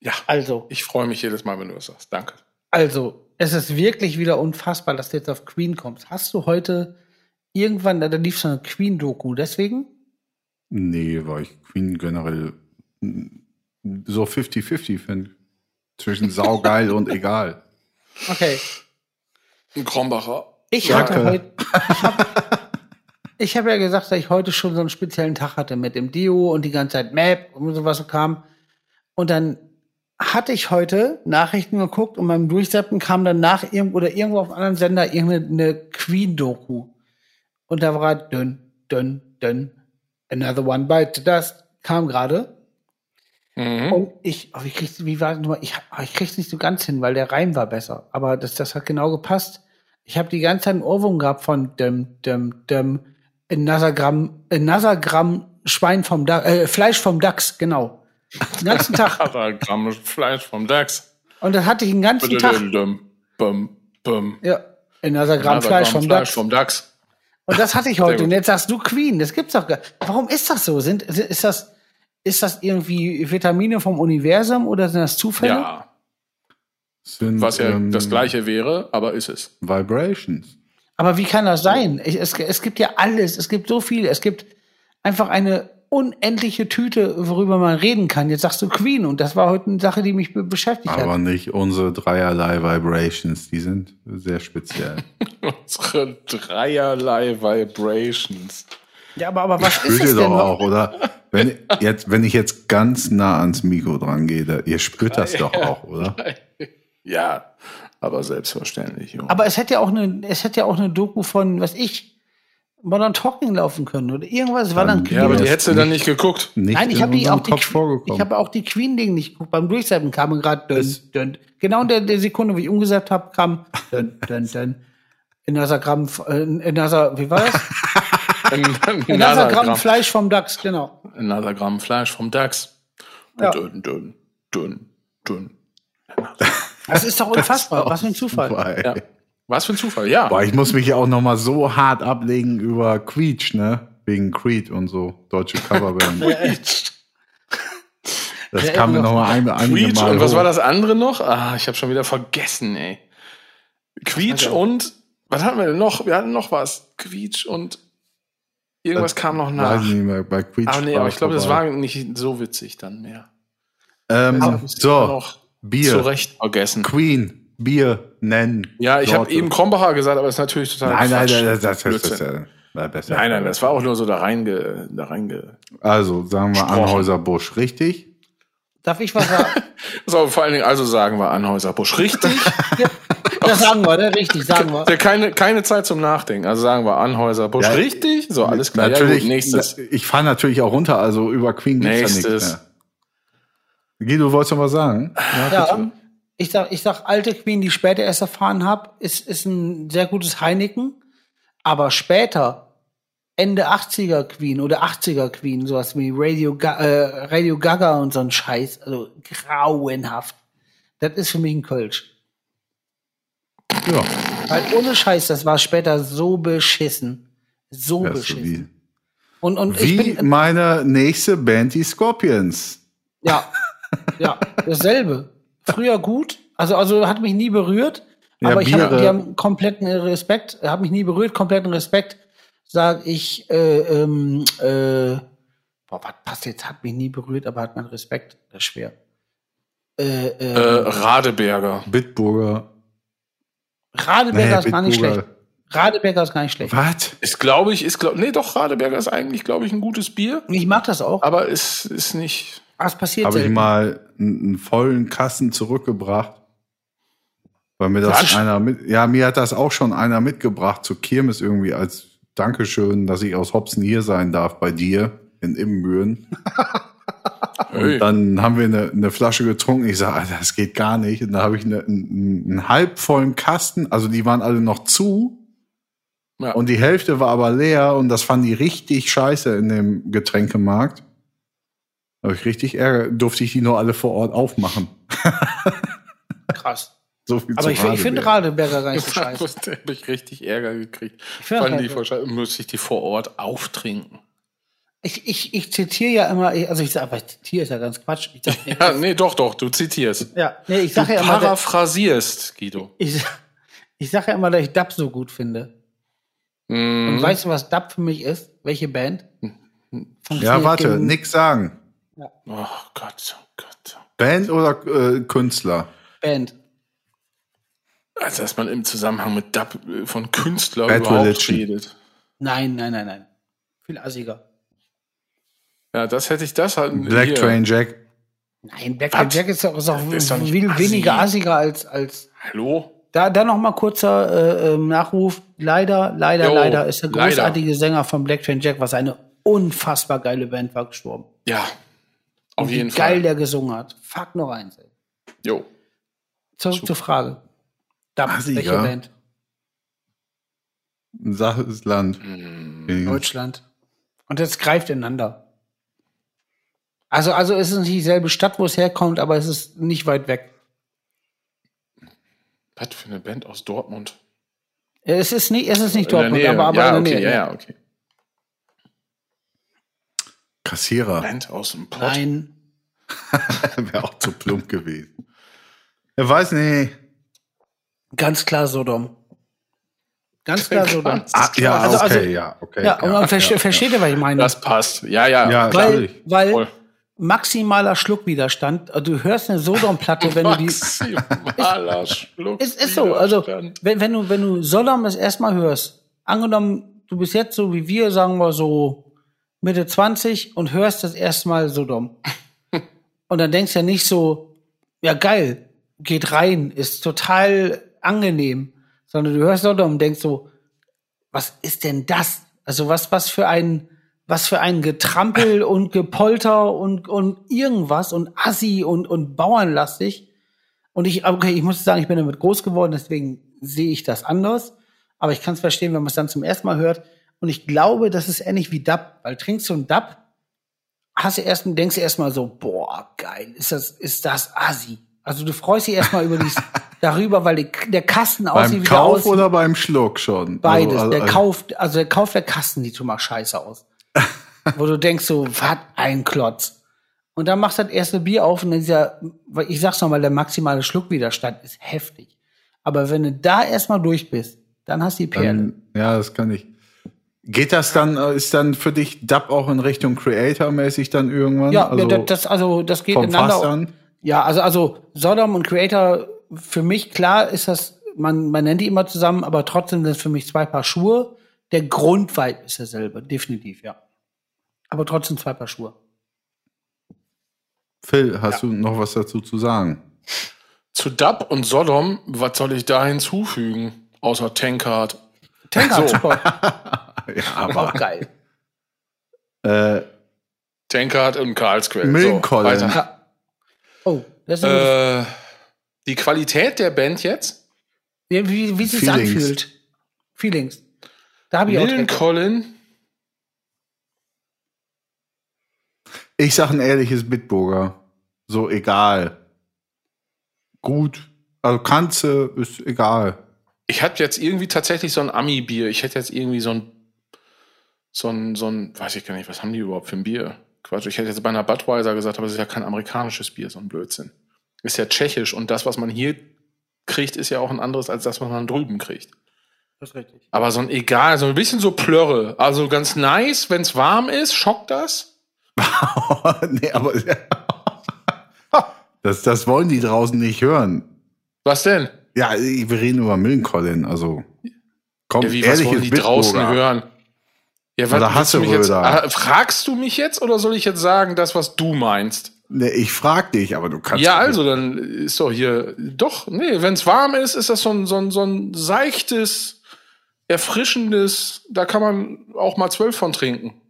Ja, Also, ich freue mich jedes Mal, wenn du es sagst. Danke. also, es ist wirklich wieder unfassbar, dass du jetzt auf Queen kommst. Hast du heute irgendwann, da lief so eine Queen-Doku, deswegen? Nee, weil ich Queen generell so 50-50 finde. Zwischen saugeil und egal. Okay. Ein Krombacher. Ich hatte heute, ich habe ich hab ja gesagt, dass ich heute schon so einen speziellen Tag hatte mit dem Dio und die ganze Zeit Map und sowas so kam. Und dann hatte ich heute Nachrichten geguckt und beim Durchseppen kam dann nach irgendwo oder irgendwo auf einem anderen Sender irgendeine Queen-Doku. Und da war dünn, dünn, dünn, another one bite dust, kam gerade. Mhm. Und ich, oh, wie, krieg's, wie war das nochmal? Ich, oh, ich krieg's nicht so ganz hin, weil der Reim war besser. Aber das, das hat genau gepasst. Ich habe die ganze Zeit einen Ohrwurm gehabt von dem, dem, dem Nasagramm, Nasagramm Schwein vom Dachs, äh, Fleisch vom Dachs, genau. Den ganzen Tag. Aber Gramm Fleisch vom DAX. Und das hatte ich den ganzen Tag. Bum, bum. Ja, Nasagramm Fleisch vom Fleisch Dachs. vom DAX. Und das hatte ich heute. Und jetzt sagst du Queen. Das gibt's doch gar Warum ist das so? Sind, ist das, ist das irgendwie Vitamine vom Universum oder sind das Zufälle? Ja. Sind, Was ja ähm, das gleiche wäre, aber ist es. Vibrations. Aber wie kann das sein? Ich, es, es gibt ja alles, es gibt so viel, es gibt einfach eine unendliche Tüte, worüber man reden kann. Jetzt sagst du Queen und das war heute eine Sache, die mich be beschäftigt Aber hat. nicht unsere dreierlei Vibrations. Die sind sehr speziell. Unsere dreierlei Vibrations. Ja, aber, aber was ist Spürt es ihr denn? doch auch, oder? Wenn, jetzt, wenn ich jetzt ganz nah ans Mikro dran gehe, da, ihr spürt das doch auch, oder? Ja, aber selbstverständlich. Junge. Aber es hätte ja auch eine, es hätte ja auch eine Doku von, was ich, Modern Talking laufen können oder irgendwas. War dann Dann- ja, aber die hättest du dann nicht geguckt. Nicht Nein, ich in habe auch die, ich habe auch die Queen-Ding nicht geguckt. Beim Durchsetzen kam gerade. Genau in der, der Sekunde, wo ich umgesetzt habe, kam dün, dün, dün. In dieser Gramm, äh, in dieser, wie war das? In dieser Gramm Fleisch vom Dachs, genau. another Gramm Fleisch vom DAX. Ja. Dünn, dünn, dünn, dünn. Das ist doch unfassbar. Was für ein Zufall. Ja. Was für ein Zufall, ja. Boah, ich muss mich ja auch noch mal so hart ablegen über Queech, ne? Wegen Creed und so, deutsche Coverband. Das Ja, kam mir noch mal ein, Quietsch Mal und was hoch. war das andere noch? Ah, ich habe schon wieder vergessen, ey. Quietsch und was hatten wir denn noch? Wir hatten noch was. Quietsch und irgendwas kam noch Weiß nach. nicht mehr, bei Queech Aber nee, aber ich glaube, das war nicht so witzig dann mehr. Ähm, ich so, Bier. zurecht vergessen. Queen, Bier, nennen. Ja, ich habe eben Krombacher gesagt, aber das ist natürlich total Nein, nein, nein, das, das, das, das, besser. Nein, nein, das war auch nur so da reinge, da reinge. Also, sagen wir. Anhäuser Busch, richtig? Darf ich was sagen? So, vor allen Dingen, also sagen wir Anhäuser Busch. Richtig? Das sagen wir, ne? Richtig, sagen wir. Ja, keine, keine Zeit zum Nachdenken. Also sagen wir Anhäuser Busch. Ja, Richtig? So, alles klar. Natürlich, Ja, gut, nächstes. Ich fahre natürlich auch runter, also über Queen gibt's ja Nächstes. nichts mehr. Guido, wolltest du was sagen? Ja, ich sag, ich sag, alte Queen, die ich später erst erfahren habe, ist, ist ein sehr gutes Heineken. Aber später, Ende 80er Queen oder 80er Queen, sowas wie Radio, Ga äh, Radio Gaga und so ein Scheiß, also grauenhaft. Das ist für mich ein Kölsch. Ja, Weil ohne Scheiß, das war später so beschissen. So das ist so beschissen. wie, Und, und ich wie bin, meine nächste Band, die Scorpions. ja, ja, dasselbe. Früher gut, also, also hat mich nie berührt, Ja, aber ich hab, Biere- die haben kompletten Respekt, hat mich nie berührt, kompletten Respekt, sag ich, äh, ähm, äh, boah, was passt jetzt, hat mich nie berührt, aber hat man Respekt, das ist schwer. Äh, Äh, äh, Radeberger. Bitburger. Radeberger ist gar nicht schlecht. Radeberger ist gar nicht schlecht. Was? Ist, glaube ich, ist, glaub, nee, doch, Radeberger ist eigentlich, glaube ich, ein gutes Bier. Ich mag das auch, Aber es ist nicht. Es passiert Habe ich mal einen, einen vollen Kasten zurückgebracht. Weil mir das Quatsch. einer mit, ja, mir hat das auch schon einer mitgebracht zur Kirmes irgendwie als Dankeschön, dass ich aus Hopsen hier sein darf bei dir in Immenbüren. Und dann haben wir eine, eine Flasche getrunken. Ich sage, Alter, das geht gar nicht. Und dann habe ich eine, einen, einen halbvollen Kasten, also die waren alle noch zu. Ja. Und die Hälfte war aber leer und das fanden die richtig scheiße in dem Getränkemarkt. Habe ich richtig Ärger, durfte ich die nur alle vor Ort aufmachen. Krass. So viel Aber zu ich, ich finde Radeberger. Gar nicht so scheiße. Da habe ich richtig Ärger gekriegt. Ich das die halt vor Scheiße, müsste ich die vor Ort auftrinken. Ich, ich, ich zitiere ja immer, also ich sage, aber zitiere ist ja ganz Quatsch. Ich sag, Ja, nee, doch, doch, du zitierst. ja, nee, ich Du sage ja immer, paraphrasierst, Guido. ich, ich sage ja immer, dass ich Dub so gut finde. Und Mhm. weißt du, was Dub für mich ist? Welche Band? Ja, Funktioniert warte, gegen- nix sagen. Oh Gott, oh Gott. Band oder äh, Künstler? Band. Also, dass man im Zusammenhang mit Dub äh, von Künstler Bad überhaupt Religion. redet. Nein, nein, nein, nein. Viel assiger. Ja, das hätte ich das halt. Black hier. Train Jack. Nein, Black Was? Jack ist doch, ist doch, Ist doch viel assi. weniger assiger als, als Hallo? Da, da noch mal kurzer äh, ähm, Nachruf. Leider, leider, Jo, leider ist der leider. großartige Sänger von Black Train Jack, was eine unfassbar geile Band war, gestorben. Ja. Auf Und wie jeden geil Fall. der gesungen hat. Fuck noch eins. Ey. Jo. Zurück zur Frage. Da, Assiger? welche Band? Sache ist Land. Hm. Deutschland. Und das greift ineinander. Also, also es ist nicht dieselbe Stadt, wo es herkommt, aber es ist nicht weit weg. Was für eine Band aus Dortmund? Es ist nicht, es ist nicht Dortmund, aber, aber ja, in der okay, Nähe. ja, ja, okay. Kassierer. Band aus dem Pott. Nein. Wäre auch zu plump gewesen. Er weiß nicht. Ganz klar Sodom. Ganz klar Sodom. Ah, ja, Also- okay, also- ja, okay. Ja, und man verste- versteht ihr, was ich meine? Das passt. Ja, ja. Ja, weil, weil Voll. maximaler Schluckwiderstand, also du hörst eine Sodom-Platte, wenn du die. Maximaler Schluck. Es ist so, also wenn, wenn du, wenn du Sodom das erstmal hörst, angenommen, du bist jetzt so wie wir, sagen wir so Mitte 20 und hörst das erstmal Sodom. und dann denkst du ja nicht so, ja geil, geht rein, ist total angenehm, sondern du hörst Sodom und denkst so, was ist denn das? Also was, was für ein, was für ein Getrampel und Gepolter und, und irgendwas und Assi und, und Bauernlastig. Und ich, okay, ich muss sagen, ich bin damit groß geworden, deswegen sehe ich das anders. Aber ich kann es verstehen, wenn man es dann zum ersten Mal hört. Und ich glaube, das ist ähnlich wie Dub, weil trinkst du einen Dub, hast du erst, denkst du erstmal so, boah, geil, ist das, ist das Assi. Also du freust dich erstmal über dies, darüber, weil die, der Kasten aussieht, Beim wie der Kauf aussieht. oder beim Schluck schon? Beides. Also, der also, Kauf, also der Kauf der Kasten sieht schon mal scheiße aus. Wo du denkst so, was ein Klotz. Und dann machst du das erste Bier auf und dann dieser, weil ich sag's nochmal, der maximale Schluckwiderstand ist heftig. Aber wenn du da erstmal durch bist, dann hast du die Perle. Dann, ja, das kann ich. Geht das dann, äh, ist dann für dich Dub auch in Richtung Creator-mäßig dann irgendwann? ja, also ja, das, also das geht ineinander. Ja, also, also Sodom und Creator, für mich klar ist das, man, man nennt die immer zusammen, aber trotzdem sind es für mich zwei Paar Schuhe. Der Grundvibe ist derselbe, definitiv, ja. Aber trotzdem zwei Paar Schuhe. Phil, hast du noch was dazu zu sagen? Zu Dub und Sodom, was soll ich da hinzufügen? Außer Tankard. Tanker, So. super. Ja, Auch aber geil. äh, Tankard und Karlsquell. Millencolin. So, weiter. Oh, das ist äh, die Qualität der Band jetzt? wie, wie, wie sich's Feelings. anfühlt. Feelings. Da habe ich auch Millencolin. ich sag ein ehrliches Bitburger. So egal. Gut. Also Kanze ist egal. Ich habe jetzt irgendwie tatsächlich so ein Ami-Bier. Ich hätte jetzt irgendwie so ein, so ein, so ein, weiß ich gar nicht, was haben die überhaupt für ein Bier? Quatsch, ich hätte jetzt bei einer Budweiser gesagt, aber es ist ja kein amerikanisches Bier, so ein Blödsinn. Ist ja tschechisch und das, was man hier kriegt, ist ja auch ein anderes als das, was man drüben kriegt. Das ist richtig. Aber so ein egal, so ein bisschen so Plörre. Also ganz nice, wenn es warm ist, schockt das. nee, aber das, das wollen die draußen nicht hören. Was denn? Ja, wir reden über Millencolin, also. Komm, Ja, wie, was wollen die draußen hören? Ja, Oder willst du mich jetzt, Hasseröder. ah, fragst du mich jetzt oder soll ich jetzt sagen, das, was du meinst? Nee, ich frag dich, aber du kannst. Ja, also, dann ist doch hier, doch, nee, wenn es warm ist, ist das so ein, so ein, so ein seichtes, erfrischendes, da kann man auch mal zwölf von trinken.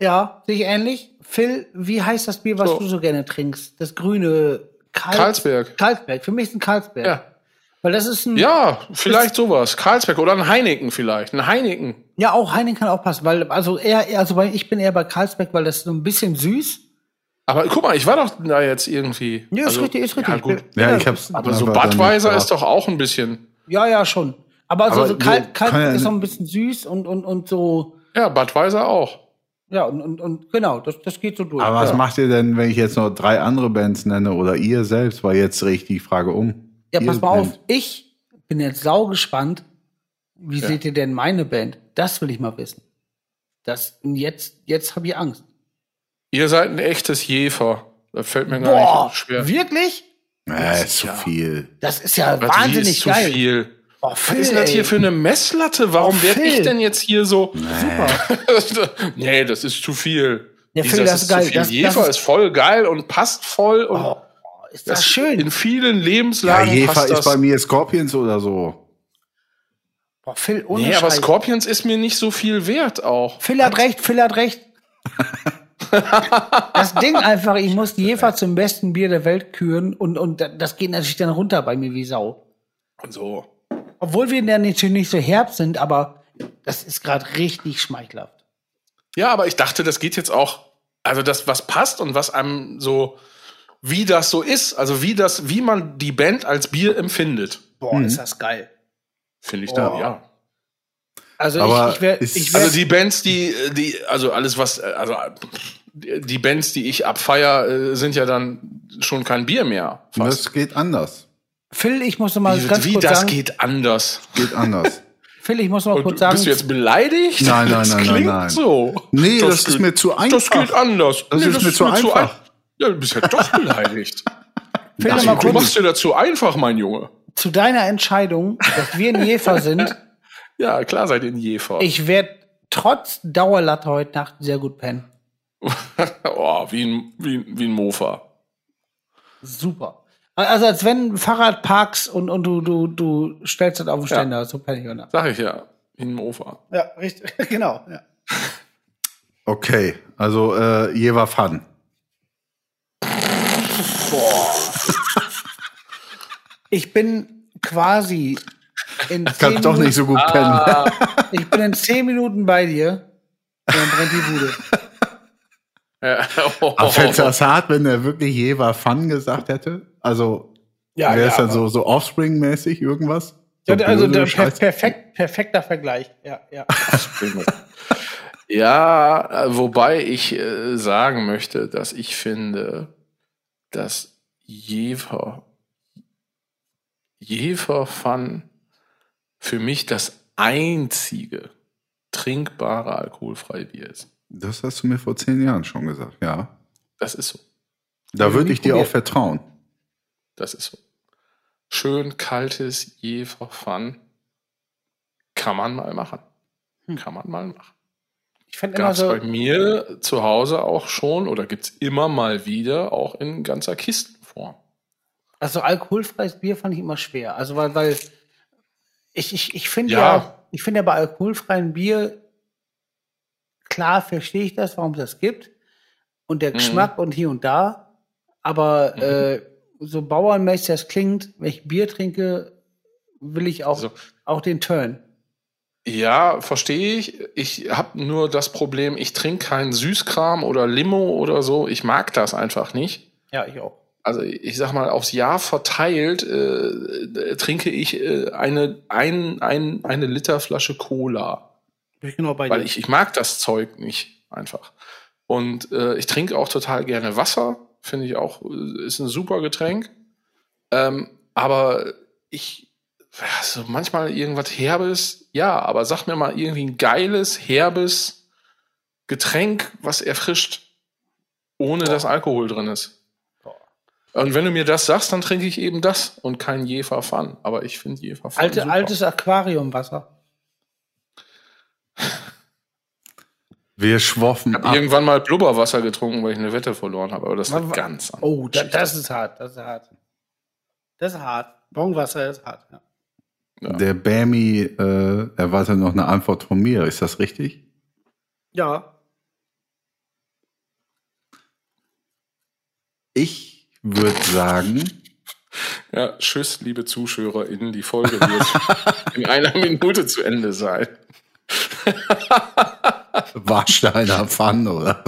Ja, sehe ich ähnlich. Phil, wie heißt das Bier, was So. du so gerne trinkst? Das grüne Karl Karlsberg. Karlsberg. Für mich ist ein Karlsberg. Ja. Weil das ist ein. Ja, vielleicht sowas. Karlsberg oder ein Heineken vielleicht. Ein Heineken. Ja, auch Heineken kann auch passen, weil, also eher, also ich bin eher bei Karlsberg, weil das ist so ein bisschen süß. Aber guck mal, ich war doch da jetzt irgendwie. Ja, ist also, richtig, ist richtig. Ja, gut. Ja, ich hab's. Aber so Budweiser ist doch auch ein bisschen. Ja, ja, schon. Aber, also Aber so kalt kann ja- ist noch ein bisschen süß und, und, und so, Ja, Budweiser auch. ja, und, und, und genau, das, das geht so durch. Aber was ja. macht ihr denn, wenn ich jetzt noch drei andere Bands nenne oder ihr selbst? Weil jetzt drehe ich die Frage um. Ja, Ihr pass mal auf, nennt- ich bin jetzt sau gespannt. Wie seht ihr denn meine Band? Das will ich mal wissen. Das, jetzt, jetzt habe ich Angst. Ihr seid ein echtes Jefer. Das fällt mir gar Boah, nicht schwer. wirklich? Äh, ist zu ja- viel. Das ist ja Was, wie wahnsinnig ist zu geil. viel. Oh, Was Phil, ist denn das ey. hier für eine Messlatte? Warum Oh, werde ich denn jetzt hier so? Super. nee, das ist zu viel. Ja, Phil, das ist geil. Zu viel. Das- das Jefer ist- ist voll geil und passt voll. Und Oh, ist das, schön. In vielen Ja, Lebenslagen Jefer passt ist das. bei mir Scorpions oder so. Boah, Phil, ohne nee, aber Scheiß. Scorpions ist mir nicht so viel wert auch. Phil hat recht, Phil hat recht. das Ding einfach, ich muss die Jefer zum besten Bier der Welt küren und, und das geht natürlich dann runter bei mir wie Sau. So. Obwohl wir dann natürlich nicht so herb sind, aber das ist gerade richtig schmeichelhaft. Ja, aber ich dachte, das geht jetzt auch, also das, was passt und was einem so, wie das so ist, also wie das, wie man die Band als Bier empfindet, Boah, ist das geil. Finde ich da, Oh. ja. Also Aber ich, ich ist- werd, Also die Bands, die, die, also alles was, also die Bands, die ich abfeier, äh, sind ja dann schon kein Bier mehr. Fast. Das geht anders. Phil, ich muss noch mal Wie, ganz wie kurz das sagen. geht anders. Geht anders. Phil, ich muss noch mal kurz sagen. bist du jetzt beleidigt? Nein, nein, das nein, nein, klingt nein. so. Nee, das, ist geht- mir zu einfach. Das geht anders. Das ist mir zu einfach. ein- ja, du bist ja doch beleidigt. Phil, Also, mal du machst dir dazu einfach, mein Junge. Zu deiner Entscheidung, dass wir in Jefer sind. Ja, klar seid ihr ein Jefer. Ich werde trotz Dauerlatte heute Nacht sehr gut pennen. oh, wie ein, wie, ein- wie ein Mofa. Super. Also als wenn ein Fahrrad parkst und, und du, du, du stellst das auf den Ständer, so penne ich heute. Sag ich ja. Wie ein Mofa. Ja, richtig, genau. Ja. Okay, also äh, Jever Fun. Ich bin quasi in Kann zehn doch nicht Minuten, so gut pennen. ich bin in zehn Minuten bei dir. und Dann brennt die Bude. Ja. Oh. Das hart, wenn er wirklich Jever Fun gesagt hätte? Also Ja, wäre es ja, dann so, so Offspring-mäßig irgendwas? So Ja, also der per perfekt, perfekter Vergleich. Ja, ja. Ja, wobei ich äh, sagen möchte, dass ich finde, dass Jever, Jever Fun für mich das einzige trinkbare alkoholfreie Bier ist. Das hast du mir vor zehn Jahren schon gesagt, ja. Das ist so. Da würde ich dir auch vertrauen. Das ist so. Schön kaltes Jever Fun kann man mal machen. Kann man mal machen. Ich fand immer Gab es so, bei mir zu Hause auch schon oder gibt's immer mal wieder auch in ganzer Kistenform. Also alkoholfreies Bier fand ich immer schwer. Also weil, weil ich, ich, ich finde ja. Ja. ich finde ja bei alkoholfreiem Bier, klar verstehe ich das, warum es das gibt. Und der Geschmack und hier und da. Aber äh, so bauernmäßig das klingt, wenn ich Bier trinke, will ich auch, Also- auch den Turn. Ja, verstehe ich. Ich habe nur das Problem, ich trinke keinen Süßkram oder Limo oder so. Ich mag das einfach nicht. Ja, ich auch. Also ich sag mal, aufs Jahr verteilt äh, trinke ich äh, eine, ein, ein, eine Liter Flasche Cola. Bin ich genau bei Weil dir. ich, ich mag das Zeug nicht einfach. Und äh, ich trinke auch total gerne Wasser. Finde ich auch, äh, ist ein super Getränk. Ähm, aber ich, also manchmal irgendwas Herbes, ja, aber sag mir mal irgendwie ein geiles, herbes Getränk, was erfrischt, ohne dass Alkohol drin ist. Und wenn du mir das sagst, dann trinke ich eben das und kein Jefer Fun. Aber ich finde Jefer Fun Alte, super. altes Aquariumwasser. Wir schwoffen ab. Irgendwann mal Blubberwasser getrunken, weil ich eine Wette verloren habe. Aber das war Wa- wa- ganz anders. Oh, da, das ist hart, das ist hart. Das ist hart. Bonwasser ist hart, ja. Ja. Der Bammy äh, erwartet noch eine Antwort von mir. Ist das richtig? Ja. Ich würde sagen, Ja, tschüss, liebe ZuschauerInnen. Die Folge wird in einer Minute zu Ende sein. Warsteiner Pfann, oder?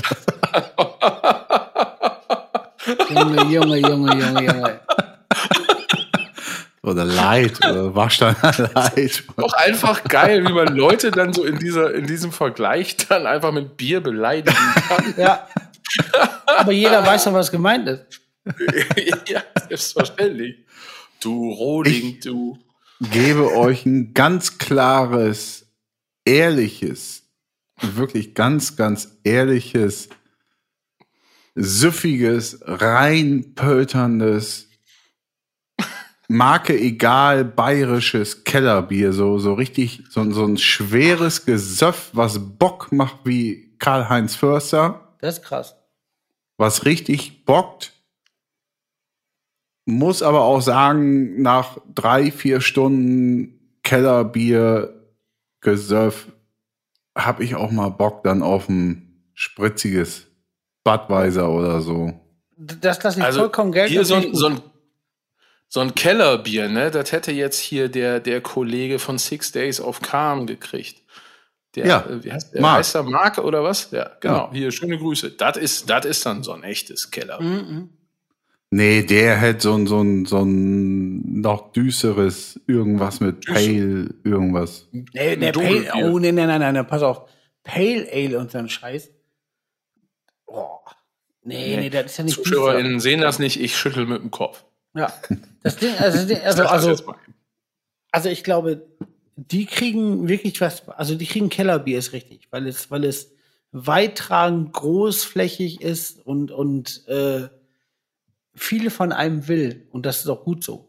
Junge, Junge, Junge, Junge, Junge. Oder Light, oder Warsteiner Light. Auch einfach geil, wie man Leute dann so in, dieser, in diesem Vergleich dann einfach mit Bier beleidigen kann. Ja. Aber jeder weiß doch, was gemeint ist. ja, selbstverständlich. Du Roding, Ich- du. Gebe euch ein ganz klares, ehrliches, wirklich ganz, ganz ehrliches, süffiges, reinpölterndes, Marke egal, bayerisches Kellerbier, so, so richtig, so, so ein schweres Gesöff, was Bock macht wie Karl-Heinz Förster, Das ist krass. was richtig bockt, muss aber auch sagen, nach drei, vier Stunden Kellerbier, Gesöff, habe ich auch mal Bock dann auf ein spritziges Budweiser oder so. Das lasse ich Also vollkommen Geld. hier so ein, so, ein, so ein Kellerbier, ne? Das hätte jetzt hier der, der Kollege von Six Days of Calm gekriegt. Der, Ja, äh, wie heißt der? Marc. Heißt der Marc oder was? Ja, genau. Ja. Hier, schöne Grüße. Das ist, das ist dann so ein echtes Kellerbier. Mhm. Nee, der hätte so ein, so ein, so ein noch düsteres irgendwas mit. Pale, irgendwas. Nee, nee. Pale, oh, nee, nee, nein, nein, nein, pass auf. Pale Ale und so ein Scheiß. Boah. Nee, nee, das ist ja nicht düster. ZuschauerInnen sehen das nicht, ich schüttel mit dem Kopf. Ja. Das Ding, also, also, also, also ich glaube, die kriegen wirklich was, also die kriegen Kellerbier ist richtig, weil es, weil es weittragend, großflächig ist und, und äh, viele von einem will. Und das ist auch gut so.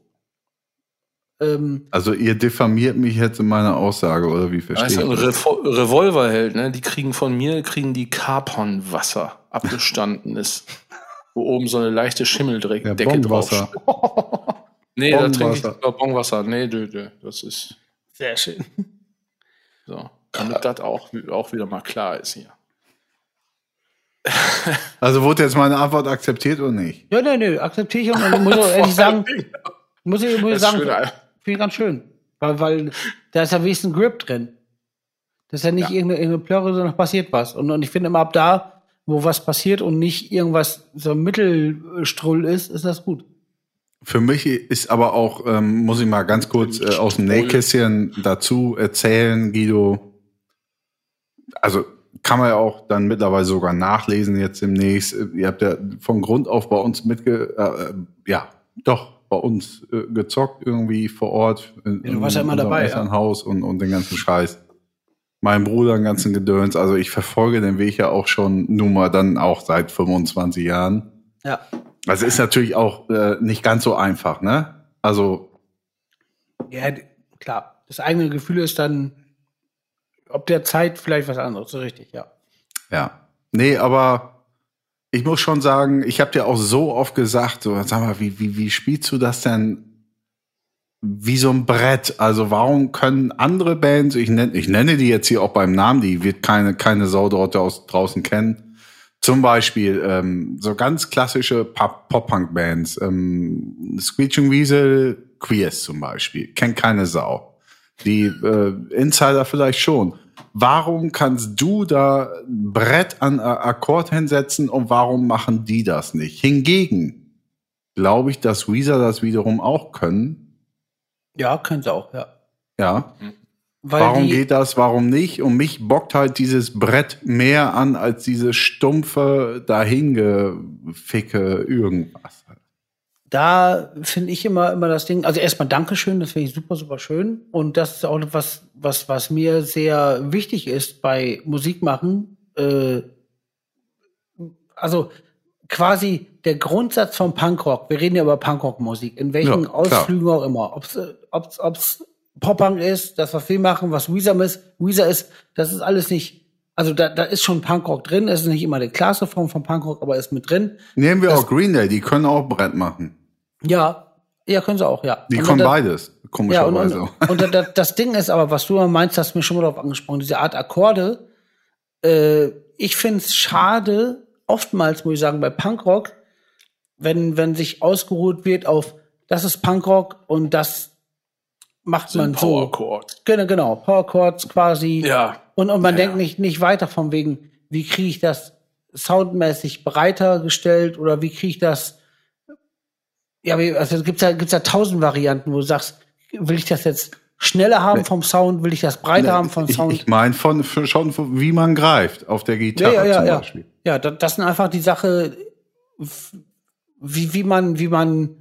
Ähm, Also ihr diffamiert mich jetzt in meiner Aussage, oder wie verstehe du, ein ich das? Revo Revolverheld, ne? Die kriegen von mir, kriegen die Carpon-Wasser abgestandenes. wo oben so eine leichte Schimmeldecke Ja, Decke drauf. Nee, da trinke ich lieber Bonwasser. Nee, dö, dö. Das ist sehr schön. so. Damit das auch, auch wieder mal klar ist hier. Also wurde jetzt meine Antwort akzeptiert oder nicht? Ja, nee, nee, akzeptiere ich und ich muss auch ehrlich sagen, muss ich, muss ich sagen, finde ich ganz schön. Weil, weil da ist ja wenigstens ein Grip drin. Das ist ja nicht irgendeine, irgendeine Plörre, sondern passiert was. Und, und ich finde immer ab da, wo was passiert und nicht irgendwas so ein Mittelstrull ist, ist das gut. Für mich ist aber auch, ähm, muss ich mal ganz kurz äh, aus dem Nähkästchen dazu erzählen, Guido. Also kann man ja auch dann mittlerweile sogar nachlesen jetzt demnächst. Äh, Ihr habt ja von Grund auf bei uns mitge, äh, äh, ja, doch bei uns äh, gezockt irgendwie vor Ort. In, Ja, du warst ja immer dabei, ja. Elternhaus und, und den ganzen Scheiß. Mein Bruder, den ganzen Gedöns. Also ich verfolge den Weg ja auch schon nun mal dann auch seit 25 Jahren. Ja. Also ist natürlich auch äh, nicht ganz so einfach, ne? Also Ja, klar. Das eigene Gefühl ist dann, ob der Zeit vielleicht was anderes, so richtig, ja. ja, nee, aber ich muss schon sagen, ich habe dir auch so oft gesagt, so sag mal, wie wie wie spielst du das denn wie so ein Brett? Also warum können andere Bands, ich nenne ich nenne die jetzt hier auch beim Namen, die wird keine keine Sau dort aus, draußen kennen. Zum Beispiel ähm, so ganz klassische Pop- Pop-Punk-Bands, ähm, Screeching Weasel, Queers zum Beispiel, kennt keine Sau. Die äh, Insider vielleicht schon. Warum kannst du da ein Brett an Akkord hinsetzen und warum machen die das nicht? Hingegen glaube ich, dass Weezer das wiederum auch können. Ja, können sie auch, ja. Ja. Weil Warum geht das, warum nicht? Und mich bockt halt dieses Brett mehr an als diese stumpfe, dahingeficke irgendwas. Da finde ich immer, immer das Ding, also erstmal Dankeschön, das finde ich super, super schön. Und das ist auch was, was, was mir sehr wichtig ist bei Musik machen. Äh, also quasi der Grundsatz vom Punkrock, wir reden ja über Punkrock-Musik, in welchen Ja. Ausflügen auch immer, ob's, ob's, ob's Pop-Punk ist, das, was wir machen, was Weezer ist, Weezer ist, das ist alles nicht, also da, da ist schon Punkrock drin, es ist nicht immer die klasse Form von Punkrock, aber ist mit drin. Nehmen wir auch Green Day, die können auch Brett machen. Ja, ja, können sie auch, ja. Die Und können das- beides, Ja, und, komischerweise. und, und das, das Ding ist aber, was du meinst, hast du mir schon mal darauf angesprochen, diese Art Akkorde. Äh, ich find's schade, oftmals muss ich sagen, bei Punkrock, wenn, wenn sich ausgeruht wird auf, das ist Punkrock und das macht man so. Power Chord. Genau, genau, Power Chords quasi. Ja. Und, und man Ja, denkt nicht, nicht weiter von wegen, wie kriege ich das soundmäßig breiter gestellt oder wie kriege ich das ja, wie- also gibt's ja, gibt's ja tausend Varianten, wo du sagst, will ich das jetzt schneller haben vom Sound, will ich das breiter haben vom ich Sound? ich meine von, von, schon, von, wie man greift auf der Gitarre ja, ja, zum ja. Beispiel. Ja, da- das sind einfach die Sache, wie, wie man, wie man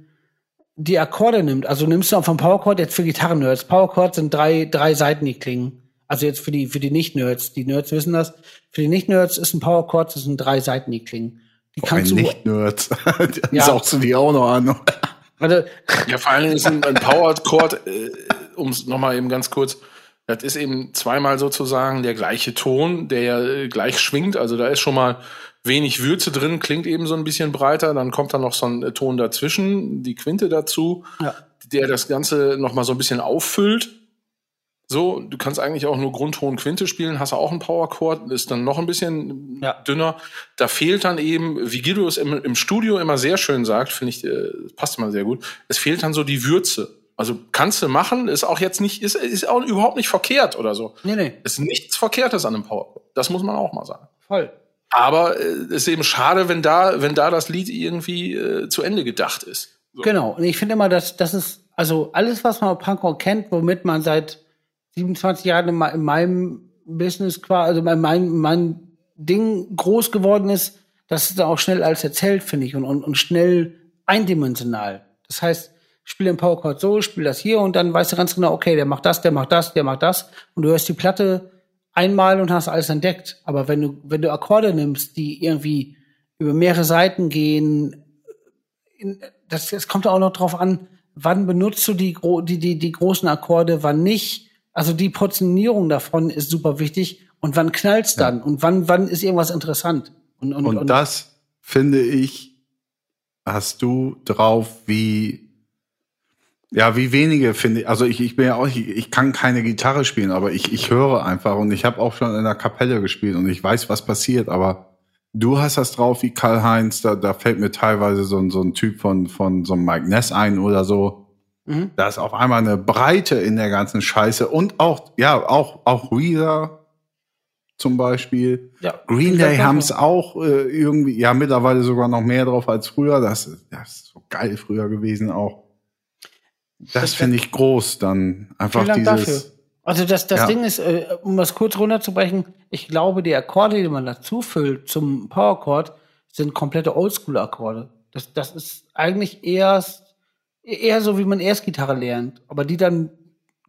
die Akkorde nimmt. Also nimmst du vom Powerchord jetzt für Gitarren-Nerds. Powerchord sind drei, drei Seiten, die klingen. Also jetzt für die, für die Nicht-Nerds. Die Nerds wissen das. Für die Nicht-Nerds ist ein Powerchord, das sind drei Seiten, die klingen. Die kannst du, Nicht-Nerds. Dann Ja. saugst du die auch noch an. also, Ja, vor allen Dingen ist ein, ein Power Chord, äh, um es nochmal eben ganz kurz, das ist eben zweimal sozusagen der gleiche Ton, der ja äh, gleich schwingt. Also da ist schon mal wenig Würze drin, klingt eben so ein bisschen breiter. Dann kommt dann noch so ein äh, Ton dazwischen, die Quinte dazu, ja. der das Ganze nochmal so ein bisschen auffüllt. So, du kannst eigentlich auch nur Grundton Quinte spielen, hast auch einen Power Chord, ist dann noch ein bisschen Ja. dünner. Da fehlt dann eben, wie Guido es im, im Studio immer sehr schön sagt, finde ich, äh, passt immer sehr gut. Es fehlt dann so die Würze. Also kannst du machen, ist auch jetzt nicht, ist, ist auch überhaupt nicht verkehrt oder so. Nee, nee, Ist nichts Verkehrtes an einem Power Chord. Das muss man auch mal sagen. voll. Aber äh, es ist eben schade, wenn da, wenn da das Lied irgendwie äh, zu Ende gedacht ist. So. Genau. Und ich finde immer, dass das ist, also alles, was man auf Punkrock kennt, womit man seit 27 Jahren in, me- in meinem Business quasi, also in meinem, meinem Ding groß geworden ist, das ist auch schnell alles erzählt, finde ich, und, und, und schnell eindimensional. Das heißt, ich spiele den Powerchord so, ich spiele das hier und dann weißt du ganz genau, okay, der macht das, der macht das, der macht das. Und du hörst die Platte einmal und hast alles entdeckt. Aber wenn du, wenn du Akkorde nimmst, die irgendwie über mehrere Seiten gehen, in, das, das kommt auch noch drauf an, wann benutzt du die, die, die, die großen Akkorde, wann nicht. Also die Portionierung davon ist super wichtig. Und wann knallt's dann? Und wann, wann ist irgendwas interessant? Und, und, Und das finde ich, hast du drauf wie, ja, wie wenige finde ich, also ich, ich bin ja auch, ich, ich kann keine Gitarre spielen, aber ich, ich höre einfach und ich habe auch schon in der Kapelle gespielt und ich weiß, was passiert, aber du hast das drauf wie Karl-Heinz, da, da fällt mir teilweise so, ein so ein Typ von, von so einem Mike Ness ein oder so. Mhm. Da ist auf einmal eine Breite in der ganzen Scheiße und auch, ja, auch, auch Weezer zum Beispiel. ja, Green Day haben es auch äh, irgendwie, ja, mittlerweile sogar noch mehr drauf als früher. Das, ist- das ist so geil früher gewesen auch. Das finde ich groß, dann einfach Vielen Dank dieses. dafür. Also das, das Ja. Ding ist, äh, um das kurz runterzubrechen, ich glaube, die Akkorde, die man dazu füllt zum Powerchord, sind komplette Oldschool-Akkorde. Das, das ist eigentlich eher, eher so, wie man erst Gitarre lernt, aber die dann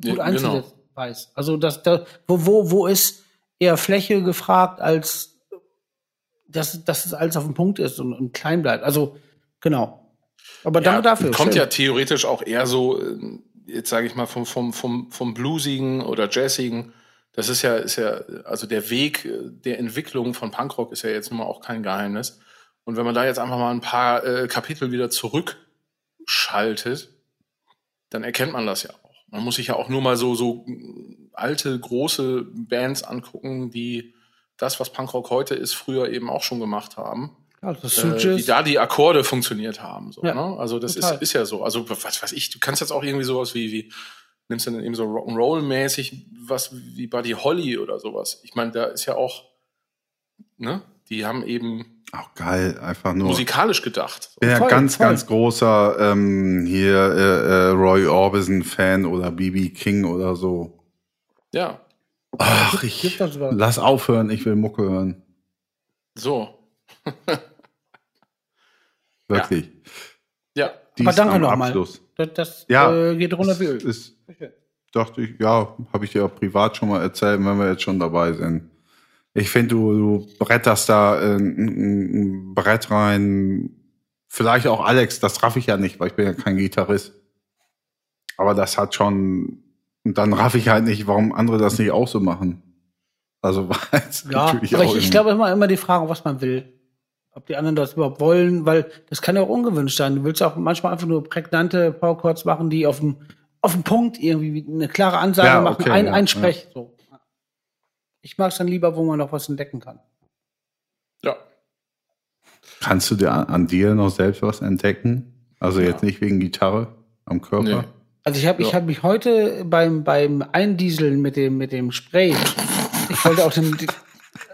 gut Ja, einzusetzen weiß. Also das, da, wo, wo, wo ist eher Fläche gefragt, als dass, dass es alles auf dem Punkt ist und, und klein bleibt. Also genau. Aber danke dafür. Kommt ja theoretisch auch eher so, äh, jetzt sage ich mal, vom, vom, vom, vom Bluesigen oder Jazzigen. Das ist ja, ist ja, also der Weg äh, der Entwicklung von Punkrock ist ja jetzt nun mal auch kein Geheimnis. Und wenn man da jetzt einfach mal ein paar äh, Kapitel wieder zurückschaltet, dann erkennt man das ja auch. Man muss sich ja auch nur mal so, so mm, alte, große Bands angucken, die das, was Punkrock heute ist, früher eben auch schon gemacht haben Ja, das äh, wie da die Akkorde funktioniert haben. So, Ja, ne? Also das total. ist, ist ja so. Also was weiß ich, du kannst jetzt auch irgendwie sowas wie, wie nimmst du dann eben so Rock'n'Roll-mäßig was wie Buddy Holly oder sowas. Ich meine, da ist ja auch, ne? Die haben eben Auch geil, einfach nur. musikalisch gedacht. Ja Voll, ganz, voll. ganz großer ähm, hier äh, äh, Roy Orbison-Fan oder BB King oder so. Ja, Ach, ich lass aufhören, ich will Mucke hören. so. Wirklich. Ja, Dies Aber danke nochmal. Das, das Ja. äh, geht runter wie Öl. Ist, dachte ich, ja, habe ich dir auch privat schon mal erzählt, wenn wir jetzt schon dabei sind. Ich finde, du, du bretterst da äh, ein, ein Brett rein. Vielleicht auch Alex, das raff ich ja nicht, weil ich bin ja kein Gitarrist. Aber das hat schon, und dann raff ich halt nicht, warum andere das nicht auch so machen. Also, weil es Ja, natürlich aber auch ich, ich glaube immer, immer die Frage, was man will. Ob die anderen das überhaupt wollen, weil das kann ja auch ungewünscht sein. Du willst auch manchmal einfach nur prägnante Powerchords machen, die auf dem, auf dem Punkt irgendwie eine klare Ansage Ja, machen, okay, ein, ja, ein Sprech. So. Ich mag es dann lieber, wo man noch was entdecken kann. ja. Kannst du dir an, an dir noch selbst was entdecken? Also jetzt nicht wegen Gitarre am Körper? Nee. Also ich habe ich Ja. hab mich heute beim, beim Eindieseln mit dem, mit dem Spray, ich wollte auch den,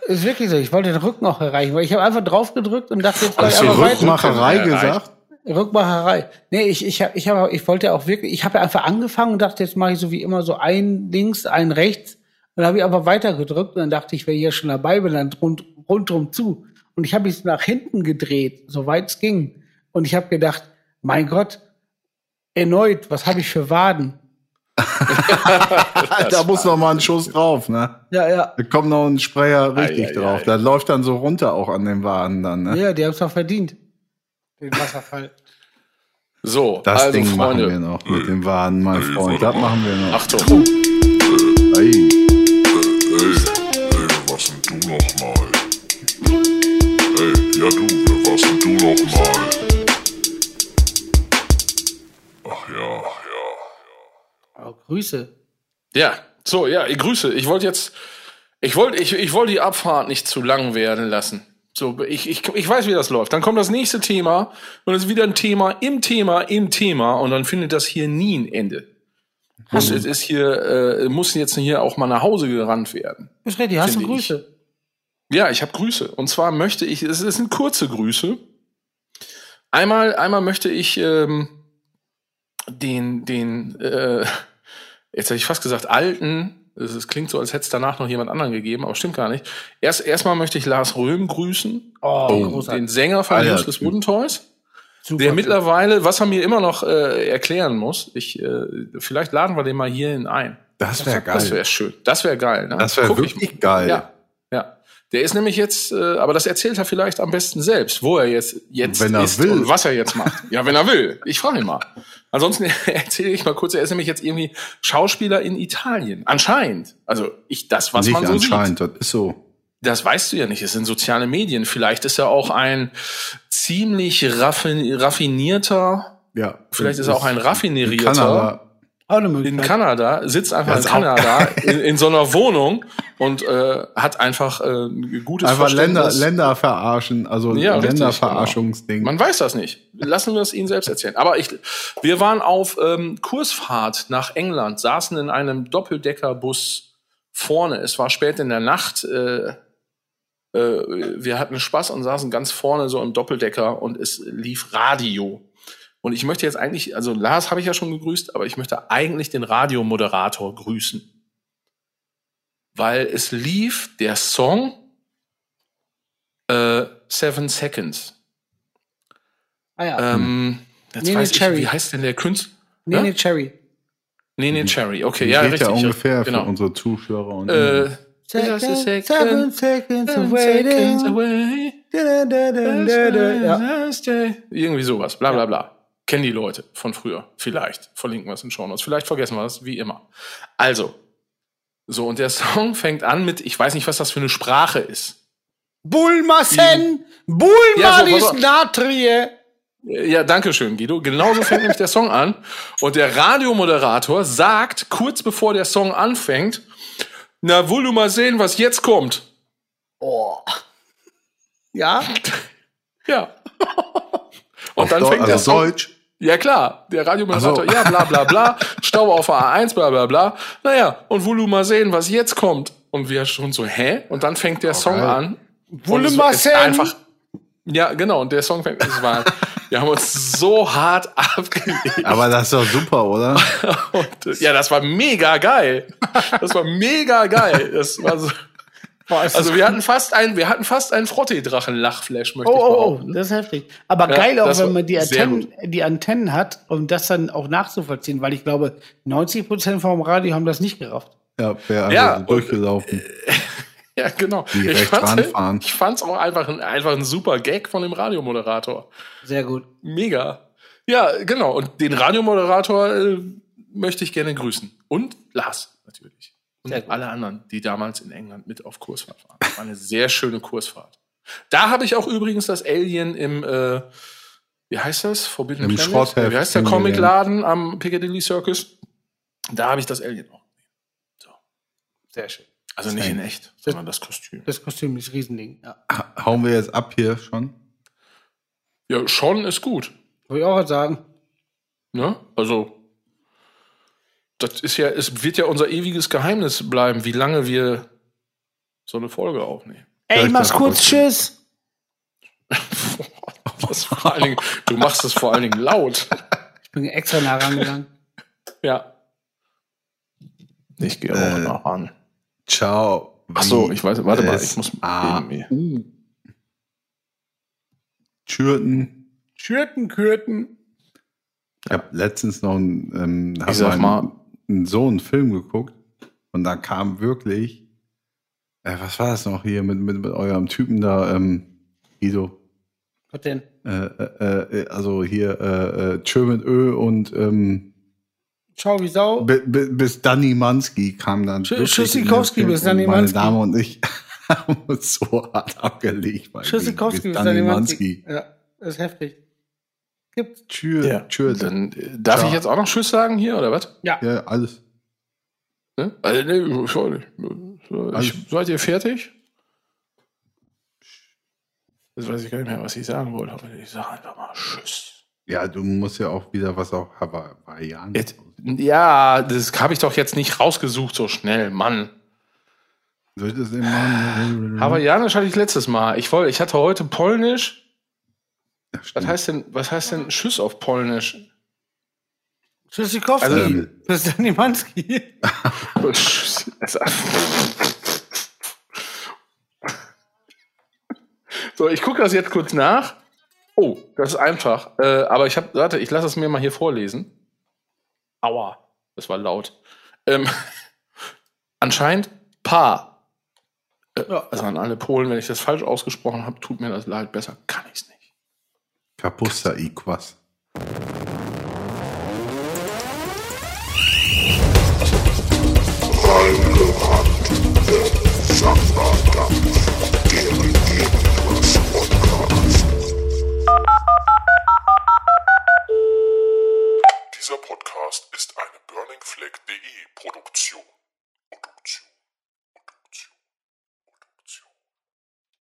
ist wirklich so, ich wollte den Rücken auch erreichen, weil ich habe einfach drauf gedrückt und dachte, jetzt ich Hast du weiter. Rückmacherei Ja, gesagt? Rückmacherei. Nee, ich, ich, hab- ich, hab, ich wollte auch wirklich, ich habe ja einfach angefangen und dachte, jetzt mache ich so wie immer so ein links, ein rechts. Und dann habe ich aber weiter gedrückt und dann dachte ich, wer hier schon dabei bin, dann rund, rundrum zu. Und ich habe es nach hinten gedreht, soweit es ging. Und ich habe gedacht, mein Gott, erneut, was habe ich für Waden? da muss noch mal ein Schuss drauf, ne? Ja, ja. Da kommt noch ein Sprayer richtig Ei, ei, drauf. ei. Da läuft dann so runter auch an den Waden dann, ne? Ja, die haben es auch verdient. Den Wasserfall. So, Das also Ding Freunde. machen wir noch mit den Waden, mein Freund. Das machen wir noch. Achtung. Ei. Ey, ey, was denn du nochmal? Ey, ja du, warst denn du nochmal? Ach ja, ja. Oh, Grüße. Ja, so, ja, ich grüße. Ich wollte jetzt, ich wollte, ich, ich wollte die Abfahrt nicht zu lang werden lassen. So, ich, ich, ich weiß, wie das läuft. Dann kommt das nächste Thema und es ist wieder ein Thema im Thema im Thema und dann findet das hier nie ein Ende. Muss, es ist hier, äh, muss jetzt hier auch mal nach Hause gerannt werden. Ist richtig, hast du Finde ich. Grüße? Ja, ich habe Grüße. Und zwar möchte ich, es es sind kurze Grüße. Einmal, einmal möchte ich ähm, den, den, äh, jetzt hätte ich fast gesagt, alten Es, klingt so, als hätte es danach noch jemand anderen gegeben, aber stimmt gar nicht. Erst erstmal möchte ich Lars Röhm grüßen, Oh, den großartig. Sänger von Alter, Useless Typ. Wooden Toys. Super. Der mittlerweile, was er mir immer noch äh, erklären muss, ich äh, vielleicht laden wir den mal hierhin ein. Das wäre Das geil. wäre schön. Das wäre geil. Ne? Das wäre Guck ich wirklich geil. Ja, ja. Der ist nämlich jetzt, äh, aber das erzählt er vielleicht am besten selbst, wo er jetzt jetzt Wenn er ist will. und was er jetzt macht. Ja, wenn er will. Ich frage ihn mal. Ansonsten erzähle ich mal kurz. Er ist nämlich jetzt irgendwie Schauspieler in Italien. Anscheinend. Also ich das, was Nicht man so anscheinend, sieht. das ist so. Das weißt du ja nicht. Es sind soziale Medien. Vielleicht ist er auch ein ziemlich raffin raffinierter. Ja. Vielleicht ist er auch ein in raffinierter Kanada. Eine in. Kanada, sitzt einfach Das in Kanada in, in so einer Wohnung und äh, hat einfach äh, ein gutes Einfach Länder. Länder verarschen, also Ja, Länderverarschungsding. Man weiß das nicht. Lassen wir es Ihnen selbst erzählen. Aber ich, wir waren auf ähm, Kursfahrt nach England, saßen in einem Doppeldeckerbus vorne. Es war spät in der Nacht. Äh, äh, wir hatten Spaß und saßen ganz vorne so im Doppeldecker und es lief Radio. Und ich möchte jetzt eigentlich, also Lars habe ich ja schon gegrüßt, aber ich möchte eigentlich den Radiomoderator grüßen. Weil es lief der Song äh, Seven Seconds. Ah ja. Ähm, jetzt Nene weiß ich, Cherry. wie heißt denn der Künstler? nee, nee, ja? Cherry. Nene Cherry, okay, ja, geht richtig. ja ungefähr genau. für unsere Zuschauer und Äh, Second, Just a second, seven seconds away. Da, da, da, da, da. Ja. Irgendwie sowas, bla bla bla. Kennen die Leute von früher. Vielleicht. Verlinken wir es in Show Notes. Vielleicht vergessen wir es, wie immer. Also. So, und der Song fängt an mit, ich weiß nicht, was das für eine Sprache ist. Bulmassen! Ja, so, Bulmalis pass auf. Natrie! Ja, danke schön, Guido. Genauso fängt nämlich der Song an. Und der Radiomoderator sagt, kurz bevor der Song anfängt, na, wohl du mal sehen, was jetzt kommt. Oh. Ja? Ja. Und dann Deu- fängt der also Song. Deutsch. Ja klar, der Radiomoderator, Ach so. ja bla bla bla, Stau auf A1, bla bla bla. Naja, und wohl du mal sehen, was jetzt kommt. Und wir schon so, hä? Und dann fängt der Song geil. an. Wohl es mal sehen. einfach. Ja, genau, und der Song fängt, es war, wir haben uns so hart abgelegt. Aber das ist doch super, oder? Und, äh, ja, das war mega geil. Das war mega geil. Das war so, also wir hatten fast ein, wir hatten fast einen Frottee-Drachen-Lachflash, möchte Oh, ich oh, oh, behaupten. das ist heftig. Aber Ja, geil auch, wenn man die Antennen, die Antennen hat, um das dann auch nachzuvollziehen, weil ich glaube, 90 Prozent vom Radio haben das nicht gerafft. Ja, wäre Ja, also und- durchgelaufen. Ja, genau. Ich fand's, ranfahren. ich fand's auch einfach ein, einfach ein super Gag von dem Radiomoderator. Sehr gut. Mega. Ja, genau. Und den Radiomoderator äh, möchte ich gerne grüßen. Und Lars, natürlich. Und alle anderen, die damals in England mit auf Kursfahrt waren. War eine sehr schöne Kursfahrt. Da habe ich auch übrigens das Alien im, äh, wie heißt das? Forbidden Im Planet? Schrottheft Wie heißt der. Comicladen am Piccadilly Circus? Da habe ich das Alien auch. So. Sehr schön. Also nicht in echt, sondern das Kostüm. Das Kostüm ist Riesending. Ja. Ha- Hauen wir jetzt ab hier schon? Ja, schon ist gut. Würde ich auch was sagen. Ne? Also, das ist ja, es wird ja unser ewiges Geheimnis bleiben, wie lange wir so eine Folge aufnehmen. Ey, ich mach's kurz, tschüss. Das vor allen Dingen, du machst es vor allen Dingen laut. Ich bin extra nah rangegangen. Ja. Ich gehe auch Äh, nah ran. Ciao. Ach so, ich weiß, warte mal, ich muss irgendwie. Schürten. Schürten, Kürten. Ich habe letztens noch einen, ähm, hab Ich sag mal- einen Sohn einen Film geguckt und da kam wirklich, äh, was war das noch hier mit, mit, mit eurem Typen da, ähm, Guido? Was denn? Äh, äh, äh, also hier äh, äh, Tschö mit Ö und ähm, Ciao wie Sau. bi- bis Danny Manski kam dann. In den bis Danny und Meine Manski. Dame und ich haben uns so hart abgelegt. bei Tschüssikowski bis Danny dann Manski. Ja, das ist heftig. Gibt's. Tschür, tschür, Dann äh, darf Ciao. ich jetzt auch noch Tschüss sagen hier, oder was? Ja. ja, alles. Ne? Also, nee, sorry. Ich, seid ihr fertig? Jetzt weiß ich gar nicht mehr, was ich sagen wollte, aber ich sage einfach mal Tschüss. Ja, du musst ja auch wieder was auf Hawaiian. Ja, das habe ich doch jetzt nicht rausgesucht so schnell, Mann. Soll ich das eben machen? Hawaiianisch hatte ich letztes Mal. Ich, wollte, ich hatte heute Polnisch. Was heißt denn, was heißt denn Tschüss auf Polnisch? Tschüssikowski. Also- Christian Niemanski. so, ich gucke das jetzt kurz nach. Oh, das ist einfach. Äh, aber ich habe, warte, ich lasse es mir mal hier vorlesen. Aua, das war laut. Ähm, anscheinend Pa. Äh, Also an alle Polen, wenn ich das falsch ausgesprochen habe, tut mir das leid. Besser kann ich es nicht. Kapusta Iquas. Dieser Podcast ist eine burningfleck.de Produktion.